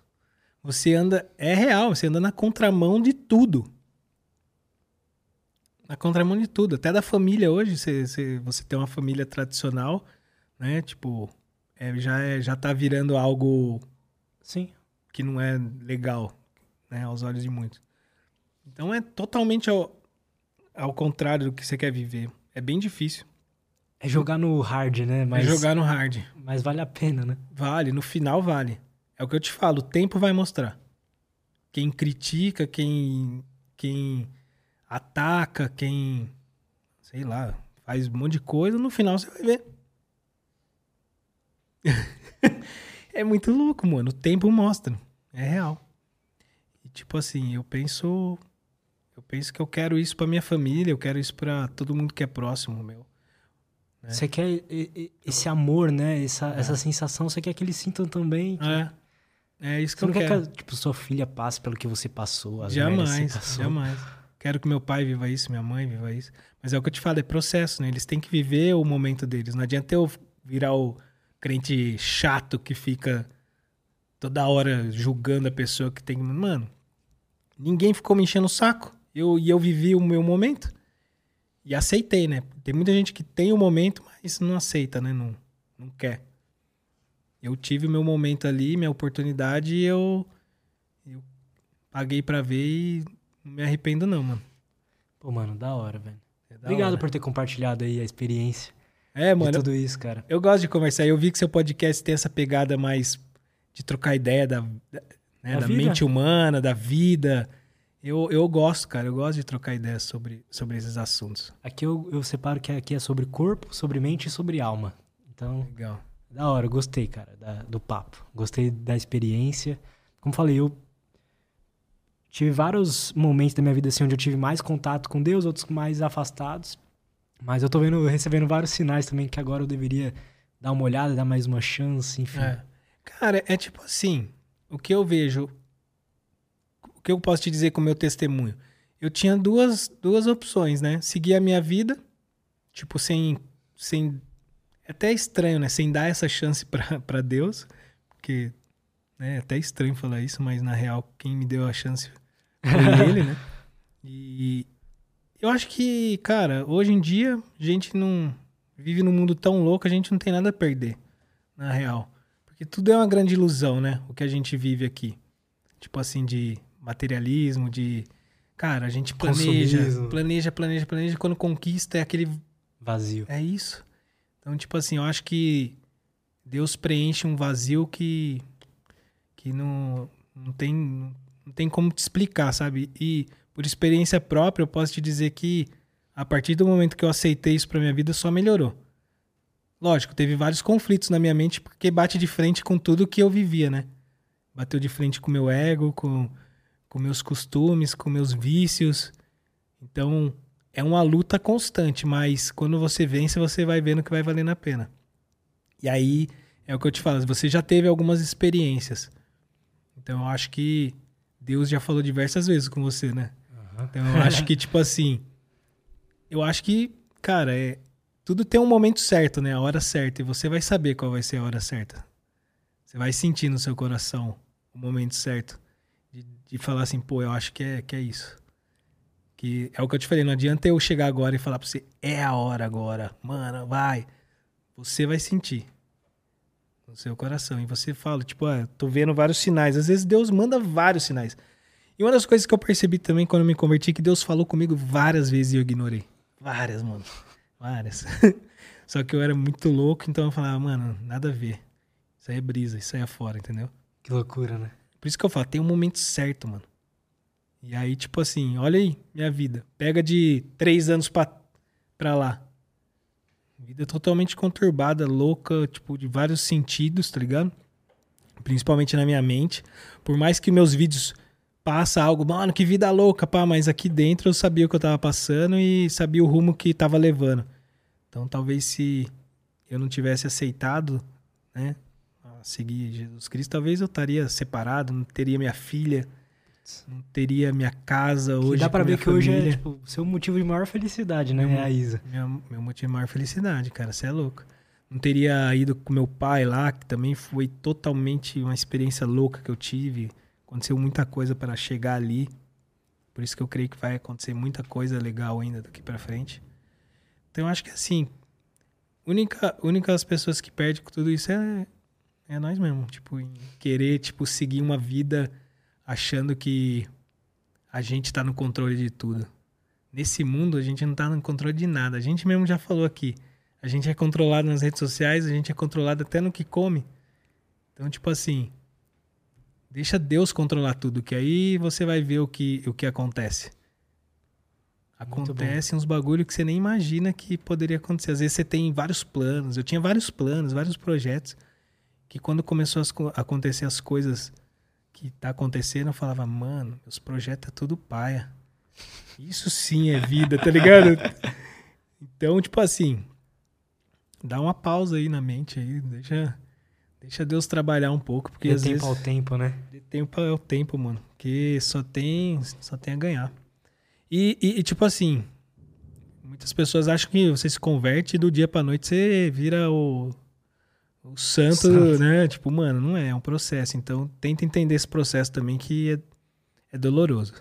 Você anda, é real, você anda na contramão de tudo. Na contramão de tudo, até da família hoje, você, você, você tem uma família tradicional, né? Tipo, é, já, é, já tá virando algo. Sim. Que não é legal né, aos olhos de muitos. Então é totalmente ao, ao contrário do que você quer viver. É bem difícil. É jogar no hard, né? Mas, é jogar no hard. Mas vale a pena, né? Vale, no final vale. É o que eu te falo, o tempo vai mostrar. Quem critica, quem, quem ataca, quem, sei lá, faz um monte de coisa, no final você vai ver. é muito louco, mano. O tempo mostra. É real tipo assim, eu penso. Eu penso que eu quero isso para minha família, eu quero isso para todo mundo que é próximo meu. Né? Você quer esse amor, né? Essa, é. essa sensação, você quer que eles sintam também. Que... É. É isso que você eu não quero. quer que tipo, sua filha passe pelo que você passou. As jamais, passou. jamais. Quero que meu pai viva isso, minha mãe viva isso. Mas é o que eu te falo, é processo, né? Eles têm que viver o momento deles. Não adianta eu virar o crente chato que fica toda hora julgando a pessoa que tem. Mano, Ninguém ficou me enchendo o saco. Eu, e eu vivi o meu momento. E aceitei, né? Tem muita gente que tem o momento, mas não aceita, né? Não, não quer. Eu tive o meu momento ali, minha oportunidade e eu, eu paguei pra ver e não me arrependo não, mano. Pô, mano, da hora, velho. É da Obrigado hora. por ter compartilhado aí a experiência É, de mano, tudo isso, cara. eu gosto de conversar. Eu vi que seu podcast tem essa pegada mais de trocar ideia da, da, né, Da mente humana, da vida. Eu, eu gosto, cara. Eu gosto de trocar ideias sobre, sobre esses assuntos. Aqui eu, eu separo que aqui é sobre corpo, sobre mente e sobre alma. Então, Legal. Da hora, gostei, cara, da- do papo. Gostei da experiência. Como falei, eu tive vários momentos da minha vida assim onde eu tive mais contato com Deus, outros mais afastados. Mas eu tô vendo, recebendo vários sinais também que agora eu deveria dar uma olhada, dar mais uma chance, enfim. É. Cara, é tipo assim, o que eu vejo, o que eu posso te dizer com o meu testemunho? Eu tinha duas, duas opções, né? Seguir a minha vida, tipo, sem, sem, até estranho, né? Sem dar essa chance pra, pra Deus, porque né, é até estranho falar isso, mas na real, quem me deu a chance foi ele, né? E eu acho que, cara, hoje em dia, a gente não vive num mundo tão louco, a gente não tem nada a perder, na real. Porque tudo é uma grande ilusão, né? O que a gente vive aqui. Tipo assim, de materialismo, de. Cara, a gente planeja, Consumismo. planeja, planeja, planeja. Quando conquista é aquele. Vazio. É isso. Então, tipo assim, eu acho que Deus preenche um vazio que. que não, não, tem, não tem como te explicar, sabe? E por experiência própria, eu posso te dizer que a partir do momento que eu aceitei isso pra minha vida, só melhorou. Lógico, teve vários conflitos na minha mente, porque bate de frente com tudo que eu vivia, né? Bateu de frente com meu ego, com, com meus costumes, com meus vícios. Então, é uma luta constante, mas quando você vence, você vai vendo que vai valendo a pena. E aí, é o que eu te falo, você já teve algumas experiências. Então, eu acho que Deus já falou diversas vezes com você, né? Então, eu acho que, tipo assim, eu acho que, cara, é, tudo tem um momento certo, né? A hora certa. E você vai saber qual vai ser a hora certa. Você vai sentir no seu coração o momento certo. De, de falar assim, pô, eu acho que é, que é isso. Que é o que eu te falei, não adianta eu chegar agora e falar pra você, é a hora agora, mano, vai. Você vai sentir no seu coração. E você fala, tipo, ah, tô vendo vários sinais. Às vezes Deus manda vários sinais. E uma das coisas que eu percebi também quando eu me converti é que Deus falou comigo várias vezes e eu ignorei. Várias, mano. Várias. Só que eu era muito louco, então eu falava, mano, nada a ver. Isso aí é brisa, isso aí é fora, entendeu? Que loucura, né? Por isso que eu falo, tem um momento certo, mano. E aí, tipo assim, olha aí, minha vida. Pega de três anos pra, pra lá. Vida totalmente conturbada, louca, tipo, de vários sentidos, tá ligado? Principalmente na minha mente. Por mais que meus vídeos passa algo, mano, que vida louca, pá, mas aqui dentro eu sabia o que eu tava passando e sabia o rumo que tava levando. Então, talvez se eu não tivesse aceitado, né, seguir Jesus Cristo, talvez eu estaria separado, não teria minha filha, não teria minha casa Que hoje. dá pra com ver que hoje é família. tipo, seu motivo de maior felicidade, né? Meu- É a Isa. Meu, meu motivo de maior felicidade, cara, você é louco. Não teria ido com meu pai lá, que também foi totalmente uma experiência louca que eu tive. Aconteceu muita coisa para chegar ali. Por isso que eu creio que vai acontecer muita coisa legal ainda daqui para frente. Então eu acho que assim, única, únicas pessoas que perdem com tudo isso é, é nós mesmo. Tipo, em querer tipo, seguir uma vida achando que a gente tá no controle de tudo. Nesse mundo, a gente não tá no controle de nada. A gente mesmo já falou aqui. A gente é controlado nas redes sociais, a gente é controlado até no que come. Então, tipo assim, deixa Deus controlar tudo, que aí você vai ver o que, o que acontece. Acontece uns bagulho que você nem imagina que poderia acontecer. Às vezes você tem vários planos. Eu tinha vários planos, vários projetos. Que quando começou a acontecer as coisas que tá acontecendo, eu falava, mano, meus projetos é tudo paia. Isso sim é vida, tá ligado? Então, tipo assim, dá uma pausa aí na mente aí, deixa, deixa Deus trabalhar um pouco, porque De às tempo vezes ao tempo, né? de tempo é o tempo, mano, porque só tem, só tem a ganhar. E, e- e, tipo assim, muitas pessoas acham que você se converte e do dia pra noite você vira o, o santo, Santo. né? Tipo, mano, não é, é um processo. Então, tenta entender esse processo também que é, é doloroso.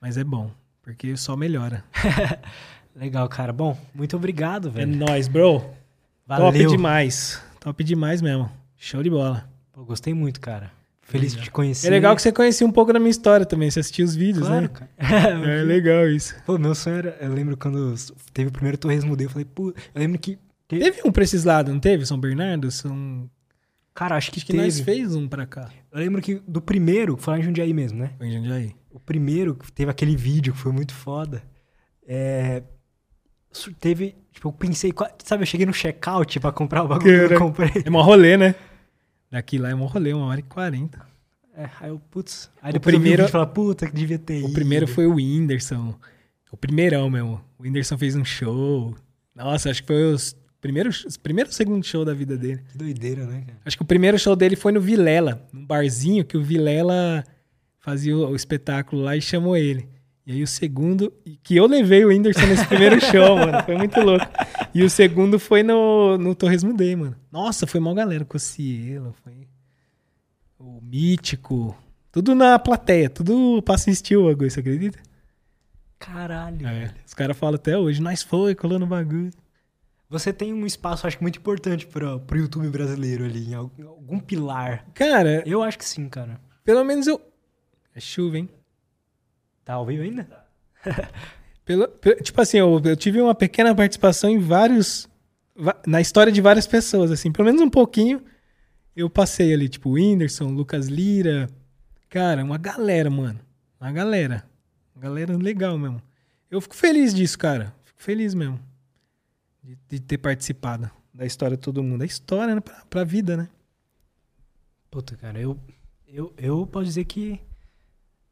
Mas é bom, porque só melhora. Legal, cara. Bom, muito obrigado, É velho. nóis, bro. Valeu. Top demais. top demais mesmo. Show de bola. Pô, gostei muito, cara. Feliz de te conhecer. É legal que você conhecia um pouco da minha história também, você assistia os vídeos, Claro, né? cara. É legal isso. Pô, meu sonho era. Eu lembro quando teve o primeiro Torresmo Day, eu falei, pô, eu lembro que. Teve um pra esses lados, não teve? São Bernardo? São... Cara, acho que, Acho que teve. nós fez um pra cá. Eu lembro que do primeiro, foi lá em Jundiaí mesmo, né? Foi em Jundiaí. O primeiro, que teve aquele vídeo que foi muito foda. É. Teve. Tipo, eu pensei. Sabe, eu cheguei no checkout pra comprar o bagulho que eu comprei. É mó rolê, né? Daqui lá é mó rolê, uma hora e quarenta. É, aí eu, putz. Aí O depois primeiro- eu falei, puta, que devia ter O ido. primeiro foi o Whindersson. O primeirão mesmo. O Whindersson fez um show. Nossa, acho que foi os primeiros, os primeiros segundo show da vida dele. Que doideira, né, cara? Acho que o primeiro show dele foi no Vilela, num barzinho que o Vilela fazia o, o espetáculo lá e chamou ele. E aí o segundo, que eu levei o Whindersson nesse primeiro show, mano. Foi muito louco. E o segundo foi no, no Torresmo Day, mano. Nossa, foi mal galera. Com o Cielo, foi o Mítico. Tudo na plateia, tudo pra assistir o bagulho, você acredita? Caralho. É, os caras falam até hoje, nós foi, colou no bagulho. Você tem um espaço, acho que muito importante pro, pro YouTube brasileiro ali, em algum, algum pilar. Cara, Eu acho que sim, cara. pelo menos eu. É chuva, hein? Tá ao vivo ainda? Pelo, pe- tipo assim, eu, eu tive uma pequena participação em vários. Na história de várias pessoas, assim, pelo menos um pouquinho. Eu passei ali, tipo, Whindersson, Lucas Lira. Cara, uma galera, mano. Uma galera. Uma galera legal mesmo. Eu fico feliz disso, cara. Fico feliz mesmo. De, de ter participado da história de todo mundo. A história, né? Pra, pra vida, né? Puta, cara, eu, eu, eu posso dizer que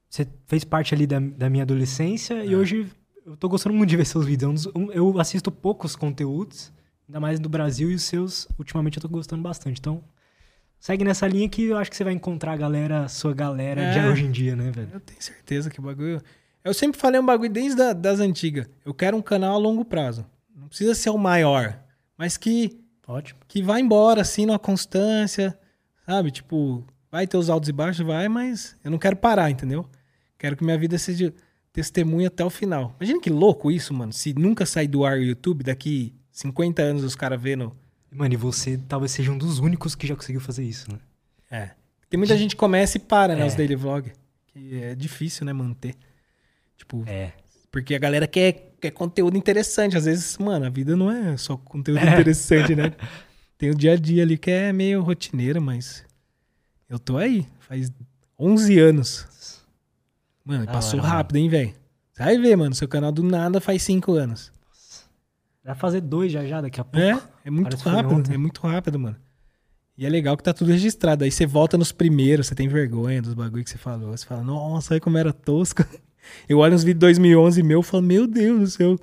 você fez parte ali da, da minha adolescência É. e hoje eu tô gostando muito de ver seus vídeos. É eu assisto poucos conteúdos, ainda mais do Brasil, e os seus, ultimamente, eu tô gostando bastante. Então, segue nessa linha que eu acho que você vai encontrar a galera, sua galera de É. hoje em dia, né, velho? Eu tenho certeza que o bagulho. Eu sempre falei um bagulho desde a, das antigas. Eu quero um canal a longo prazo. Não precisa ser o maior, mas que, Ótimo. que vá embora, assim, numa constância, sabe? Tipo, vai ter os altos e baixos, vai, mas eu não quero parar, entendeu? Quero que minha vida seja testemunha até o final. Imagina que louco isso, mano. Se nunca sair do ar o YouTube, daqui 50 anos os caras vendo. Mano, e você talvez seja um dos únicos que já conseguiu fazer isso, né? É. Tem muita gente que começa e para, né? É. Os daily vlog. Que é difícil, né? Manter. Tipo, É. Porque a galera quer, quer conteúdo interessante. Às vezes, mano, a vida não é só conteúdo interessante, né? Tem o dia a dia ali que é meio rotineiro, mas eu tô aí. Faz 11 anos. Mano, Da passou hora, mano. rápido, hein, velho? Você vai ver, mano. Seu canal do nada faz 5 anos. Vai fazer dois já já daqui a pouco. É, é muito Parece rápido. É muito rápido, mano. E é legal que tá tudo registrado. Aí você volta nos primeiros, você tem vergonha dos bagulho que você falou. Você fala, nossa, olha como era tosco. Eu olho uns vídeos de 2011 meu e falo, meu Deus do céu.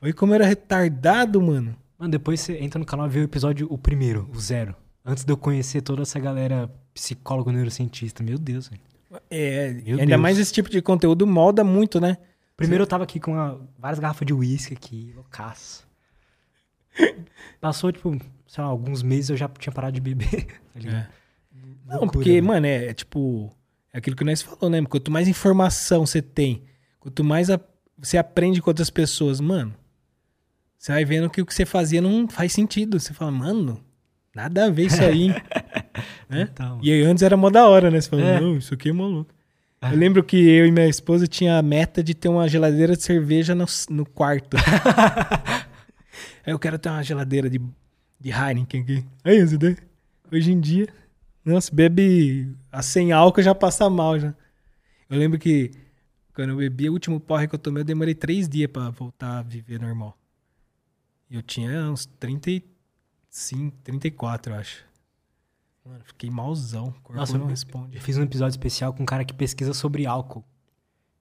Olha como era retardado, mano. Mano, depois você entra no canal e vê o episódio, o primeiro, o zero. Antes de eu conhecer toda essa galera psicólogo neurocientista. Meu Deus, velho. É, Meu ainda Deus. mais esse tipo de conteúdo molda muito, né? Primeiro eu tava aqui com uma- várias garrafas de uísque aqui, loucaço. Passou, tipo, sei lá, alguns meses eu já tinha parado de beber. tá ligado? Não, Loucura, porque, né? mano, é, é tipo. É aquilo que nós falou, né? Quanto mais informação você tem, quanto mais a- você aprende com outras pessoas, mano, você vai vendo que o que você fazia não faz sentido. Você fala, mano, nada a ver isso aí. né? Então, E aí antes era mó da hora, né? Você fala, É. não, isso aqui é maluco. Eu lembro que eu e minha esposa tinha a meta de ter uma geladeira de cerveja no, no quarto. aí eu quero ter uma geladeira de, de Heineken aqui. Aí, ideia. Hoje em dia, nossa, bebe a sem álcool já passa mal já. Eu lembro que quando eu bebi, o último porre que eu tomei, eu demorei três dias pra voltar a viver normal. E eu tinha uns 35, 34, eu acho. Mano, fiquei malzão. O corpo Nossa, não responde. eu fiz um episódio especial com um cara que pesquisa sobre álcool.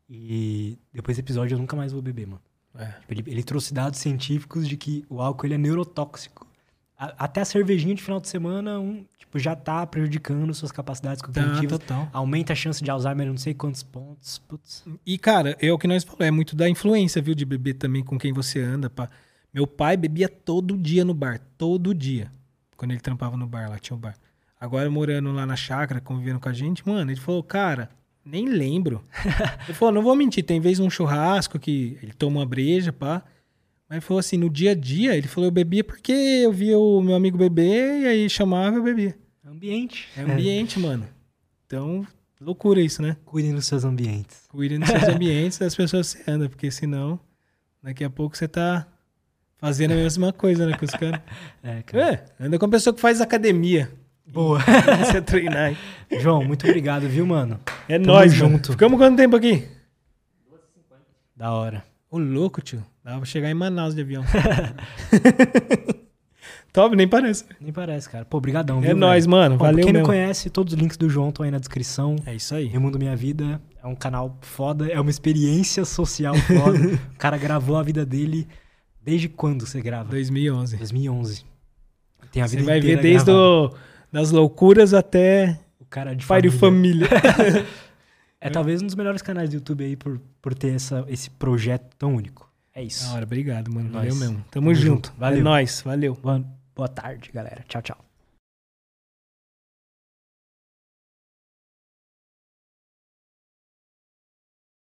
E depois desse episódio eu nunca mais vou beber, mano. É. Tipo, Ele, ele trouxe dados científicos de que o álcool ele é neurotóxico. A- até a cervejinha de final de semana um, tipo, já tá prejudicando suas capacidades Tá, cognitivas. total. Aumenta a chance de Alzheimer não sei quantos pontos. Putz. E, cara, é o que nós falamos, é muito da influência, viu, de beber também com quem você anda. Pá. Meu pai bebia todo dia no bar, todo dia. Quando ele trampava no bar, lá tinha o bar. Agora morando lá na chácara, convivendo com a gente, mano, ele falou, cara, nem lembro. ele falou, não vou mentir, tem vez um churrasco que ele toma uma breja, pá. Mas ele falou assim, no dia a dia, ele falou, eu bebia porque eu via o meu amigo beber e aí chamava e eu bebia. Ambiente. É ambiente, mano. Então, loucura isso, né? Cuidem dos seus ambientes. Cuide dos seus ambientes das pessoas que você anda, porque senão, daqui a pouco você tá fazendo a mesma coisa, né, com os caras. É, cara. É, anda com a pessoa que faz academia. Boa. Você treinar. hein? João, muito obrigado, viu, mano? É Tamo nóis, mano. junto. Ficamos quanto tempo aqui? Da hora. Ô, louco, tio. Dava pra chegar em Manaus de avião. Top, nem parece. Nem parece, cara. Pô, brigadão, É viu, nóis, velho? mano. Bom, pra Valeu quem não mesmo. conhece, todos os links do João estão aí na descrição. É isso aí. Remundo Minha Vida é um canal foda, é uma experiência social foda. o cara gravou a vida dele desde quando você grava? 2011. 2011. Tem a vida Você vai ver desde gravada. o, das loucuras até o cara de pai de família. família. É talvez um dos melhores canais do YouTube aí por, por ter essa, esse projeto tão único. É isso. Da hora, obrigado, mano. Valeu mesmo. Tamo, Tamo junto. junto. Valeu. É nóis, valeu. Boa tarde, galera. Tchau, tchau.